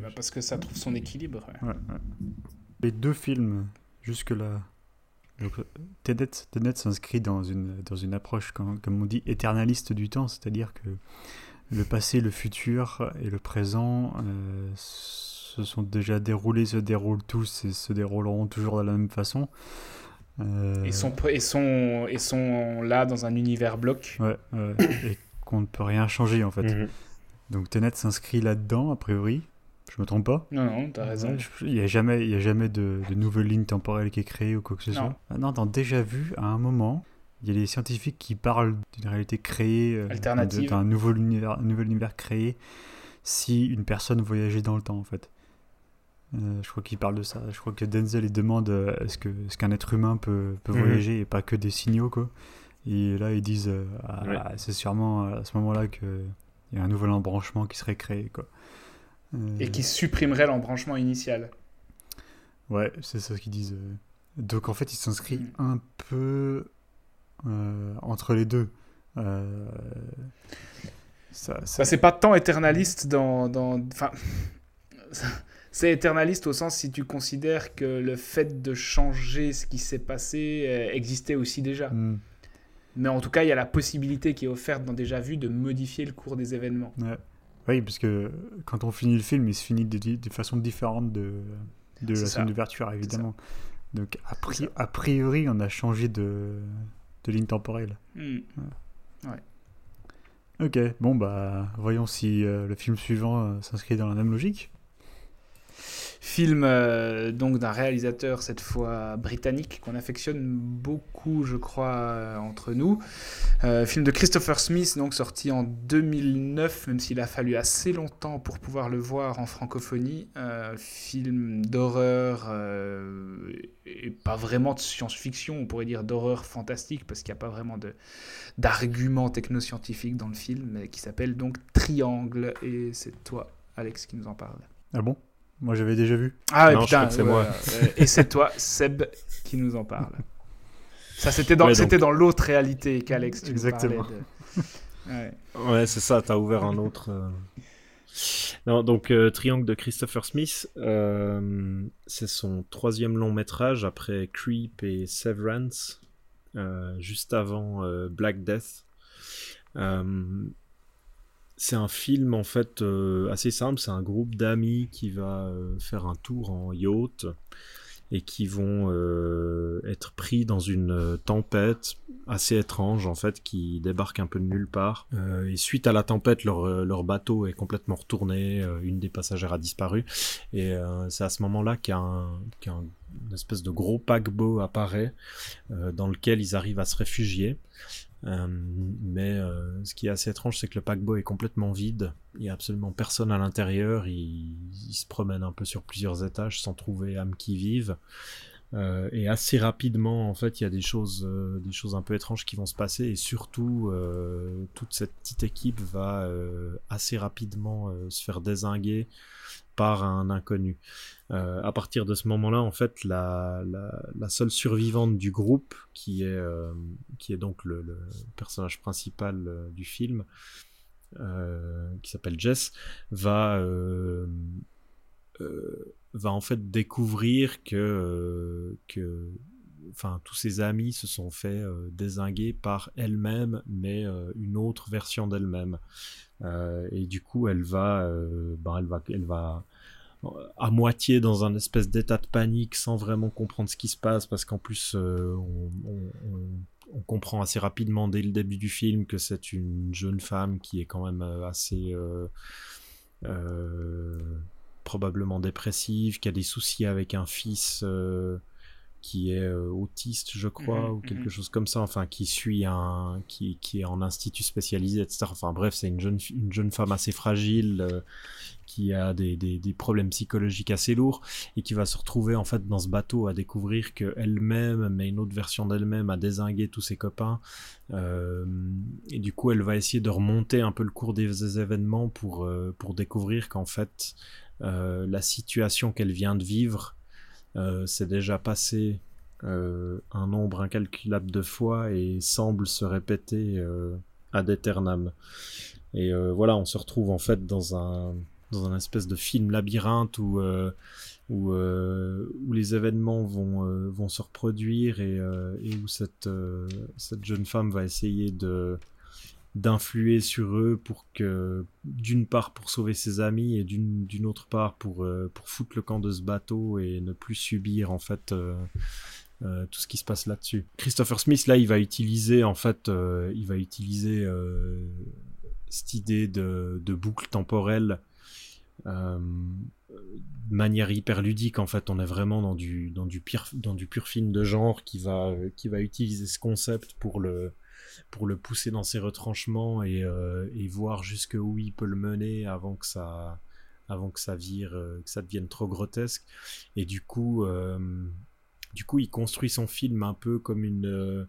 A: Bah, parce que ça trouve son équilibre.
C: Les deux films, jusque-là, Tenet, Tenet s'inscrit dans une, dans une approche, comme, on dit, éternaliste du temps, c'est-à-dire que le passé, le futur et le présent euh, se sont déjà déroulés, se déroulent tous et se dérouleront toujours de la même façon.
A: Euh... Et, sont, et, sont, et sont là dans un univers bloc.
C: Ouais, et qu'on ne peut rien changer en fait. Mhm. Donc Tenet s'inscrit là-dedans, a priori. Je me trompe pas
A: Non, non, t'as raison.
C: Il n'y a jamais, il y a jamais de, de, nouvelle ligne temporelle qui est créée ou quoi que ce soit. Ah non, dans Déjà Vu, à un moment, il y a des scientifiques qui parlent d'une réalité créée, euh,
A: alternative,
C: d'un nouveau univers, nouvel univers créé si une personne voyageait dans le temps, en fait. Euh, je crois qu'ils parlent de ça. Je crois que Denzel il demande euh, est-ce que est-ce qu'un être humain peut, peut mhm. voyager et pas que des signaux quoi. Et là ils disent ah, c'est sûrement à ce moment-là que il y a un nouvel embranchement qui serait créé quoi.
A: Et qui supprimerait l'embranchement initial.
C: Ouais, c'est ça ce qu'ils disent. Donc en fait, il s'inscrit mm. un peu euh, entre les deux. Euh,
A: ça, ça... c'est pas tant éternaliste dans. dans... Enfin, [LAUGHS] c'est éternaliste au sens si tu considères que le fait de changer ce qui s'est passé euh, existait aussi déjà. Mm. Mais en tout cas, il y a la possibilité qui est offerte dans Déjà Vu de modifier le cours des événements.
C: Ouais. Oui, parce que quand on finit le film, il se finit de, de façon différente de, de la scène d'ouverture, évidemment. Donc, a, pri- a priori, on a changé de, de ligne temporelle.
A: Hmm.
C: Ok, bon, bah, voyons si euh, le film suivant euh, s'inscrit dans la même logique.
A: Film euh, donc d'un réalisateur cette fois britannique qu'on affectionne beaucoup je crois euh, entre nous. Euh, film de Christopher Smith donc sorti en 2009 même s'il a fallu assez longtemps pour pouvoir le voir en francophonie. Film d'horreur et pas vraiment de science-fiction on pourrait dire d'horreur fantastique parce qu'il n'y a pas vraiment d'arguments technoscientifiques dans le film mais qui s'appelle donc Triangle et c'est toi Alex qui nous en parle.
C: Ah bon? Moi, j'avais déjà vu.
A: Ah ouais,
B: Non,
A: putain,
B: c'est
A: ouais,
B: moi.
A: et c'est toi, Seb, qui nous en parle. Ça, c'était dans,
B: Ouais,
A: l'autre réalité qu'Alex, tu nous
C: Exactement.
A: parlais de- Ouais.
B: Ouais, c'est ça, t'as ouvert un autre. euh. Non, donc euh, Triangle de Christopher Smith, euh, c'est son troisième long métrage après Creep et Severance, euh, juste avant euh, Black Death. C'est un film en fait euh, assez simple, c'est un groupe d'amis qui va euh, faire un tour en yacht et qui vont euh, être pris dans une tempête assez étrange en fait qui débarque un peu de nulle part. Et suite à la tempête, leur, leur bateau est complètement retourné, une des passagères a disparu et c'est à ce moment-là qu'un espèce de gros paquebot apparaît dans lequel ils arrivent à se réfugier. Euh, mais euh, ce qui est assez étrange, c'est que le paquebot est complètement vide. Il n'y a absolument personne à l'intérieur. Il, se promène un peu sur plusieurs étages sans trouver âme qui vive. Euh, et assez rapidement, en fait, il y a des choses, euh, des choses un peu étranges qui vont se passer. Et surtout, euh, toute cette petite équipe va assez rapidement se faire désinguer par un inconnu. Euh, à partir de ce moment-là, en fait, la, seule survivante du groupe, qui est, euh, qui est donc le, personnage principal euh, du film, euh, qui s'appelle Jess, va, va en fait découvrir que, que tous ses amis se sont fait désinguer par elle-même, mais une autre version d'elle-même. Et du coup, elle va, ben, elle va, elle va à moitié dans un espèce d'état de panique sans vraiment comprendre ce qui se passe parce qu'en plus euh, on, on- on- on comprend assez rapidement dès le début du film que c'est une jeune femme qui est quand même euh, assez euh, euh, probablement dépressive, qui a des soucis avec un fils qui est autiste, je crois,
A: Mhm,
B: ou quelque
A: mhm.
B: chose comme ça, enfin qui suit un, qui, qui est en institut spécialisé, etc. Enfin bref, c'est une jeune, une jeune femme assez fragile euh, qui a des, des, problèmes psychologiques assez lourds et qui va se retrouver en fait dans ce bateau à découvrir que elle-même, mais une autre version d'elle-même, a désingué tous ses copains. Euh, et du coup, elle va essayer de remonter un peu le cours des, événements pour, euh, pour découvrir qu'en fait, euh, la situation qu'elle vient de vivre s'est déjà passée un nombre incalculable de fois et semble se répéter ad aeternam. Et voilà, on se retrouve en fait dans un dans un espèce de film labyrinthe où euh, euh, où les événements vont euh, vont se reproduire et, où cette cette jeune femme va essayer de d'influer sur eux pour que d'une part pour sauver ses amis et d'une autre part pour pour foutre le camp de ce bateau et ne plus subir en fait tout ce qui se passe là-dessus. Christopher Smith là il va utiliser en fait il va utiliser cette idée de, de boucle temporelle euh, de manière hyper ludique en fait on est vraiment dans du dans du pire dans du pur film de genre qui va qui va utiliser ce concept pour le pour le pousser dans ses retranchements et, euh, voir jusqu'où il peut le mener avant que ça avant que ça vire euh, que ça devienne trop grotesque. Et du coup du coup il construit son film un peu comme une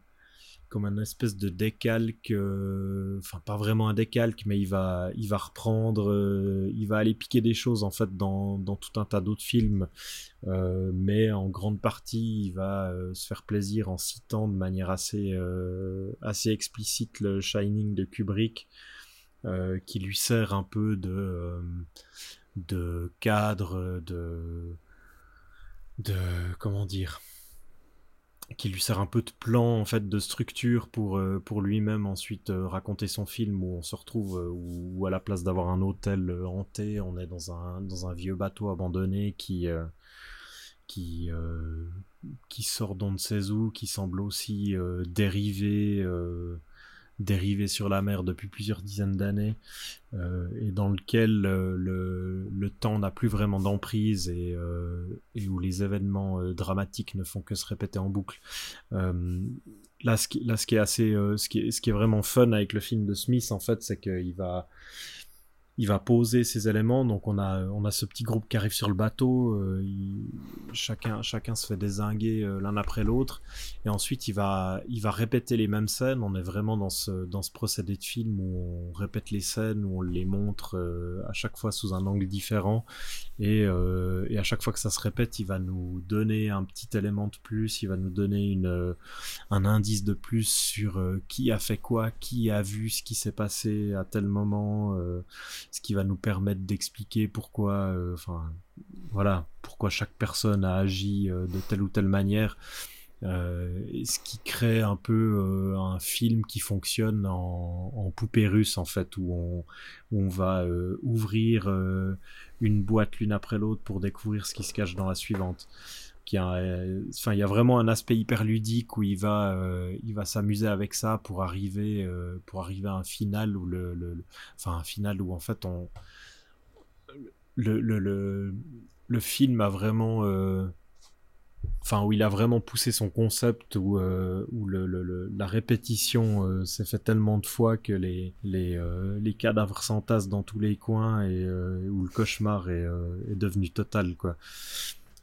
B: comme un espèce de décalque, euh, enfin pas vraiment un décalque, mais il va, il va reprendre, euh, il va aller piquer des choses en fait dans, dans tout un tas d'autres films, euh, mais en grande partie il va se faire plaisir en citant de manière assez, assez explicite le Shining de Kubrick, qui lui sert un peu de, de cadre, de, de comment dire qui lui sert un peu de plan en fait de structure pour euh, lui-même ensuite euh, raconter son film où on se retrouve euh, où, à la place d'avoir un hôtel hanté on est dans un vieux bateau abandonné qui qui qui sort d'on ne sait où, qui semble aussi dériver dérivé sur la mer depuis plusieurs dizaines d'années euh, et dans lequel euh, le, le, temps n'a plus vraiment d'emprise et, euh, où les événements dramatiques ne font que se répéter en boucle. là, ce qui, là, ce qui est assez, ce qui ce qui est vraiment fun avec le film de Smith, en fait, c'est qu'il va, il va poser ses éléments. Donc on a, on a ce petit groupe qui arrive sur le bateau. Euh, chacun, chacun se fait désinguer euh, l'un après l'autre. Et ensuite il va, il va répéter les mêmes scènes. On est vraiment dans ce, dans ce procédé de film où on répète les scènes, où on les montre euh, à chaque fois sous un angle différent. Et, et, à chaque fois que ça se répète, il va nous donner un petit élément de plus. Il va nous donner une, un indice de plus sur qui a fait quoi, qui a vu ce qui s'est passé à tel moment ce qui va nous permettre d'expliquer pourquoi, euh, enfin, voilà, pourquoi chaque personne a agi euh, de telle ou telle manière. Euh, ce qui crée un peu un film qui fonctionne en, poupée russe en fait où on, on va ouvrir une boîte l'une après l'autre pour découvrir ce qui se cache dans la suivante qui enfin, il y a vraiment un aspect hyper ludique où il va, euh, il va s'amuser avec ça pour arriver, euh, pour arriver à un final où le, enfin, un final où en fait on, le, le, le film a vraiment, euh, enfin, où il a vraiment poussé son concept, où, où la répétition s'est fait tellement de fois que les, les, les cadavres s'entassent dans tous les coins et où le cauchemar est, est devenu total, quoi.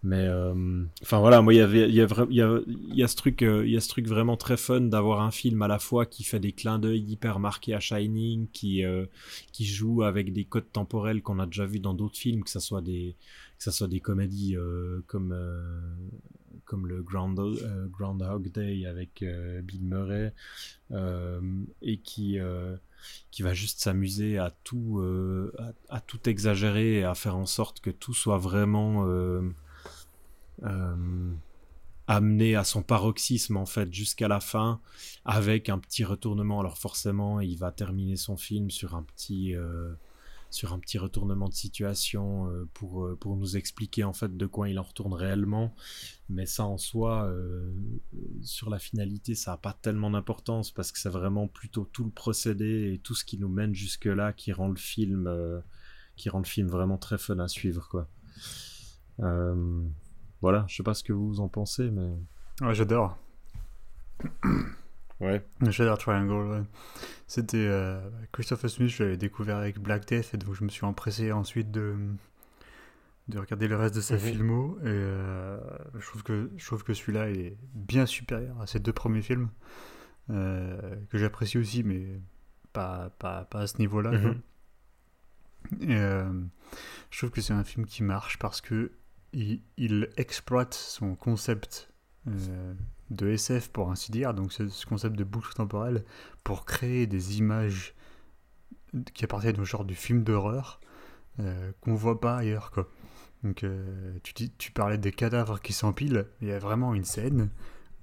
B: Mais euh, enfin voilà, moi il y avait il y a y y a ce truc euh, il y a ce truc vraiment très fun d'avoir un film à la fois qui fait des clins d'œil hyper marqués à Shining, qui euh, qui joue avec des codes temporels qu'on a déjà vu dans d'autres films, que ça soit des que ça soit des comédies comme comme le Ground, Groundhog Day avec Bill Murray et qui qui va juste s'amuser à tout à, à, tout exagérer et à faire en sorte que tout soit vraiment euh, amené à son paroxysme en fait jusqu'à la fin avec un petit retournement. Alors forcément il va terminer son film sur un petit euh, sur un petit retournement de situation euh, pour, pour nous expliquer en fait de quoi il en retourne réellement. Mais ça en soi sur la finalité ça n'a pas tellement d'importance parce que c'est vraiment plutôt tout le procédé et tout ce qui nous mène jusque là qui rend le film qui rend le film vraiment très fun à suivre quoi voilà, je sais pas ce que vous en pensez, mais.
C: Ouais, j'adore. [CLEARS THROAT]
B: ouais.
C: J'adore Triangle, C'était. Euh, Christopher Smith, je l'avais découvert avec Black Death, et donc je me suis empressé ensuite de de regarder le reste de sa mhm. filmo et euh, je trouve que je trouve que celui-là est bien supérieur à ses deux premiers films euh, que j'apprécie aussi mais pas, pas, pas à ce niveau-là mhm. et je trouve que c'est un film qui marche parce que il, exploite son concept euh, de SF, pour ainsi dire, donc ce, concept de boucle temporelle, pour créer des images qui appartiennent au genre du film d'horreur euh, qu'on voit pas ailleurs. Quoi. Donc, euh, tu, tu parlais des cadavres qui s'empilent, il y a vraiment une scène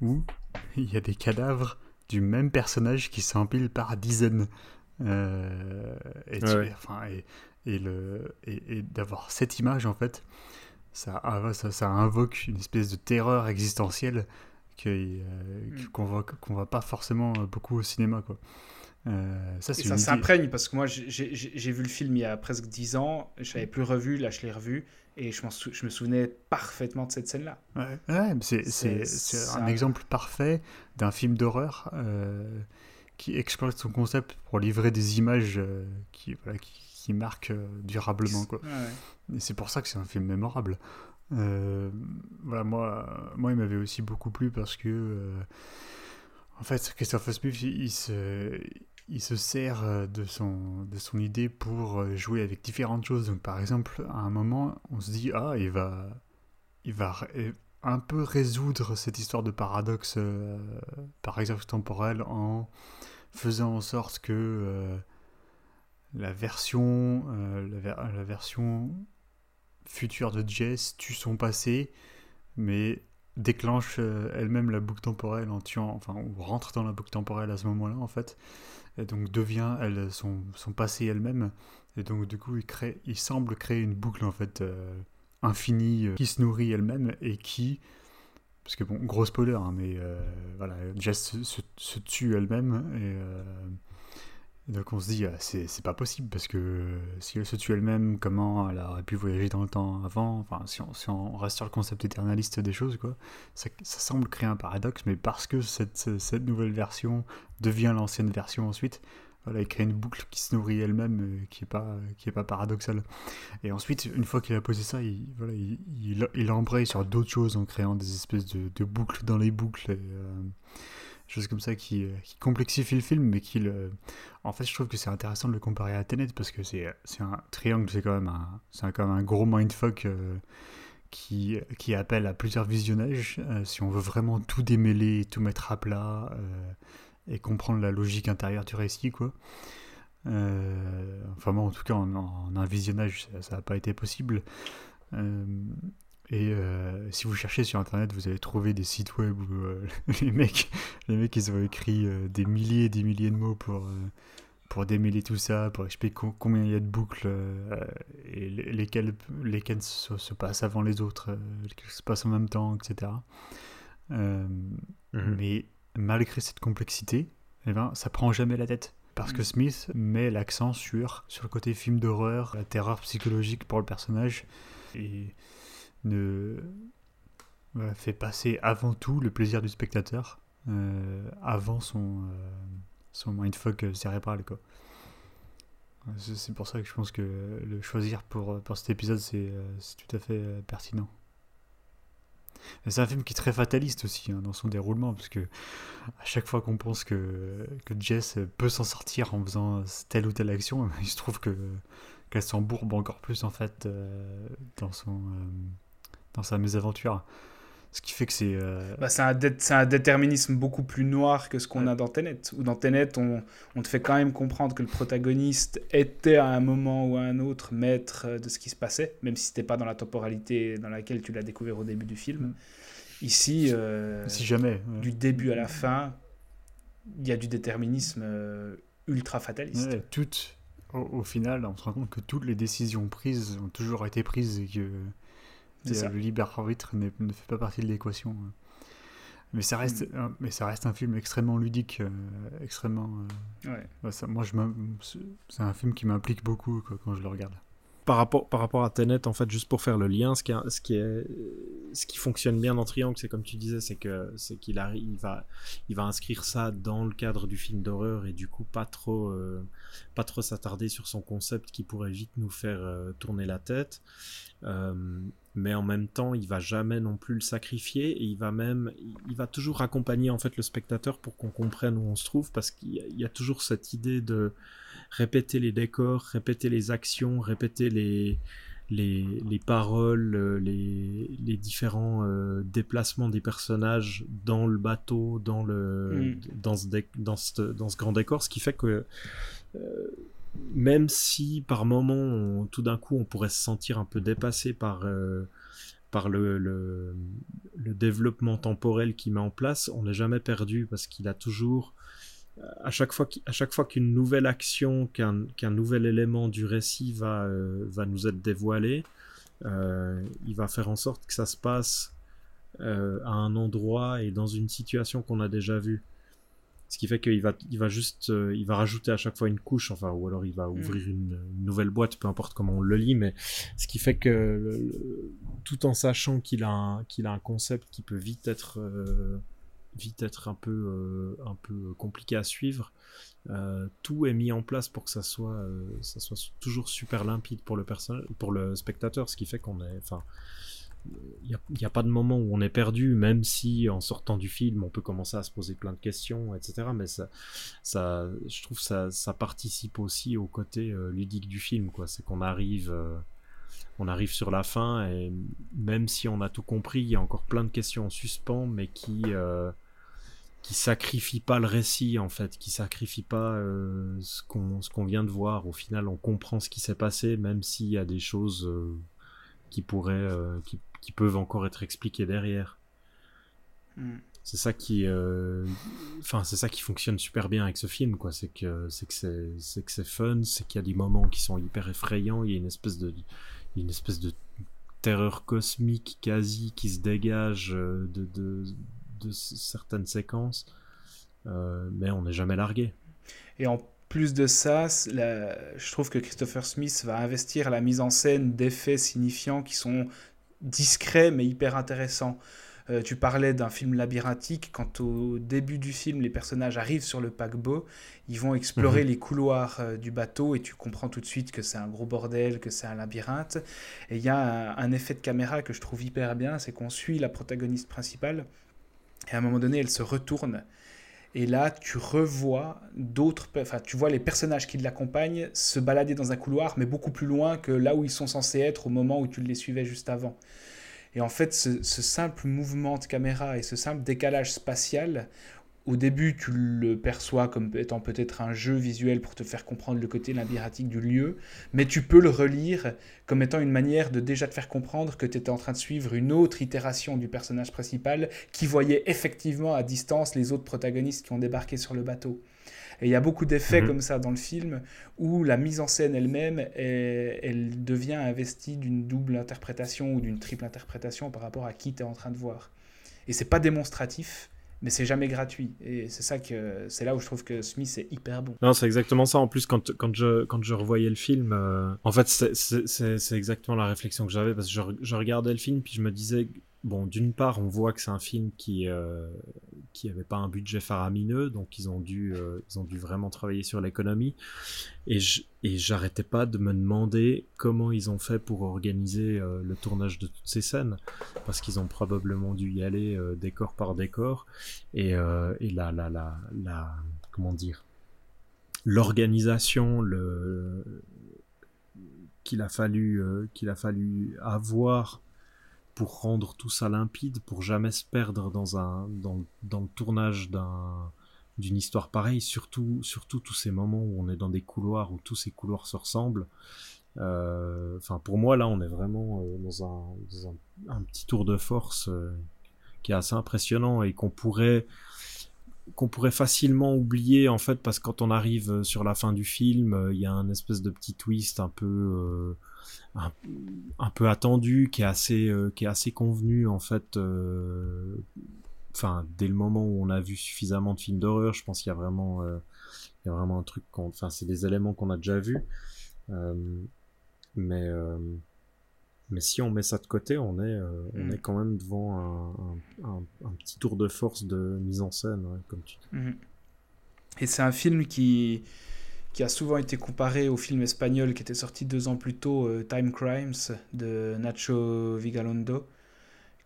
C: où [LAUGHS] il y a des cadavres du même personnage qui s'empilent par dizaines. et, enfin, et, et, le, et, d'avoir cette image, en fait, ça, ça, invoque une espèce de terreur existentielle euh, mm. qu'on voit qu'on voit pas forcément euh, beaucoup au cinéma quoi.
A: Euh, ça, ça s'imprègne parce que moi j'ai vu le film il y a presque 10 ans, je l'avais plus revu, là je l'ai revu et je, je, me souvenais parfaitement de cette scène-là.
C: Ouais, c'est un, exemple parfait d'un film d'horreur qui exploite son concept pour livrer des images qui, voilà, qui, qui marquent durablement. Quoi. Et c'est pour ça que c'est un film mémorable. Euh, voilà, moi, moi, il m'avait aussi beaucoup plu parce que, euh, en fait, Christopher Smith, il, se, il se sert de son, de son idée pour jouer avec différentes choses. Donc, par exemple, à un moment, on se dit, ah, il va, il va un peu résoudre cette histoire de paradoxe, euh, par exemple temporel, en faisant en sorte que la version, la, la version future de Jess tue son passé, mais déclenche euh, elle-même la boucle temporelle en tuant, enfin, ou rentre dans la boucle temporelle à ce moment-là, en fait, et donc devient elle, son, son passé elle-même, et donc du coup, il, crée, il semble créer une boucle, en fait, euh, infinie, euh, qui se nourrit elle-même, et qui parce que bon, gros spoiler, hein, mais euh, voilà, Jess se, tue elle-même et, euh, donc on se dit, ah, c'est pas possible parce que si elle se tue elle-même, comment elle aurait pu voyager dans le temps avant? Enfin, si on, si on reste sur le concept éternaliste des choses, quoi, ça, ça, semble créer un paradoxe, mais parce que cette, cette nouvelle version devient l'ancienne version ensuite, voilà, il crée une boucle qui se nourrit elle-même, euh, qui n'est pas, qui est pas paradoxale. Et ensuite, une fois qu'il a posé ça, il, voilà, il, il, embraye sur d'autres choses en créant des espèces de, boucles dans les boucles. Euh, choses comme ça qui, euh, qui, complexifient le film, mais qui le... En fait, je trouve que c'est intéressant de le comparer à Tenet parce que c'est un triangle, c'est quand même un, un gros mindfuck qui, qui appelle à plusieurs visionnages. si on veut vraiment tout démêler, tout mettre à plat et comprendre la logique intérieure du récit, quoi. Euh, enfin, moi, en tout cas, en, un visionnage, ça n'a pas été possible. Euh, et euh, si vous cherchez sur internet, vous allez trouver des sites web où [LAUGHS] les mecs, les mecs, ils ont écrit des milliers et des milliers de mots pour pour démêler tout ça, pour expliquer combien il y a de boucles et lesquelles, lesquelles se, se, passent avant les autres, lesquelles se passent en même temps, etc. Mhm. Mais malgré cette complexité, eh ben, ça prend jamais la tête. Parce que. Smith met l'accent sur, sur le côté film d'horreur, la terreur psychologique pour le personnage, et ne fait passer avant tout le plaisir du spectateur, euh, avant son, euh, son mindfuck cérébral. Quoi. C'est pour ça que je pense que le choisir pour, pour cet épisode, c'est euh, tout à fait pertinent. C'est un film qui est très fataliste aussi hein, dans son déroulement, parce que à chaque fois qu'on pense que, que Jess peut s'en sortir en faisant telle ou telle action, [LAUGHS] il se trouve que qu'elle s'embourbe encore plus en fait euh, dans son euh, dans sa mésaventure. Ce qui fait que c'est. Euh,
A: bah, c'est, un un, déterminisme beaucoup plus noir que ce qu'on a dans Tenet. Ou dans Tenet, on, on, te fait quand même comprendre que le protagoniste était à un moment ou à un autre maître de ce qui se passait, même si c'était pas dans la temporalité dans laquelle tu l'as découvert au début du film. Mm. Ici,
C: euh, si jamais,
A: du début à la fin, il y a du déterminisme euh, ultra fataliste.
C: toutes, au, au, final, on se rend compte que toutes les décisions prises ont toujours été prises et que le libre arbitre ne fait pas partie de l'équation. Mais ça reste, hmm. mais ça reste un film extrêmement ludique, euh, extrêmement. Euh, ouais. ça, moi, je c'est un film qui m'implique beaucoup quand je le regarde.
B: Par rapport, par rapport à Tenet, en fait, juste pour faire le lien, ce qui, ce qui, est, ce qui fonctionne bien dans Triangle, c'est comme tu disais, c'est que c'est qu'il arrive, il va, il va inscrire ça dans le cadre du film d'horreur et du coup pas trop, euh, pas trop s'attarder sur son concept qui pourrait vite nous faire tourner la tête mais en même temps, il va jamais non plus le sacrifier et il va même, il va toujours accompagner en fait le spectateur pour qu'on comprenne où on se trouve parce qu'il y, a toujours cette idée de répéter les décors, répéter les actions, répéter les les, les paroles, les, les différents euh, déplacements des personnages dans le bateau, dans le mm. dans ce, dans ce dans ce grand décor, ce qui fait que euh, même si par moment, tout d'un coup, on pourrait se sentir un peu dépassé par, euh, par le, développement temporel qu'il met en place, on n'est jamais perdu parce qu'il a toujours, à chaque fois, qu'une nouvelle action, qu'un nouvel élément du récit va, euh, va nous être dévoilé, euh, il va faire en sorte que ça se passe à un endroit et dans une situation qu'on a déjà vue. Ce qui fait qu'il va, il va juste, euh, il va rajouter à chaque fois une couche, enfin, ou alors il va ouvrir mm. une, nouvelle boîte, peu importe comment on le lit, mais ce qui fait que tout en sachant qu'il a, un, qu'il a un concept qui peut vite être, euh, vite être un peu, euh, un peu compliqué à suivre, tout est mis en place pour que ça soit, ça soit toujours super limpide pour le personnage, pour le spectateur, ce qui fait qu'on est, enfin, il n'y a, pas de moment où on est perdu, même si en sortant du film, on peut commencer à se poser plein de questions, etc. Mais ça, je trouve ça, ça participe aussi au côté euh, ludique du film, quoi. C'est qu'on arrive, euh, arrive sur la fin et même si on a tout compris, il y a encore plein de questions en suspens, mais qui euh, qui sacrifient pas le récit en fait, qui sacrifient pas euh, ce qu'on ce vient de voir. Au final, on comprend ce qui s'est passé, même s'il y a des choses qui pourraient, qui peuvent encore être expliqués derrière. Hmm. C'est ça qui, euh, enfin c'est ça qui fonctionne super bien avec ce film, quoi. C'est que c'est que c'est que c'est fun, c'est qu'il y a des moments qui sont hyper effrayants. Il y a une espèce de une espèce de terreur cosmique quasi qui se dégage de, de, de certaines séquences, mais on n'est jamais largué.
A: Et en plus de ça, je trouve que Christopher Smith va investir la mise en scène d'effets signifiants qui sont discrets mais hyper intéressants. Euh, tu parlais d'un film labyrinthique. Quand au début du film, les personnages arrivent sur le paquebot, ils vont explorer mhm. les couloirs euh, du bateau et tu comprends tout de suite que c'est un gros bordel, que c'est un labyrinthe. Et il y a un, effet de caméra que je trouve hyper bien, c'est qu'on suit la protagoniste principale et à un moment donné, elle se retourne. Et là, tu revois d'autres, enfin, tu vois les personnages qui l'accompagnent se balader dans un couloir, mais beaucoup plus loin que là où ils sont censés être au moment où tu les suivais juste avant. Et en fait, ce, simple mouvement de caméra et ce simple décalage spatial, au début, tu le perçois comme étant peut-être un jeu visuel pour te faire comprendre le côté labyrinthique du lieu, mais tu peux le relire comme étant une manière de déjà te faire comprendre que tu étais en train de suivre une autre itération du personnage principal qui voyait effectivement à distance les autres protagonistes qui ont débarqué sur le bateau. Et il y a beaucoup d'effets mhm. comme ça dans le film où la mise en scène elle-même, elle devient investie d'une double interprétation ou d'une triple interprétation par rapport à qui tu es en train de voir. Et c'est pas démonstratif, mais c'est jamais gratuit. Et c'est ça que c'est là où je trouve que Smith est hyper bon.
B: Non, c'est exactement ça. En plus, quand, je revoyais le film, euh, en fait, c'est exactement la réflexion que j'avais parce que je, je, regardais le film puis je me disais bon, d'une part, on voit que c'est un film qui euh, qui avait pas un budget faramineux, donc ils ont dû euh, ils ont dû vraiment travailler sur l'économie. Et j'arrêtais pas de me demander comment ils ont fait pour organiser euh, le tournage de toutes ces scènes, parce qu'ils ont probablement dû y aller décor par décor. Et et la la la la comment dire l'organisation le qu'il a fallu qu'il a fallu avoir pour rendre tout ça limpide, pour jamais se perdre dans, un, dans, dans le tournage d'un d'une histoire pareille, surtout, surtout tous ces moments où on est dans des couloirs, où tous ces couloirs se ressemblent. Euh, enfin, pour moi, là, on est vraiment euh, dans, un, dans un, petit tour de force euh, qui est assez impressionnant et qu'on pourrait qu'on pourrait facilement oublier en fait parce que quand on arrive sur la fin du film, il y a un espèce de petit twist un peu un, peu attendu, qui est assez, euh, qui est assez convenu en fait. Euh, enfin, dès le moment où on a vu suffisamment de films d'horreur, je pense qu'il y a vraiment, euh, il y a vraiment un truc. Enfin, c'est des éléments qu'on a déjà vus, mais mais si on met ça de côté, on est, on mm. est quand même devant un, un, petit tour de force de mise en scène, comme tu dis.
A: Mm. Et c'est un film qui, qui a souvent été comparé au film espagnol qui était sorti deux ans plus tôt, euh, Time Crimes, de Nacho Vigalondo,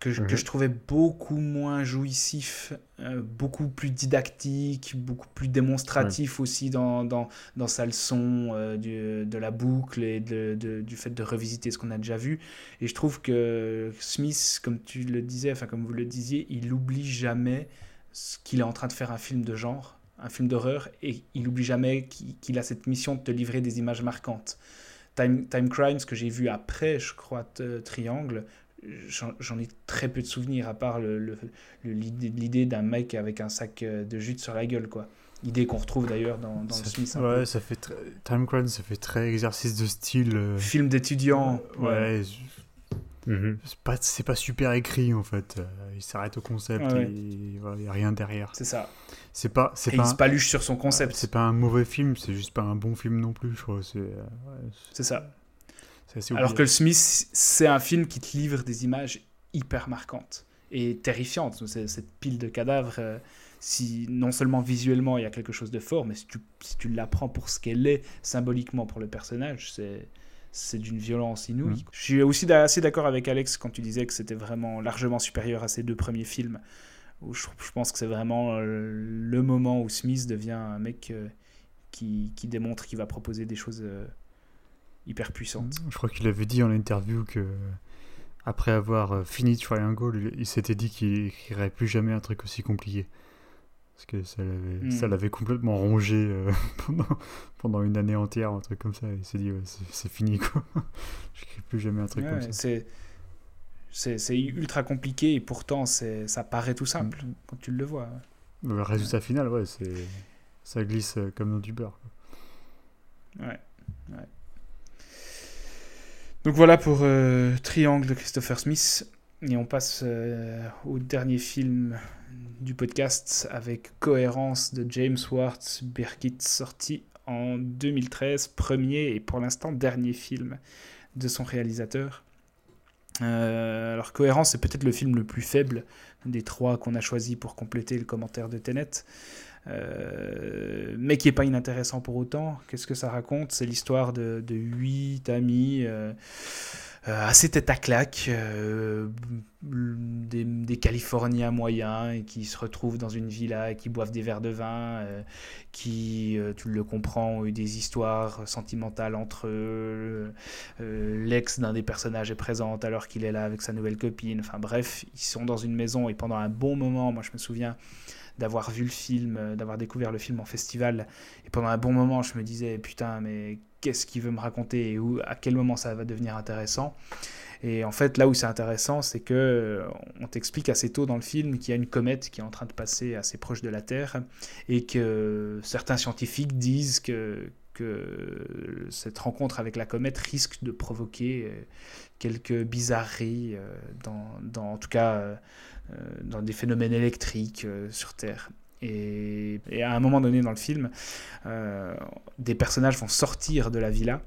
A: que je, que mhm. je trouvais beaucoup moins jouissif, euh, beaucoup plus didactique, beaucoup plus démonstratif aussi dans, dans, dans, sa leçon euh, du, de la boucle et de, de, du fait de revisiter ce qu'on a déjà vu. Et je trouve que Smith, comme tu le disais, enfin comme vous le disiez, il n'oublie jamais qu'il est en train de faire un film de genre un film d'horreur, et il n'oublie jamais qu'il a cette mission de te livrer des images marquantes. Time, Time Crimes, que j'ai vu après, je crois, Triangle, j'en ai très peu de souvenirs, à part l'idée d'un mec avec un sac euh, de jute sur la gueule, quoi. Idée qu'on retrouve d'ailleurs dans, dans le Smith.
C: Ouais, ça fait Time Crimes, ça fait très exercice de style. Euh,
A: film d'étudiant.
C: ouais. Mhm. C'est pas, pas super écrit en fait. Euh, il s'arrête au concept il n'y a rien derrière.
A: C'est ça.
C: C'est pas,
A: il se paluche sur son concept.
C: C'est pas un mauvais film, c'est juste pas un bon film non plus, je crois. C'est
A: euh, ça. Alors que le Smith, c'est un film qui te livre des images hyper marquantes et terrifiantes. Cette pile de cadavres, euh, si non seulement visuellement il y a quelque chose de fort, mais si tu, si tu l'apprends pour ce qu'elle est symboliquement pour le personnage, c'est c'est d'une violence inouïe. Mm. Je suis aussi assez d'accord avec Alex quand tu disais que c'était vraiment largement supérieur à ses deux premiers films. Où je, pense que c'est vraiment euh, le moment où Smith devient un mec euh, qui, qui, démontre qu'il va proposer des choses euh, hyper puissantes.
C: Je crois qu'il avait dit en interview que après avoir fini Triangle, il s'était dit qu'il n'écrirait plus jamais un truc aussi compliqué. Parce que ça l'avait, ça hmm. l'avait complètement rongé euh, [LAUGHS] pendant, pendant une année entière, un truc comme ça. Il s'est dit, c'est, fini, quoi. [LAUGHS] Je n'écris plus jamais un truc comme ça.
A: C'est, c'est, ultra compliqué et pourtant c'est, ça paraît tout simple hmm. quand tu le vois.
C: Le résultat final, ouais, c'est, ça glisse euh, comme dans du beurre.
A: Ouais, ouais. Donc voilà pour euh, Triangle de Christopher Smith. Et on passe euh, au dernier film du podcast avec Cohérence de James Ward Birkitt, sorti en 2013, premier et pour l'instant dernier film de son réalisateur. Euh, alors Cohérence, c'est peut-être le film le plus faible des trois qu'on a choisi pour compléter le commentaire de Tenet. Euh, mais qui n'est pas inintéressant pour autant. Qu'est-ce que ça raconte? C'est l'histoire de, huit amis euh, assez tête à claque, des, des, Californiens moyens qui se retrouvent dans une villa et qui boivent des verres de vin, qui, tu le comprends, ont eu des histoires sentimentales entre eux. L'ex d'un des personnages est présente alors qu'il est là avec sa nouvelle copine. Enfin bref, ils sont dans une maison et pendant un bon moment, moi je me souviens, d'avoir vu le film, euh, d'avoir découvert le film en festival. Et pendant un bon moment, je me disais, putain, mais qu'est-ce qu'il veut me raconter et à quel moment ça va devenir intéressant et en fait, là où c'est intéressant, c'est que euh, on t'explique assez tôt dans le film qu'il y a une comète qui est en train de passer assez proche de la Terre et que certains scientifiques disent que, que cette rencontre avec la comète risque de provoquer euh, quelques bizarreries, dans, dans, en tout cas euh, dans des phénomènes électriques euh, sur Terre. Et, à un moment donné dans le film, euh, des personnages vont sortir de la villa,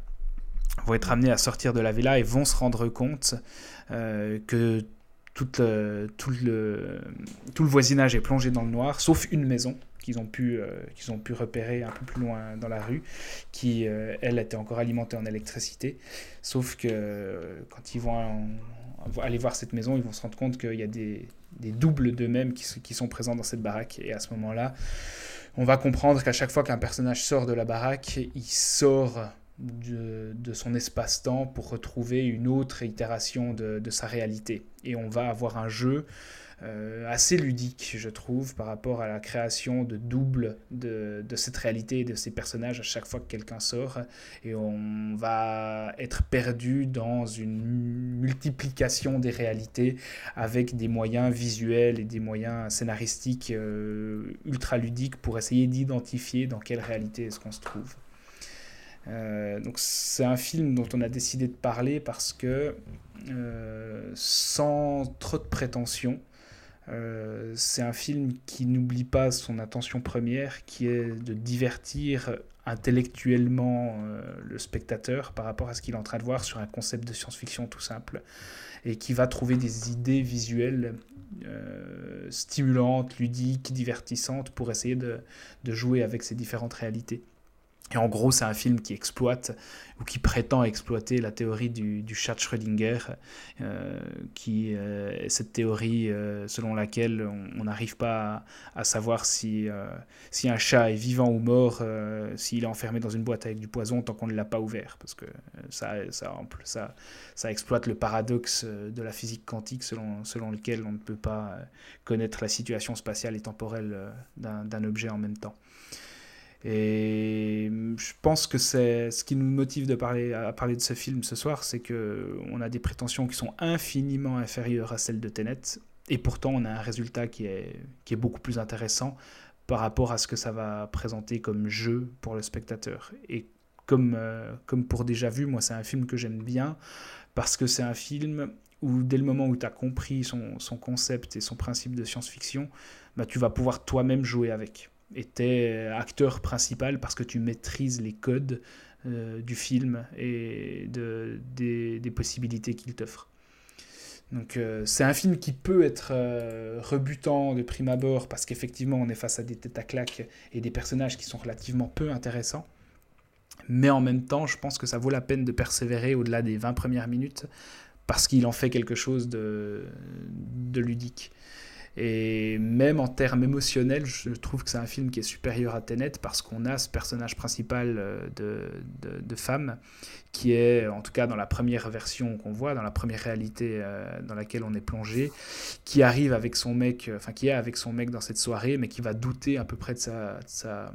A: vont être amenés à sortir de la villa et vont se rendre compte que tout, le, tout, le, tout le voisinage est plongé dans le noir, sauf une maison qu'ils ont, pu, qu'ils ont pu repérer un peu plus loin dans la rue, qui, elle, était encore alimentée en électricité. Sauf que quand ils vont aller voir cette maison, ils vont se rendre compte qu'il y a des, des doubles d'eux-mêmes qui, qui, sont présents dans cette baraque. Et à ce moment-là, on va comprendre qu'à chaque fois qu'un personnage sort de la baraque, il sort de, de son espace-temps pour retrouver une autre itération de, de, sa réalité. Et on va avoir un jeu euh, assez ludique, je trouve, par rapport à la création de doubles de, de, cette réalité et de ces personnages à chaque fois que quelqu'un sort. Et on va être perdu dans une multiplication des réalités avec des moyens visuels et des moyens scénaristiques euh, ultra ludiques pour essayer d'identifier dans quelle réalité est-ce qu'on se trouve. Euh, donc c'est un film dont on a décidé de parler parce que sans trop de prétention, euh, c'est un film qui n'oublie pas son intention première, qui est de divertir intellectuellement euh, le spectateur par rapport à ce qu'il est en train de voir sur un concept de science-fiction tout simple, et qui va trouver des idées visuelles euh, stimulantes, ludiques, divertissantes pour essayer de jouer avec ces différentes réalités. Et en gros, c'est un film qui exploite ou qui prétend exploiter la théorie du, du chat Schrödinger, euh, qui euh, cette théorie euh, selon laquelle on n'arrive pas à, savoir si, si un chat est vivant ou mort, s'il est enfermé dans une boîte avec du poison tant qu'on ne l'a pas ouvert, parce que ça, ça, ça, ça exploite le paradoxe de la physique quantique selon, selon lequel on ne peut pas connaître la situation spatiale et temporelle d'un objet en même temps. Et je pense que c'est ce qui nous motive à parler de ce film ce soir, c'est qu'on a des prétentions qui sont infiniment inférieures à celles de Tenet, et pourtant on a un résultat qui est, beaucoup plus intéressant par rapport à ce que ça va présenter comme jeu pour le spectateur. Et comme, euh, comme pour déjà vu, moi c'est un film que j'aime bien, parce que c'est un film où dès le moment où tu as compris son, son, concept et son principe de science-fiction, bah, tu vas pouvoir toi-même jouer avec était acteur principal parce que tu maîtrises les codes euh, du film et de, des, possibilités qu'il t'offre. Donc euh, c'est un film qui peut être euh, rebutant de prime abord parce qu'effectivement on est face à des têtes à claques et des personnages qui sont relativement peu intéressants. Mais en même temps, je pense que ça vaut la peine de persévérer au-delà des 20 premières minutes parce qu'il en fait quelque chose de ludique. Et même en termes émotionnels, je trouve que c'est un film qui est supérieur à Tenet parce qu'on a ce personnage principal euh, de, femme qui est, en tout cas dans la première version qu'on voit, dans la première réalité euh, dans laquelle on est plongé, qui arrive avec son mec, enfin qui est avec son mec dans cette soirée, mais qui va douter à peu près de sa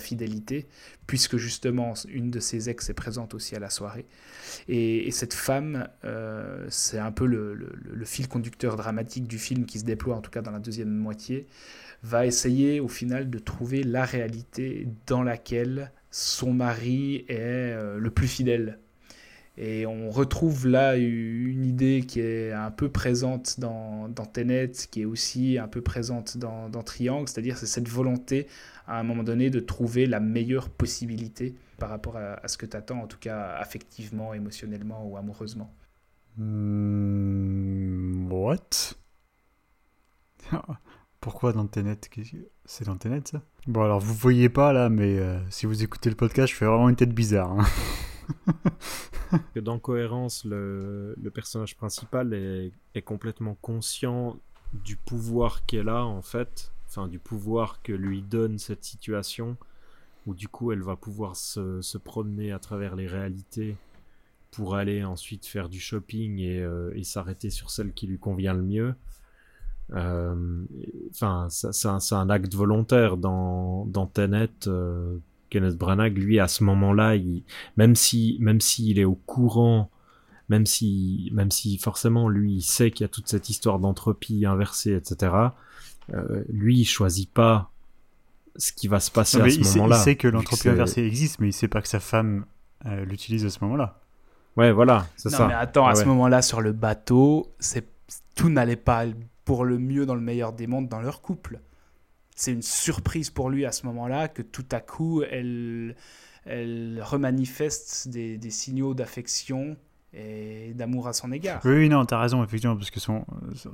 A: fidélité, puisque justement une de ses ex est présente aussi à la soirée. Et, et cette femme, euh, c'est un peu le, fil conducteur dramatique du film qui se déploie en tout cas dans la deuxième moitié, va essayer au final de trouver la réalité dans laquelle son mari est euh, le plus fidèle. Et on retrouve là une idée qui est un peu présente dans, dans Tenet, qui est aussi un peu présente dans, dans Triangle, c'est-à-dire c'est cette volonté à un moment donné de trouver la meilleure possibilité par rapport à, ce que tu attends, en tout cas affectivement, émotionnellement ou amoureusement.
C: Hmm, what? [LAUGHS] Pourquoi dans Tenet? C'est dans Tenet ça? Bon alors vous voyez pas là, mais euh, si vous écoutez le podcast, je fais vraiment une tête bizarre. Hein. [LAUGHS]
B: que dans Cohérence, le, personnage principal est, complètement conscient du pouvoir qu'elle a en fait, enfin du pouvoir que lui donne cette situation, où du coup elle va pouvoir se, promener à travers les réalités pour aller ensuite faire du shopping et, euh, s'arrêter sur celle qui lui convient le mieux. Euh, enfin, c'est un, acte volontaire dans, dans Tenet. Euh, Kenneth Branagh, lui, à ce moment-là, même si, même s'il est au courant, même si, même si forcément lui, il sait qu'il y a toute cette histoire d'entropie inversée, etc. Euh, lui, il choisit pas ce qui va se passer à ce moment-là.
C: Il sait que l'entropie inversée existe, mais il sait pas que sa femme euh, l'utilise à ce moment-là.
B: Ouais, voilà, c'est ça.
A: mais attends, à ce moment-là, sur le bateau, c'est tout n'allait pas pour le mieux dans le meilleur des mondes dans leur couple c'est une surprise pour lui à ce moment-là que tout à coup, elle, elle remanifeste des, des signaux d'affection et d'amour à son égard.
C: Oui, oui non, t'as raison, effectivement, parce que son,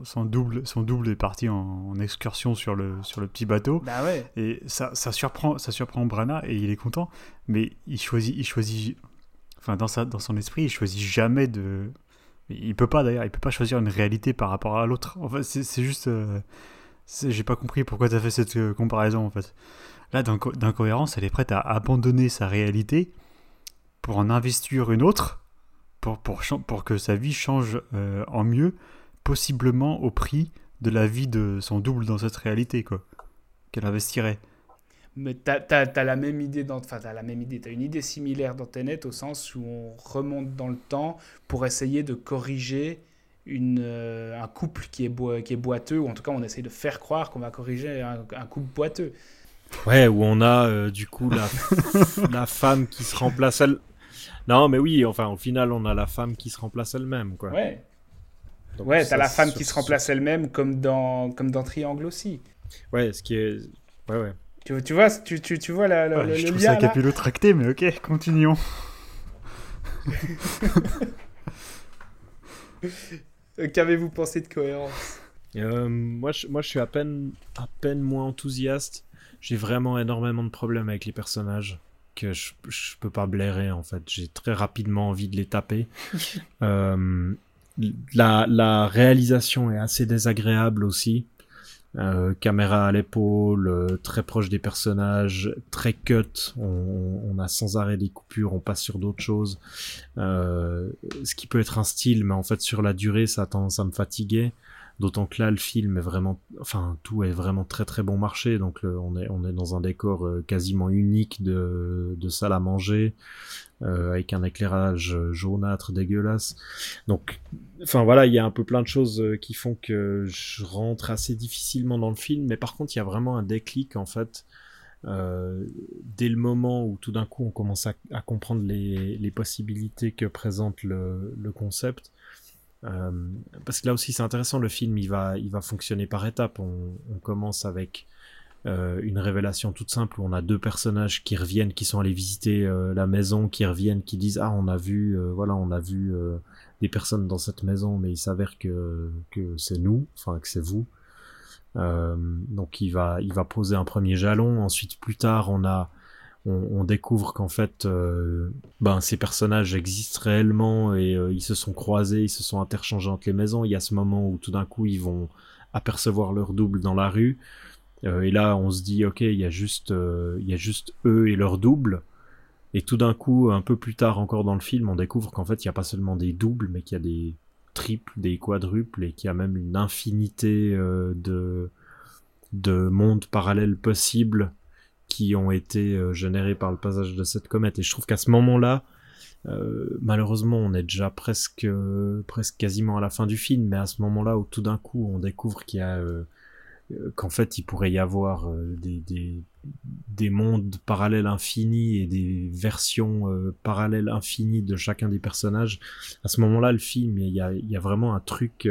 C: son, double, son double est parti en, excursion sur le, sur le petit bateau.
A: Bah ouais.
C: Et ça, ça, surprend, ça surprend Brana et il est content, mais il choisit, il choisit enfin, dans, sa, dans son esprit, il choisit jamais de. Il peut pas d'ailleurs, il peut pas choisir une réalité par rapport à l'autre. En fait, c'est juste. Euh, j'ai pas compris pourquoi tu as fait cette euh, comparaison en fait. Là, d'incohérence, elle est prête à abandonner sa réalité pour en investir une autre, pour, pour, pour que sa vie change euh, en mieux, possiblement au prix de la vie de son double dans cette réalité, quoi. Qu'elle investirait.
A: Mais tu as, la même idée dans, enfin, as la même idée, as une idée similaire dans Tenet au sens où on remonte dans le temps pour essayer de corriger une, euh, un couple qui est, qui est boiteux, ou en tout cas on essaie de faire croire qu'on va corriger un, couple boiteux.
B: Ouais, où on a euh, du coup la, [LAUGHS] la femme qui se remplace elle. Non, mais oui, enfin au final on a la femme qui se remplace elle-même, quoi.
A: Ouais. ouais, t'as la femme qui se remplace elle-même comme dans, comme dans Triangle aussi.
B: Ouais, ce qui est. Ouais, ouais.
A: Tu, tu vois, tu, tu, tu vois la,
C: le, je trouve ça capillotracté, mais ok, continuons. [LAUGHS]
A: Qu'avez-vous pensé de cohérence?
B: Euh, moi, je, moi, je suis à peine, à peine moins enthousiaste. J'ai vraiment énormément de problèmes avec les personnages que je, je peux pas blairer en fait. J'ai très rapidement envie de les taper. [LAUGHS] euh, la, la réalisation est assez désagréable aussi. Euh, caméra à l'épaule, euh, très proche des personnages, très cut, on, on, a sans arrêt des coupures, on passe sur d'autres choses. Euh, ce qui peut être un style, mais en fait sur la durée, ça a tendance à me fatiguer. D'autant que là, le film est vraiment, enfin, tout est vraiment très très bon marché. Donc, on est on est dans un décor euh, quasiment unique de de salle à manger, euh, avec un éclairage jaunâtre dégueulasse. Donc, enfin voilà, il y a un peu plein de choses euh, qui font que je rentre assez difficilement dans le film. Mais par contre, il y a vraiment un déclic en fait. Euh, dès le moment où tout d'un coup on commence à, à comprendre les, les, possibilités que présente le, le concept, euh, parce que là aussi c'est intéressant, le film il va, il va fonctionner par étapes. On, on commence avec euh, une révélation toute simple où on a deux personnages qui reviennent, qui sont allés visiter euh, la maison, qui reviennent, qui disent ah on a vu, voilà on a vu des personnes dans cette maison, mais il s'avère que que c'est nous, enfin que c'est vous. donc il va il va poser un premier jalon. Ensuite plus tard on a on, découvre qu'en fait, euh, ben, ces personnages existent réellement et euh, ils se sont croisés, ils se sont interchangés entre les maisons. Il y a ce moment où tout d'un coup ils vont apercevoir leur double dans la rue. Euh, et là, on se dit, ok, il y a juste, il y a juste eux et leur double. Et tout d'un coup, un peu plus tard encore dans le film, on découvre qu'en fait, il n'y a pas seulement des doubles, mais qu'il y a des triples, des quadruples, et qu'il y a même une infinité de de mondes parallèles possibles qui ont été euh, générés par le passage de cette comète. Et je trouve qu'à ce moment-là, euh, malheureusement, on est déjà presque, euh, presque quasiment à la fin du film, mais à ce moment-là où tout d'un coup on découvre qu'il y a euh, qu'en fait il pourrait y avoir euh, des, des, des, mondes parallèles infinis et des versions euh, parallèles infinies de chacun des personnages, à ce moment-là, le film, il y a, il y a vraiment un truc.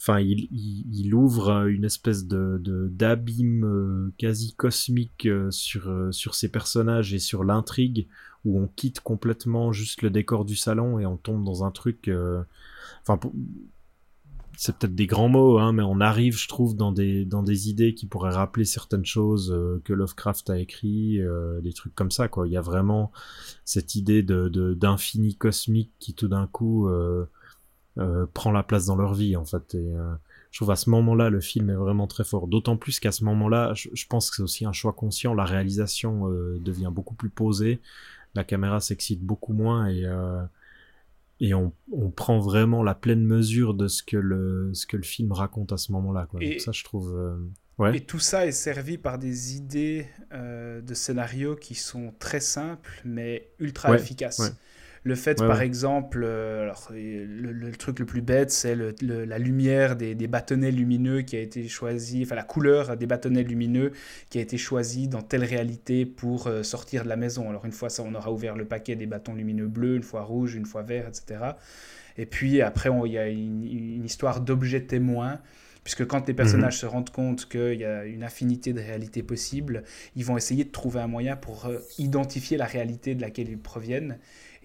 B: Enfin, il, il, ouvre une espèce de d'abîme quasi cosmique sur sur ces personnages et sur l'intrigue où on quitte complètement juste le décor du salon et on tombe dans un truc. Enfin, c'est peut-être des grands mots, hein, mais on arrive, je trouve, dans des dans des idées qui pourraient rappeler certaines choses euh, que Lovecraft a écrit, euh, des trucs comme ça, quoi. Il y a vraiment cette idée de d'infini cosmique qui tout d'un coup euh, prend la place dans leur vie, en fait. Et je trouve à ce moment-là, le film est vraiment très fort. D'autant plus qu'à ce moment-là, je, je, pense que c'est aussi un choix conscient. La réalisation devient beaucoup plus posée, la caméra s'excite beaucoup moins et et on, on, prend vraiment la pleine mesure de ce que le, ce que le film raconte à ce moment-là. Et, ça, je trouve. Euh, ouais.
A: Et tout ça est servi par des idées euh, de scénario qui sont très simples, mais ultra efficaces. Le fait, par exemple, euh, alors, le, truc le plus bête, c'est la lumière des, bâtonnets lumineux qui a été choisie, enfin la couleur des bâtonnets lumineux qui a été choisie dans telle réalité pour euh, sortir de la maison. Alors une fois ça, on aura ouvert le paquet des bâtons lumineux bleus, une fois rouge, une fois vert, etc. Et puis après, il y a une, histoire d'objet témoin puisque quand les personnages mhm. se rendent compte qu'il y a une infinité de réalités possibles, ils vont essayer de trouver un moyen pour euh, identifier la réalité de laquelle ils proviennent.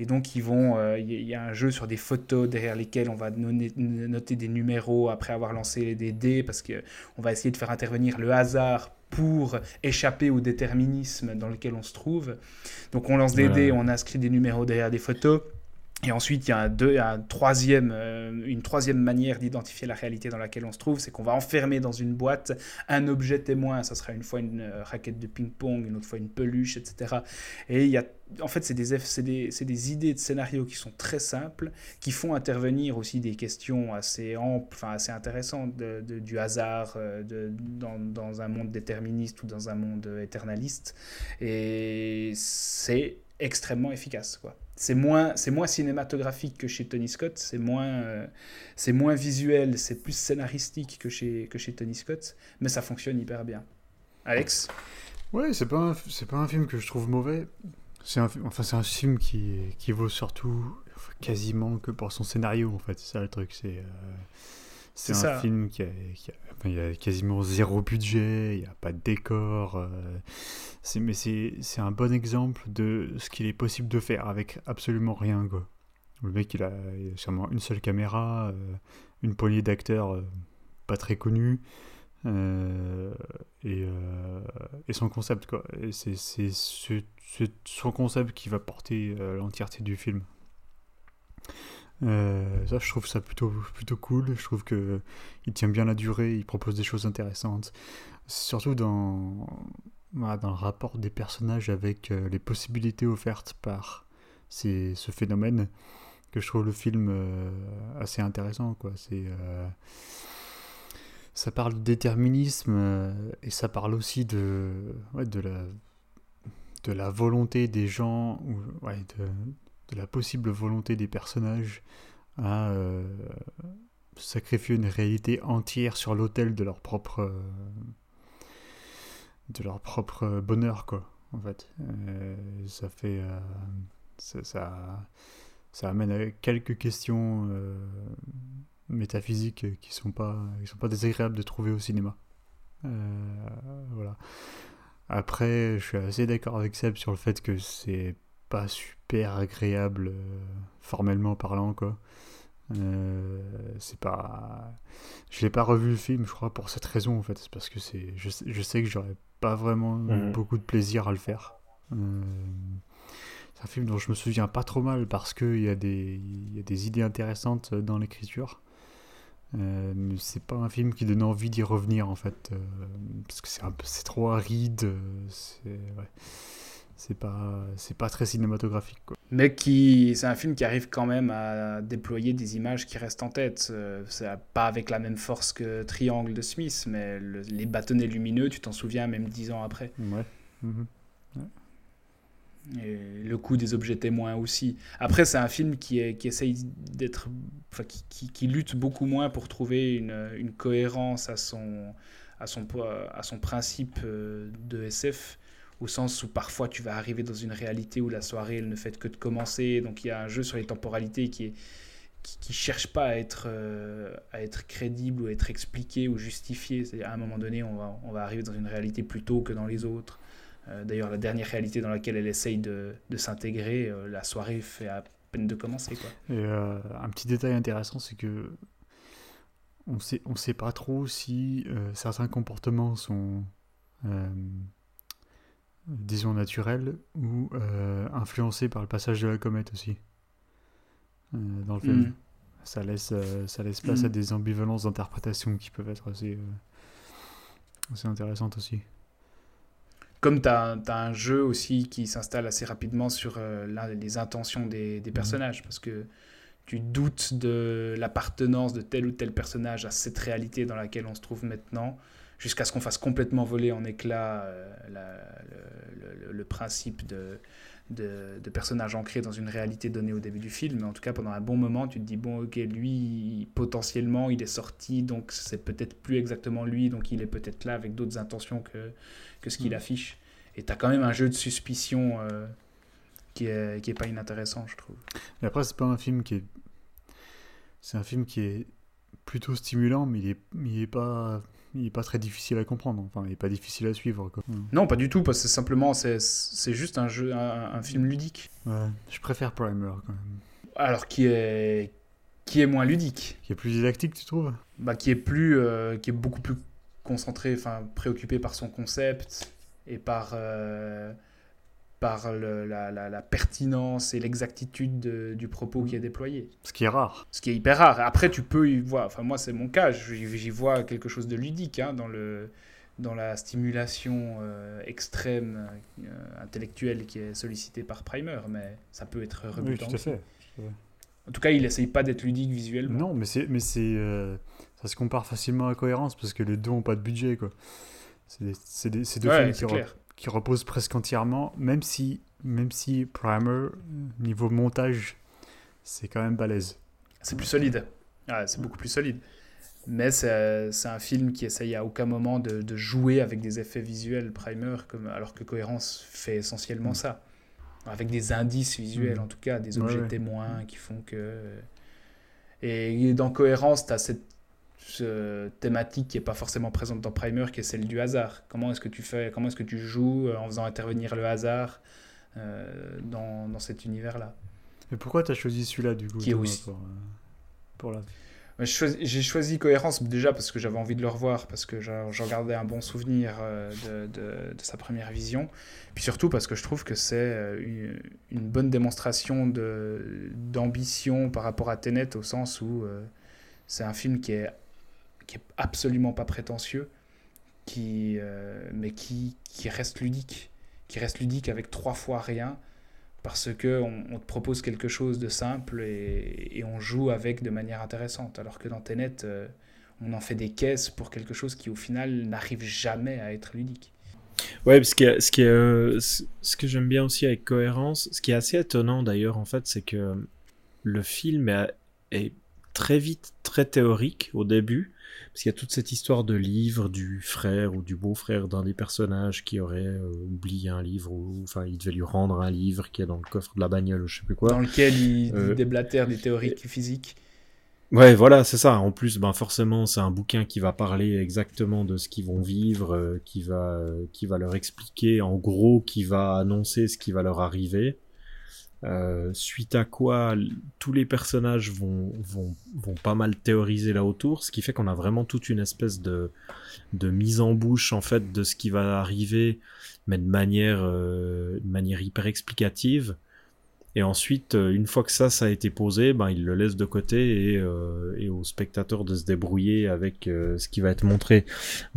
A: Et donc, ils vont, euh, il y a un jeu sur des photos derrière lesquelles on va noter des numéros après avoir lancé des dés, parce qu'on va essayer de faire intervenir le hasard pour échapper au déterminisme dans lequel on se trouve. Donc, on lance des dés, on inscrit des numéros derrière des photos. Et ensuite, il y a, euh, une troisième manière d'identifier la réalité dans laquelle on se trouve, c'est qu'on va enfermer dans une boîte un objet témoin. Ça sera une fois une euh, raquette de ping-pong, une autre fois une peluche, etc. Et en fait, c'est des, idées de scénario qui sont très simples, qui font intervenir aussi des questions assez amples, enfin assez intéressantes du hasard euh, dans, dans un monde déterministe ou dans un monde éternaliste. Et c'est extrêmement efficace, quoi. C'est moins, c'est moins cinématographique que chez Tony Scott, c'est moins, euh, c'est moins visuel, c'est plus scénaristique que chez, que chez Tony Scott, mais ça fonctionne hyper bien. Alex
C: Ouais, c'est pas, c'est pas un film que je trouve mauvais. C'est un, enfin, c'est un film qui, qui vaut surtout quasiment que pour son scénario, en fait. C'est ça le truc, c'est... Euh, c'est un film qui a, il y a quasiment zéro budget, il n'y a pas de décor. Euh, mais c'est un bon exemple de ce qu'il est possible de faire avec absolument rien. Quoi. Le mec, il a, il a sûrement une seule caméra, euh, une poignée d'acteurs euh, pas très connus. et, et, son concept quoi c'est son concept qui va porter l'entièreté du film euh, ça, je trouve ça plutôt, plutôt cool. Je trouve que il tient bien la durée, il propose des choses intéressantes. Surtout dans, dans le rapport des personnages avec euh, les possibilités offertes par ces, ce phénomène, que je trouve le film euh, assez intéressant. Quoi. Ça parle de déterminisme et ça parle aussi de, de, la, de la volonté des gens, ou, de la possible volonté des personnages à euh, sacrifier une réalité entière sur l'autel de leur propre de leur propre bonheur quoi en fait. Euh, ça fait euh, ça, ça, amène à quelques questions métaphysiques qui sont pas qui sont pas désagréables de trouver au cinéma. Voilà. Après je suis assez d'accord avec Seb sur le fait que c'est pas super agréable euh, formellement parlant quoi. Euh, c'est pas je l'ai pas revu le film je crois pour cette raison en fait. C'est parce que c'est je, je, sais que j'aurais pas vraiment mhm. beaucoup de plaisir à le faire. Euh, c'est un film dont je me souviens pas trop mal parce que il y a des il y a des idées intéressantes dans l'écriture. Mais c'est pas un film qui donne envie d'y revenir en fait. Parce que c'est un peu c'est trop aride c'est ouais c'est pas c'est pas très cinématographique quoi.
A: mais qui c'est un film qui arrive quand même à déployer des images qui restent en tête euh, c'est pas avec la même force que Triangle de Smith mais les bâtonnets lumineux tu t'en souviens même dix ans après
C: ouais. Mhm.
A: Et le coût des objets témoins aussi. Après, c'est un film qui, est, qui essaye d'être. Enfin, qui, qui, qui, lutte beaucoup moins pour trouver une, une cohérence à son, à, son, à son principe euh, de SF, au sens où parfois tu vas arriver dans une réalité où la soirée elle ne fait que de commencer. Donc il y a un jeu sur les temporalités qui est qui, cherche pas à être, euh, à être crédible ou à être expliqué ou justifié. C'est-à-dire à un moment donné, on va, on va arriver dans une réalité plus tôt que dans les autres. Euh, d'ailleurs, la dernière réalité dans laquelle elle essaye de, de s'intégrer, euh, la soirée fait à peine de commencer. Quoi.
C: Et un petit détail intéressant, c'est que on sait, on sait pas trop si certains comportements sont, disons, naturels ou influencés par le passage de la comète aussi. dans le film. Mm. Ça laisse, ça laisse place à mm. des ambivalences d'interprétation qui peuvent être assez, assez intéressantes aussi
A: comme tu as, un jeu aussi qui s'installe assez rapidement sur euh, les intentions des, des, mhm. personnages, parce que tu doutes de l'appartenance de tel ou tel personnage à cette réalité dans laquelle on se trouve maintenant, jusqu'à ce qu'on fasse complètement voler en éclats euh, le, le, principe de, de, de, personnage ancré dans une réalité donnée au début du film. Mais en tout cas, pendant un bon moment, tu te dis, bon, ok, lui, potentiellement, il est sorti, donc c'est peut-être plus exactement lui, donc il est peut-être là avec d'autres intentions que que ce qu'il mm. affiche. Et tu as quand même un jeu de suspicion euh, qui, est, qui est pas inintéressant, je trouve.
C: Mais après, c'est pas un film qui est. C'est un film qui est plutôt stimulant, mais il est, il est pas. Il est pas très difficile à comprendre, enfin, il est pas difficile à suivre. Quoi. Mm.
A: Non, pas du tout, parce que simplement, c'est juste un, jeu, un, film ludique.
C: Ouais, je préfère Primer quand même.
A: Alors, qui est, qui est moins ludique.
C: Qui est plus didactique, tu trouves?
A: Bah, qui, est plus, euh, qui est beaucoup plus concentré, enfin préoccupé par son concept et par, euh, par le, la, la, pertinence et l'exactitude du propos qui est déployé.
C: Ce qui est rare.
A: Ce qui est hyper rare. Après, tu peux y voir, enfin moi c'est mon cas, j'y vois quelque chose de ludique hein, dans, le, dans la stimulation euh, extrême euh, intellectuelle qui est sollicitée par Primer, mais ça peut être rebutant. Oui, tout à fait. En tout cas, il essaye pas d'être ludique visuellement.
C: Non, mais c'est, mais c'est, ça se compare facilement à cohérence parce que les deux n'ont pas de budget. Quoi. C'est, deux films qui, reposent presque entièrement, même si, même si Primer, niveau montage, c'est quand même balèze.
A: C'est plus solide. c'est beaucoup plus solide. Mais c'est, un film qui essaye à aucun moment de, jouer avec des effets visuels Primer, comme, alors que Cohérence fait essentiellement mm. ça. Avec des indices visuels, mm. en tout cas, des objets témoins qui font que. Et dans Cohérence, tu as cette thématique qui n'est pas forcément présente dans Primer, qui est celle du hasard. Comment est-ce que tu fais, comment est-ce que tu joues euh, en faisant intervenir le hasard euh, dans, dans, cet univers-là?
C: Mais pourquoi tu as choisi celui-là du coup
A: Qui est aussi.
C: Pour, euh, pour la...
A: J'ai choisi Cohérence déjà parce que j'avais envie de le revoir, parce que j'en gardais un bon souvenir de, de, de, sa première vision. Puis surtout parce que je trouve que c'est une, une, bonne démonstration d'ambition par rapport à Tenet, au sens où c'est un film qui est qui est absolument pas prétentieux, qui, euh, mais qui, qui reste ludique, qui reste ludique avec trois fois rien, parce que on, te propose quelque chose de simple et, on joue avec de manière intéressante, alors que dans Tenet, euh, on en fait des caisses pour quelque chose qui au final n'arrive jamais à être ludique.
B: Ouais, ce, qui est, ce, qui euh, ce que j'aime bien aussi avec cohérence, ce qui est assez étonnant d'ailleurs en fait, c'est que le film est très vite très théorique au début, parce qu'il y a toute cette histoire de livre du frère ou du beau-frère d'un des personnages qui aurait euh, oublié un livre, ou enfin il devait lui rendre un livre qui est dans le coffre de la bagnole ou je sais plus quoi.
A: Dans lequel il euh, déblatère des théories physiques.
B: Ouais, voilà, c'est ça. En plus, ben forcément, c'est un bouquin qui va parler exactement de ce qu'ils vont vivre, euh, qui va, qui va leur expliquer, en gros, qui va annoncer ce qui va leur arriver. Euh, suite à quoi tous les personnages vont, vont, vont, pas mal théoriser là autour, ce qui fait qu'on a vraiment toute une espèce de, de mise en bouche en fait de ce qui va arriver, mais de manière, euh, de manière hyper explicative. Et ensuite, euh, une fois que ça, ça a été posé, ben, il le laisse de côté et, et au spectateur de se débrouiller avec ce qui va être montré.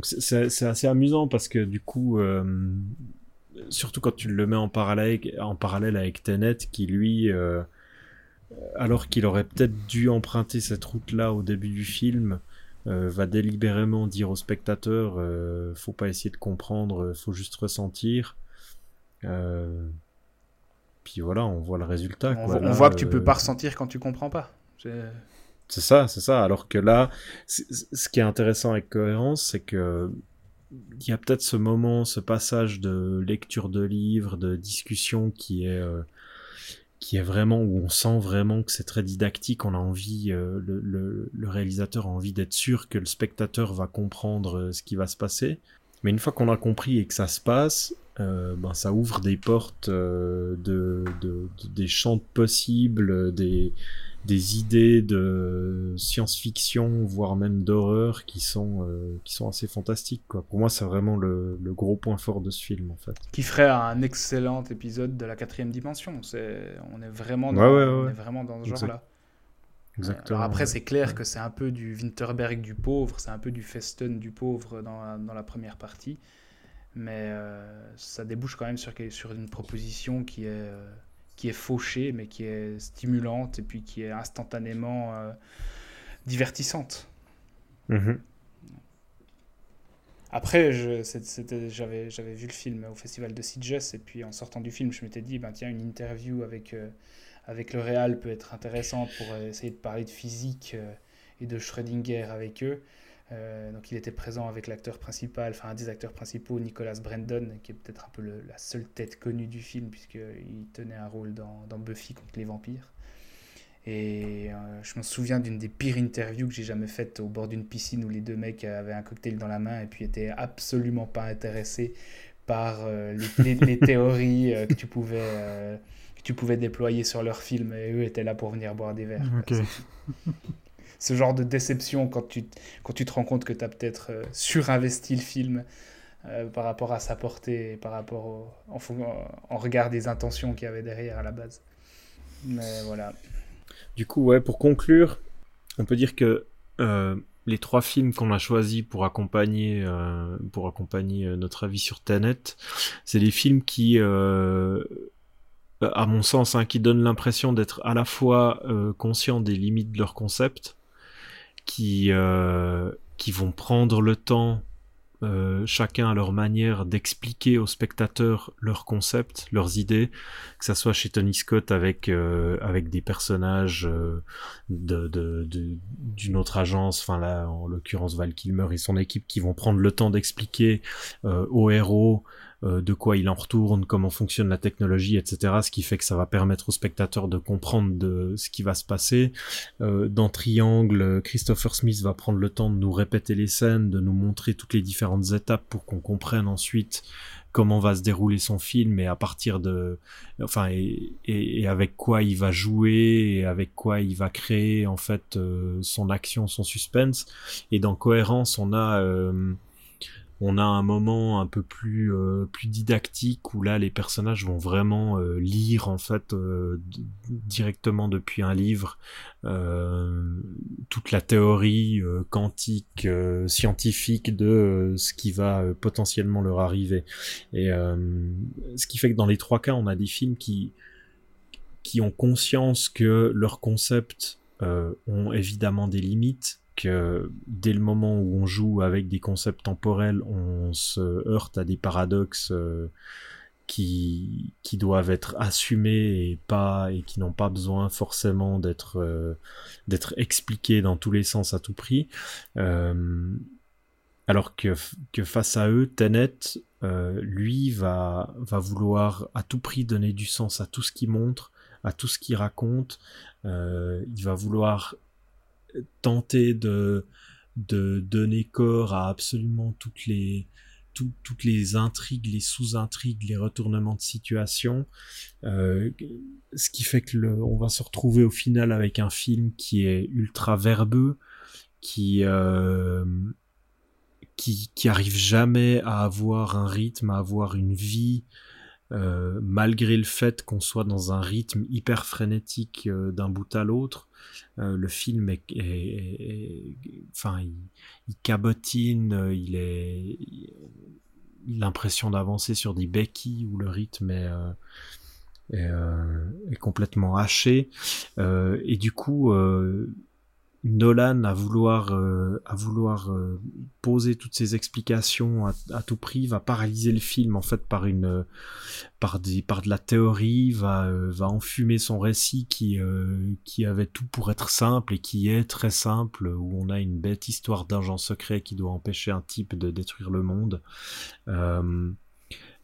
B: C'est assez amusant parce que du coup, surtout quand tu le mets en parallèle, en parallèle avec Tenet, qui lui, euh, alors qu'il aurait peut-être dû emprunter cette route-là au début du film, euh, va délibérément dire au spectateur, euh, faut pas essayer de comprendre, faut juste ressentir. puis voilà, on voit le résultat.
A: On,
B: quoi.
A: voit, on
B: Là,
A: voit que tu peux pas ressentir quand tu comprends pas. C'est-
B: ça, c'est ça. Alors que là, ce qui est intéressant avec Cohérence, c'est que il y a peut-être ce moment, ce passage de lecture de livres, de discussion qui est euh, qui est vraiment où on sent vraiment que c'est très didactique. On a envie, euh, le, réalisateur a envie d'être sûr que le spectateur va comprendre euh, ce qui va se passer. Mais une fois qu'on a compris et que ça se passe, ben ça ouvre des portes de- des champs possibles, des des idées de science-fiction, voire même d'horreur, qui sont euh, qui sont assez fantastiques. Quoi. Pour moi, c'est vraiment le, le gros point fort de ce film, en fait.
A: Qui ferait un excellent épisode de la quatrième dimension. C'est, on est vraiment dans,
B: Ouais, ouais,
A: on est vraiment dans ce genre-là.
B: Exactement.
A: Alors après, c'est clair que c'est un peu du Winterberg du pauvre, c'est un peu du Festen du pauvre dans la, dans la première partie. Mais euh, ça débouche quand même sur, sur une proposition qui est, euh, qui est fauchée, mais qui est stimulante et puis qui est instantanément euh, divertissante.
B: Mhm.
A: Après, j'avais vu le film au festival de Sitges et puis en sortant du film, je m'étais dit, ben, tiens, une interview avec, euh, avec le Réal peut être intéressante pour euh, essayer de parler de physique euh, et de Schrödinger avec eux. Euh, donc il était présent avec l'acteur principal, enfin un des acteurs principaux, Nicolas Brandon, qui est peut-être un peu le- la seule tête connue du film puisqu'il tenait un rôle dans, dans Buffy contre les vampires. Et euh, je me souviens d'une des pires interviews que j'ai jamais faites au bord d'une piscine où les deux mecs avaient un cocktail dans la main et puis étaient absolument pas intéressés par euh, les, les- les [LAUGHS] théories que, tu pouvais, que tu pouvais déployer sur leur film et eux étaient là pour venir boire des verres. quoi. [LAUGHS] Ce genre de déception quand tu, quand tu te rends compte que tu as peut-être euh, surinvesti le film euh, par rapport à sa portée par rapport au, en, regard des intentions qu'il y avait derrière à la base. Mais voilà.
B: Du coup, ouais, pour conclure, on peut dire que euh, les trois films qu'on a choisis pour accompagner, pour accompagner notre avis sur Tenet, c'est des films qui, à mon sens, hein, qui donnent l'impression d'être à la fois conscients des limites de leur concept, qui, euh, qui vont prendre le temps, euh, chacun à leur manière, d'expliquer aux spectateurs leurs concepts, leurs idées, que ça soit chez Tony Scott avec euh, avec des personnages euh, de de- de- d'une autre agence, enfin là en l'occurrence Val Kilmer et son équipe qui vont prendre le temps d'expliquer euh, aux héros de quoi il en retourne, comment fonctionne la technologie, etc. Ce qui fait que ça va permettre aux spectateurs de comprendre de ce qui va se passer. Euh, dans Triangle, Christopher Smith va prendre le temps de nous répéter les scènes, de nous montrer toutes les différentes étapes pour qu'on comprenne ensuite comment va se dérouler son film et à partir de enfin et, avec quoi il va jouer et avec quoi il va créer en fait euh, son action son suspense et dans cohérence on a euh, on a un moment un peu plus euh, plus didactique où là les personnages vont vraiment euh, lire en fait euh, directement depuis un livre toute la théorie quantique scientifique de ce qui va potentiellement leur arriver. Et ce qui fait que dans les trois cas on a des films qui qui ont conscience que leurs concepts ont évidemment des limites dès le moment où on joue avec des concepts temporels, on se heurte à des paradoxes euh, qui, doivent être assumés et pas et qui n'ont pas besoin forcément d'être euh, expliqués dans tous les sens à tout prix. Euh, alors que, face à eux, Tenet, lui, va, va vouloir à tout prix donner du sens à tout ce qu'il montre, à tout ce qu'il raconte. Il va vouloir tenter de, de donner corps à absolument toutes les, tout- toutes les intrigues, les sous-intrigues, les retournements de situation. Euh, ce qui fait que le, on va se retrouver au final avec un film qui est ultra verbeux, qui, euh, qui, qui arrive jamais à avoir un rythme, à avoir une vie, euh, malgré le fait qu'on soit dans un rythme hyper frénétique euh, d'un bout à l'autre. Euh, le film est, enfin, il, il cabotine, il est, l'impression d'avancer sur des béquilles où le rythme est, est, complètement haché. Et du coup, Nolan à vouloir euh, vouloir euh, poser toutes ces explications à, tout prix va paralyser le film en fait par une des par de la théorie va enfumer son récit qui qui avait tout pour être simple et qui est très simple où on a une bête histoire d'agent secret qui doit empêcher un type de détruire le monde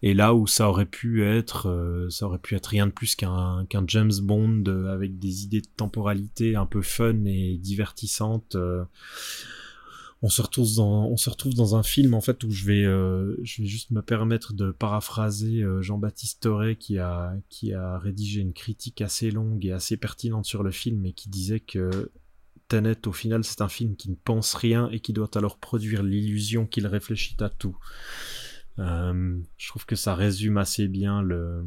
B: et là où ça aurait pu être, euh, ça aurait pu être rien de plus qu'un qu'un James Bond euh, avec des idées de temporalité un peu fun et divertissantes. Euh, on se retrouve dans dans un film en fait où je vais je vais juste me permettre de paraphraser Jean-Baptiste Toré qui a qui a rédigé une critique assez longue et assez pertinente sur le film et qui disait que Tenet au final c'est un film qui ne pense rien et qui doit alors produire l'illusion qu'il réfléchit à tout. Euh, je trouve que ça résume assez bien le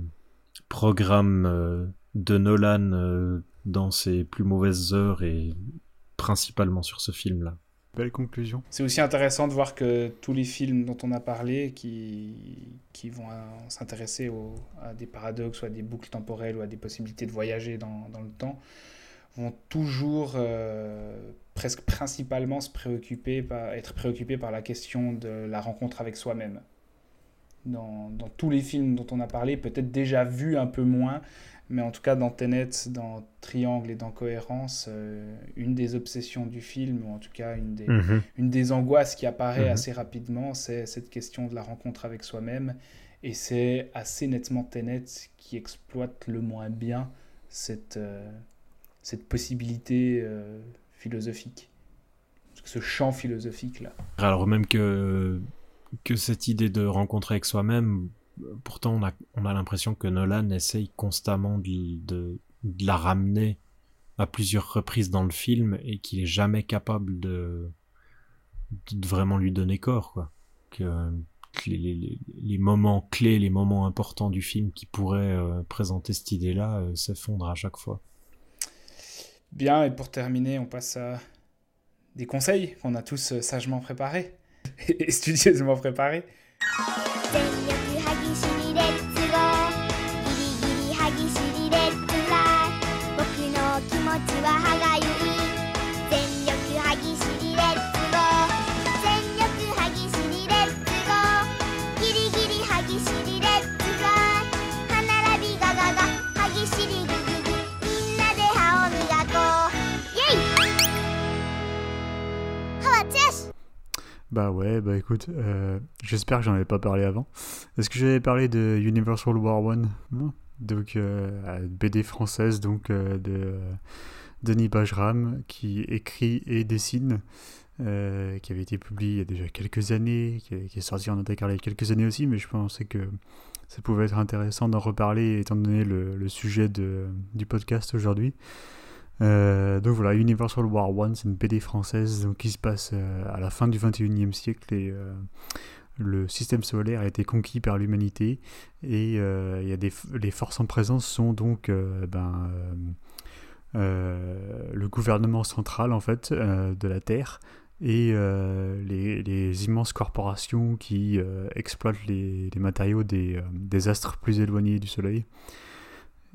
B: programme euh, de Nolan euh, dans ses plus mauvaises heures et principalement sur ce film-là.
C: Belle conclusion.
A: C'est aussi intéressant de voir que tous les films dont on a parlé, qui, qui vont s'intéresser à des paradoxes ou à des boucles temporelles ou à des possibilités de voyager dans, dans le temps, vont toujours presque principalement se préoccuper par, être préoccupés par la question de la rencontre avec soi-même dans, tous les films dont on a parlé, peut-être déjà vu un peu moins, mais en tout cas dans Tenet, dans Triangle et dans Cohérence, euh, une des obsessions du film, ou en tout cas une des, mhm. une des angoisses qui apparaît mhm. assez rapidement, c'est cette question de la rencontre avec soi-même. Et c'est assez nettement Tenet qui exploite le moins bien cette, euh, cette possibilité euh, philosophique, ce champ philosophique-là.
B: Alors même que que cette idée de rencontrer avec soi-même, pourtant on a, on a l'impression que Nolan essaye constamment de, de, la ramener à plusieurs reprises dans le film et qu'il est jamais capable de, de vraiment lui donner corps. Quoi. Que, les, les, moments clés, les moments importants du film qui pourraient euh, présenter cette idée-là euh, s'effondrent à chaque fois.
A: Bien, et pour terminer, on passe à des conseils qu'on a tous euh, sagement préparés. [LAUGHS] et studieusement préparé.
C: Bah ouais, bah écoute, euh, j'espère que j'en avais pas parlé avant. Est-ce que j'avais parlé de Universal War One? Donc, euh, BD française donc euh, de Denis Bajram qui écrit et dessine, qui avait été publié il y a déjà quelques années, qui, est sorti en intégrale il y a quelques années aussi, mais je pensais que ça pouvait être intéressant d'en reparler étant donné le, le sujet de, du podcast aujourd'hui. Euh, donc voilà, Universal War One, c'est une BD française donc, qui se passe euh, à la fin du 21e siècle et euh, le système solaire a été conquis par l'humanité et il y a des, les forces en présence sont donc ben, le gouvernement central en fait de la Terre et les, les, immenses corporations qui exploitent les, les matériaux des, des, astres plus éloignés du Soleil.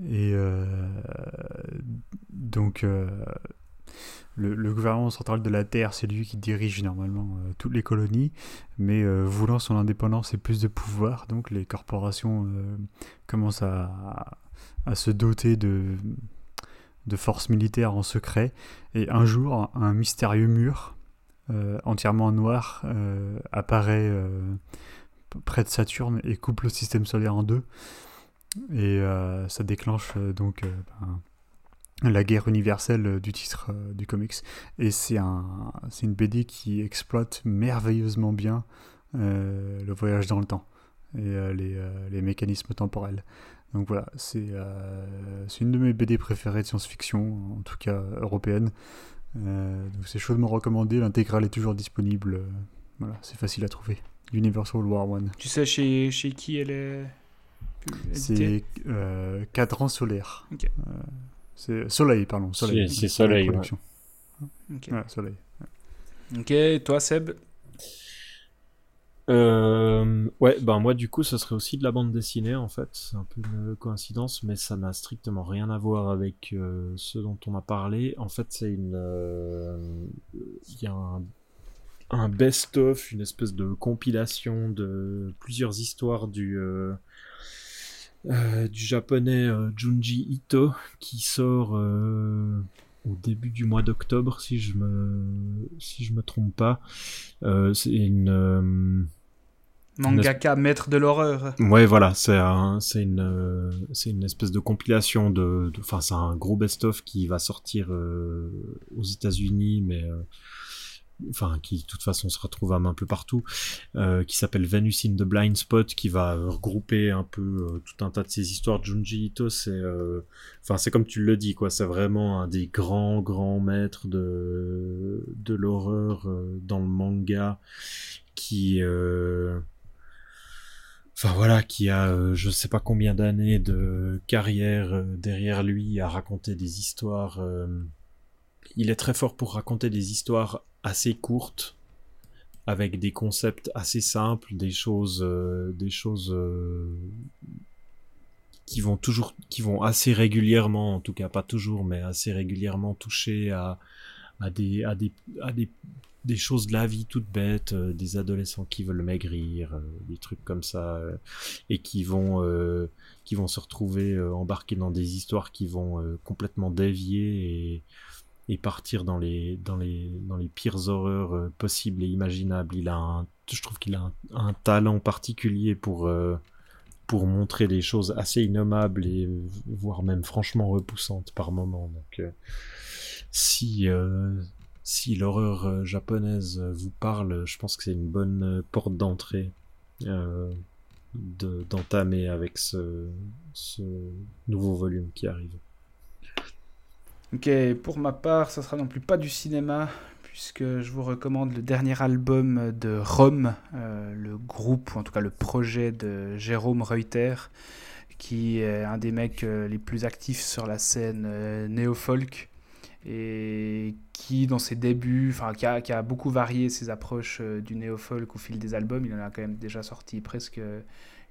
C: Et euh, donc, euh, le, gouvernement central de la Terre, c'est lui qui dirige normalement euh, toutes les colonies, mais voulant son indépendance et plus de pouvoir, donc les corporations commencent à, se doter de, de forces militaires en secret. Et un jour, un mystérieux mur entièrement noir apparaît près de Saturne et coupe le système solaire en deux. Et euh, ça déclenche euh, donc euh, ben, la guerre universelle du titre du comics. Et c'est un, une BD qui exploite merveilleusement bien le voyage dans le temps et les, mécanismes temporels. Donc voilà, c'est une de mes BD préférées de science-fiction, en tout cas européenne. donc c'est chaudement recommandé, l'intégrale est toujours disponible. voilà, c'est facile à trouver. Universal War One.
A: Tu sais chez, chez qui elle est?
C: C'est euh, cadran solaire. Euh, c'est soleil, pardon.
B: Soleil. C'est soleil. Ouais.
A: Okay. soleil. Ok, toi Seb
B: Euh, ouais, ben moi du coup, ça serait aussi de la bande dessinée en fait. C'est un peu une coïncidence, mais ça n'a strictement rien à voir avec euh, ce dont on a parlé. En fait, c'est une, euh, il y a un, un best-of, une espèce de compilation de plusieurs histoires du euh, du japonais euh, Junji Ito qui sort euh, au début du mois d'octobre si je me si je me trompe pas. Euh, c'est une euh,
A: Mangaka, maître de l'horreur.
B: Ouais, voilà, c'est un, c'est une, c'est une espèce de compilation de, de- enfin, c'est un gros best-of qui va sortir euh, aux États-Unis, mais euh, enfin, qui de toute façon sera trouvable un peu partout, euh, qui s'appelle Venus in the Blind Spot, qui va regrouper un peu euh, tout un tas de ces histoires. Junji Ito, c'est, euh, c'est comme tu le dis, quoi, c'est vraiment un des grands, grands maîtres de, de l'horreur dans le manga, qui Enfin voilà, qui a euh, je sais pas combien d'années de carrière derrière lui à raconter des histoires. il est très fort pour raconter des histoires assez courtes, avec des concepts assez simples, des choses, euh, des choses euh, qui vont toujours, qui vont assez régulièrement, en tout cas pas toujours, mais assez régulièrement toucher à, à des, à des, à des, des choses de la vie toutes bêtes, euh, des adolescents qui veulent maigrir, euh, des trucs comme ça, euh, et qui vont, euh, qui vont se retrouver embarqués dans des histoires qui vont complètement dévier et, et partir dans les, dans les, dans les pires horreurs euh, possibles et imaginables. Il a je trouve qu'il a un, talent particulier pour, euh, pour montrer des choses assez innommables et euh, voire même franchement repoussantes par moments. Donc, si, si l'horreur japonaise vous parle, je pense que c'est une bonne porte d'entrée de- d'entamer avec ce nouveau volume qui arrive.
A: Ok, pour ma part, ça sera non plus pas du cinéma, puisque je vous recommande le dernier album de Rome, euh, le groupe, ou en tout cas le projet de Jérôme Reuter, qui est un des mecs euh, les plus actifs sur la scène euh, néo-folk, et qui, dans ses débuts, enfin, qui a, beaucoup varié ses approches du néo-folk au fil des albums. Il en a quand même déjà sorti presque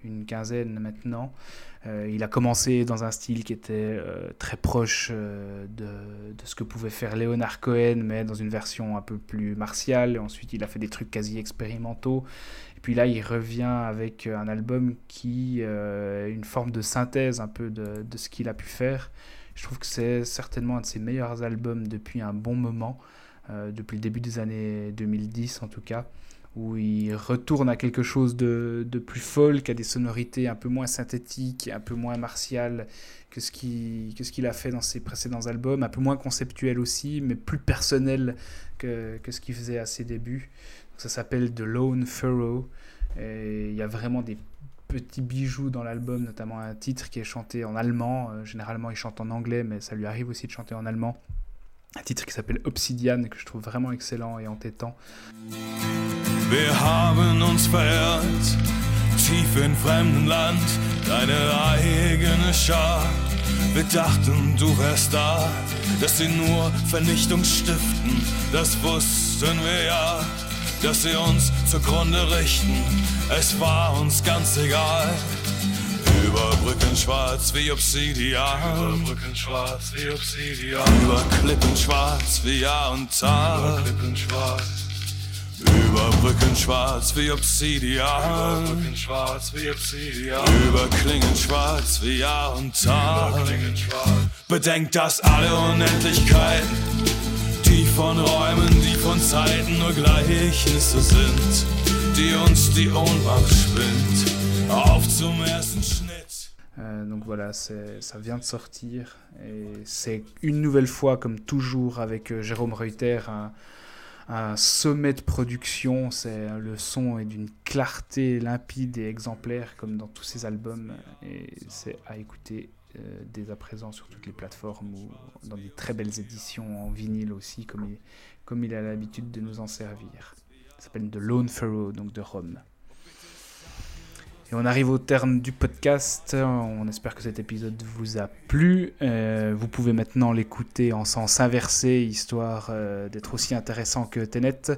A: une quinzaine maintenant. Euh, il a commencé dans un style qui était euh, très proche euh, de, de ce que pouvait faire Leonard Cohen, mais dans une version un peu plus martiale. Ensuite, il a fait des trucs quasi expérimentaux. Et puis là, il revient avec un album qui euh, une forme de synthèse un peu de, de ce qu'il a pu faire. Je trouve que c'est certainement un de ses meilleurs albums depuis un bon moment, depuis le début des années 2010 en tout cas où il retourne à quelque chose de, de plus folk, à des sonorités un peu moins synthétiques, un peu moins martiales que ce qu'il a fait dans ses précédents albums, un peu moins conceptuel aussi, mais plus personnel que, que ce qu'il faisait à ses débuts. Ça s'appelle The Lone Furrow, et il y a vraiment des petits bijoux dans l'album, notamment un titre qui est chanté en allemand. Euh, généralement, il chante en anglais, mais ça lui arrive aussi de chanter en allemand. Un titre qui s'appelle Obsidian, que je trouve vraiment excellent et entêtant.
D: Wir haben uns verirrt, tief in fremden Land, deine eigene Schar. Wir dachten, du wärst da, dass sie nur Vernichtung stiften, das wussten wir ja, dass sie uns zugrunde richten, es war uns ganz egal. Über Brücken schwarz wie Obsidian, über Brücken schwarz wie Obsidian, über Klippen schwarz wie Jahr und Tag, über Klippen schwarz. Über Brücken schwarz wie Obsidian. Über Brücken schwarz wie Obsidian. Über Klingen schwarz wie Jahr und Tag. Über Klingen schwarz. Bedenkt, dass alle Unendlichkeiten, die von Räumen, die von Zeiten nur Gleichnisse sind, die uns die Ohnmacht spinnt. Auf zum ersten Schnitt.
A: Euh, donc voilà, ça vient de sortir. Et c'est une nouvelle fois, comme toujours avec euh, Jérôme Reuter, un, un sommet de production. C'est Le son est d'une clarté limpide et exemplaire, comme dans tous ses albums. Et c'est à écouter euh, dès à présent sur toutes les plateformes ou dans des très belles éditions en vinyle aussi, comme il, comme il a l'habitude de nous en servir. Ça s'appelle The Lone Furrow, donc de Rome. Et on arrive au terme du podcast. On espère que cet épisode vous a plu. Euh, vous pouvez maintenant l'écouter en sens inversé, histoire euh, d'être aussi intéressant que Tenet.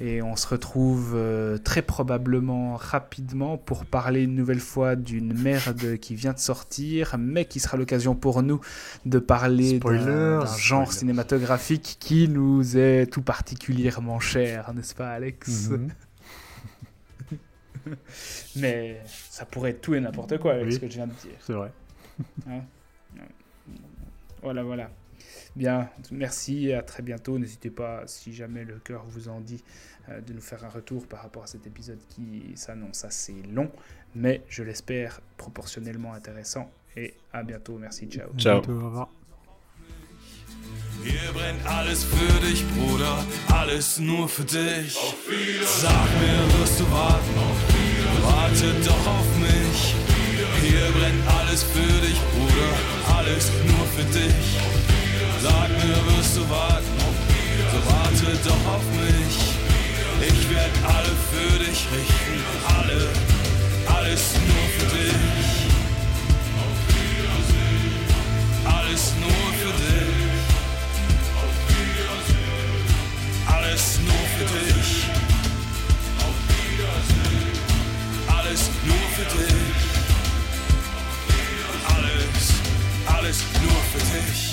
A: Et on se retrouve euh, très probablement rapidement pour parler une nouvelle fois d'une merde qui vient de sortir, mais qui sera l'occasion pour nous de parler d'un genre cinématographique qui nous est tout particulièrement cher, n'est-ce pas Alex?
C: Mhm. [LAUGHS]
A: Mais ça pourrait être tout et n'importe quoi avec
C: Oui.
A: ce que je viens de dire.
C: C'est vrai. [LAUGHS]
A: Voilà, voilà. Bien, merci et à très bientôt. N'hésitez pas, si jamais le cœur vous en dit, euh, de nous faire un retour par rapport à cet épisode qui s'annonce assez long, mais je l'espère proportionnellement intéressant. Et à bientôt. Merci, ciao.
B: Ciao.
C: Bientôt, au revoir.
D: Hier brennt alles für dich, Bruder, alles nur für dich. Sag mir, wirst du warten? Warte doch auf mich. Hier brennt alles für dich, Bruder, alles nur für dich. Sag mir, wirst du warten? So warte doch auf mich. Ich werd alle für dich richten, alle, alles nur für dich. Alles nur für dich. Alles nur für dich. Alles nur für dich. Alles, alles nur für dich.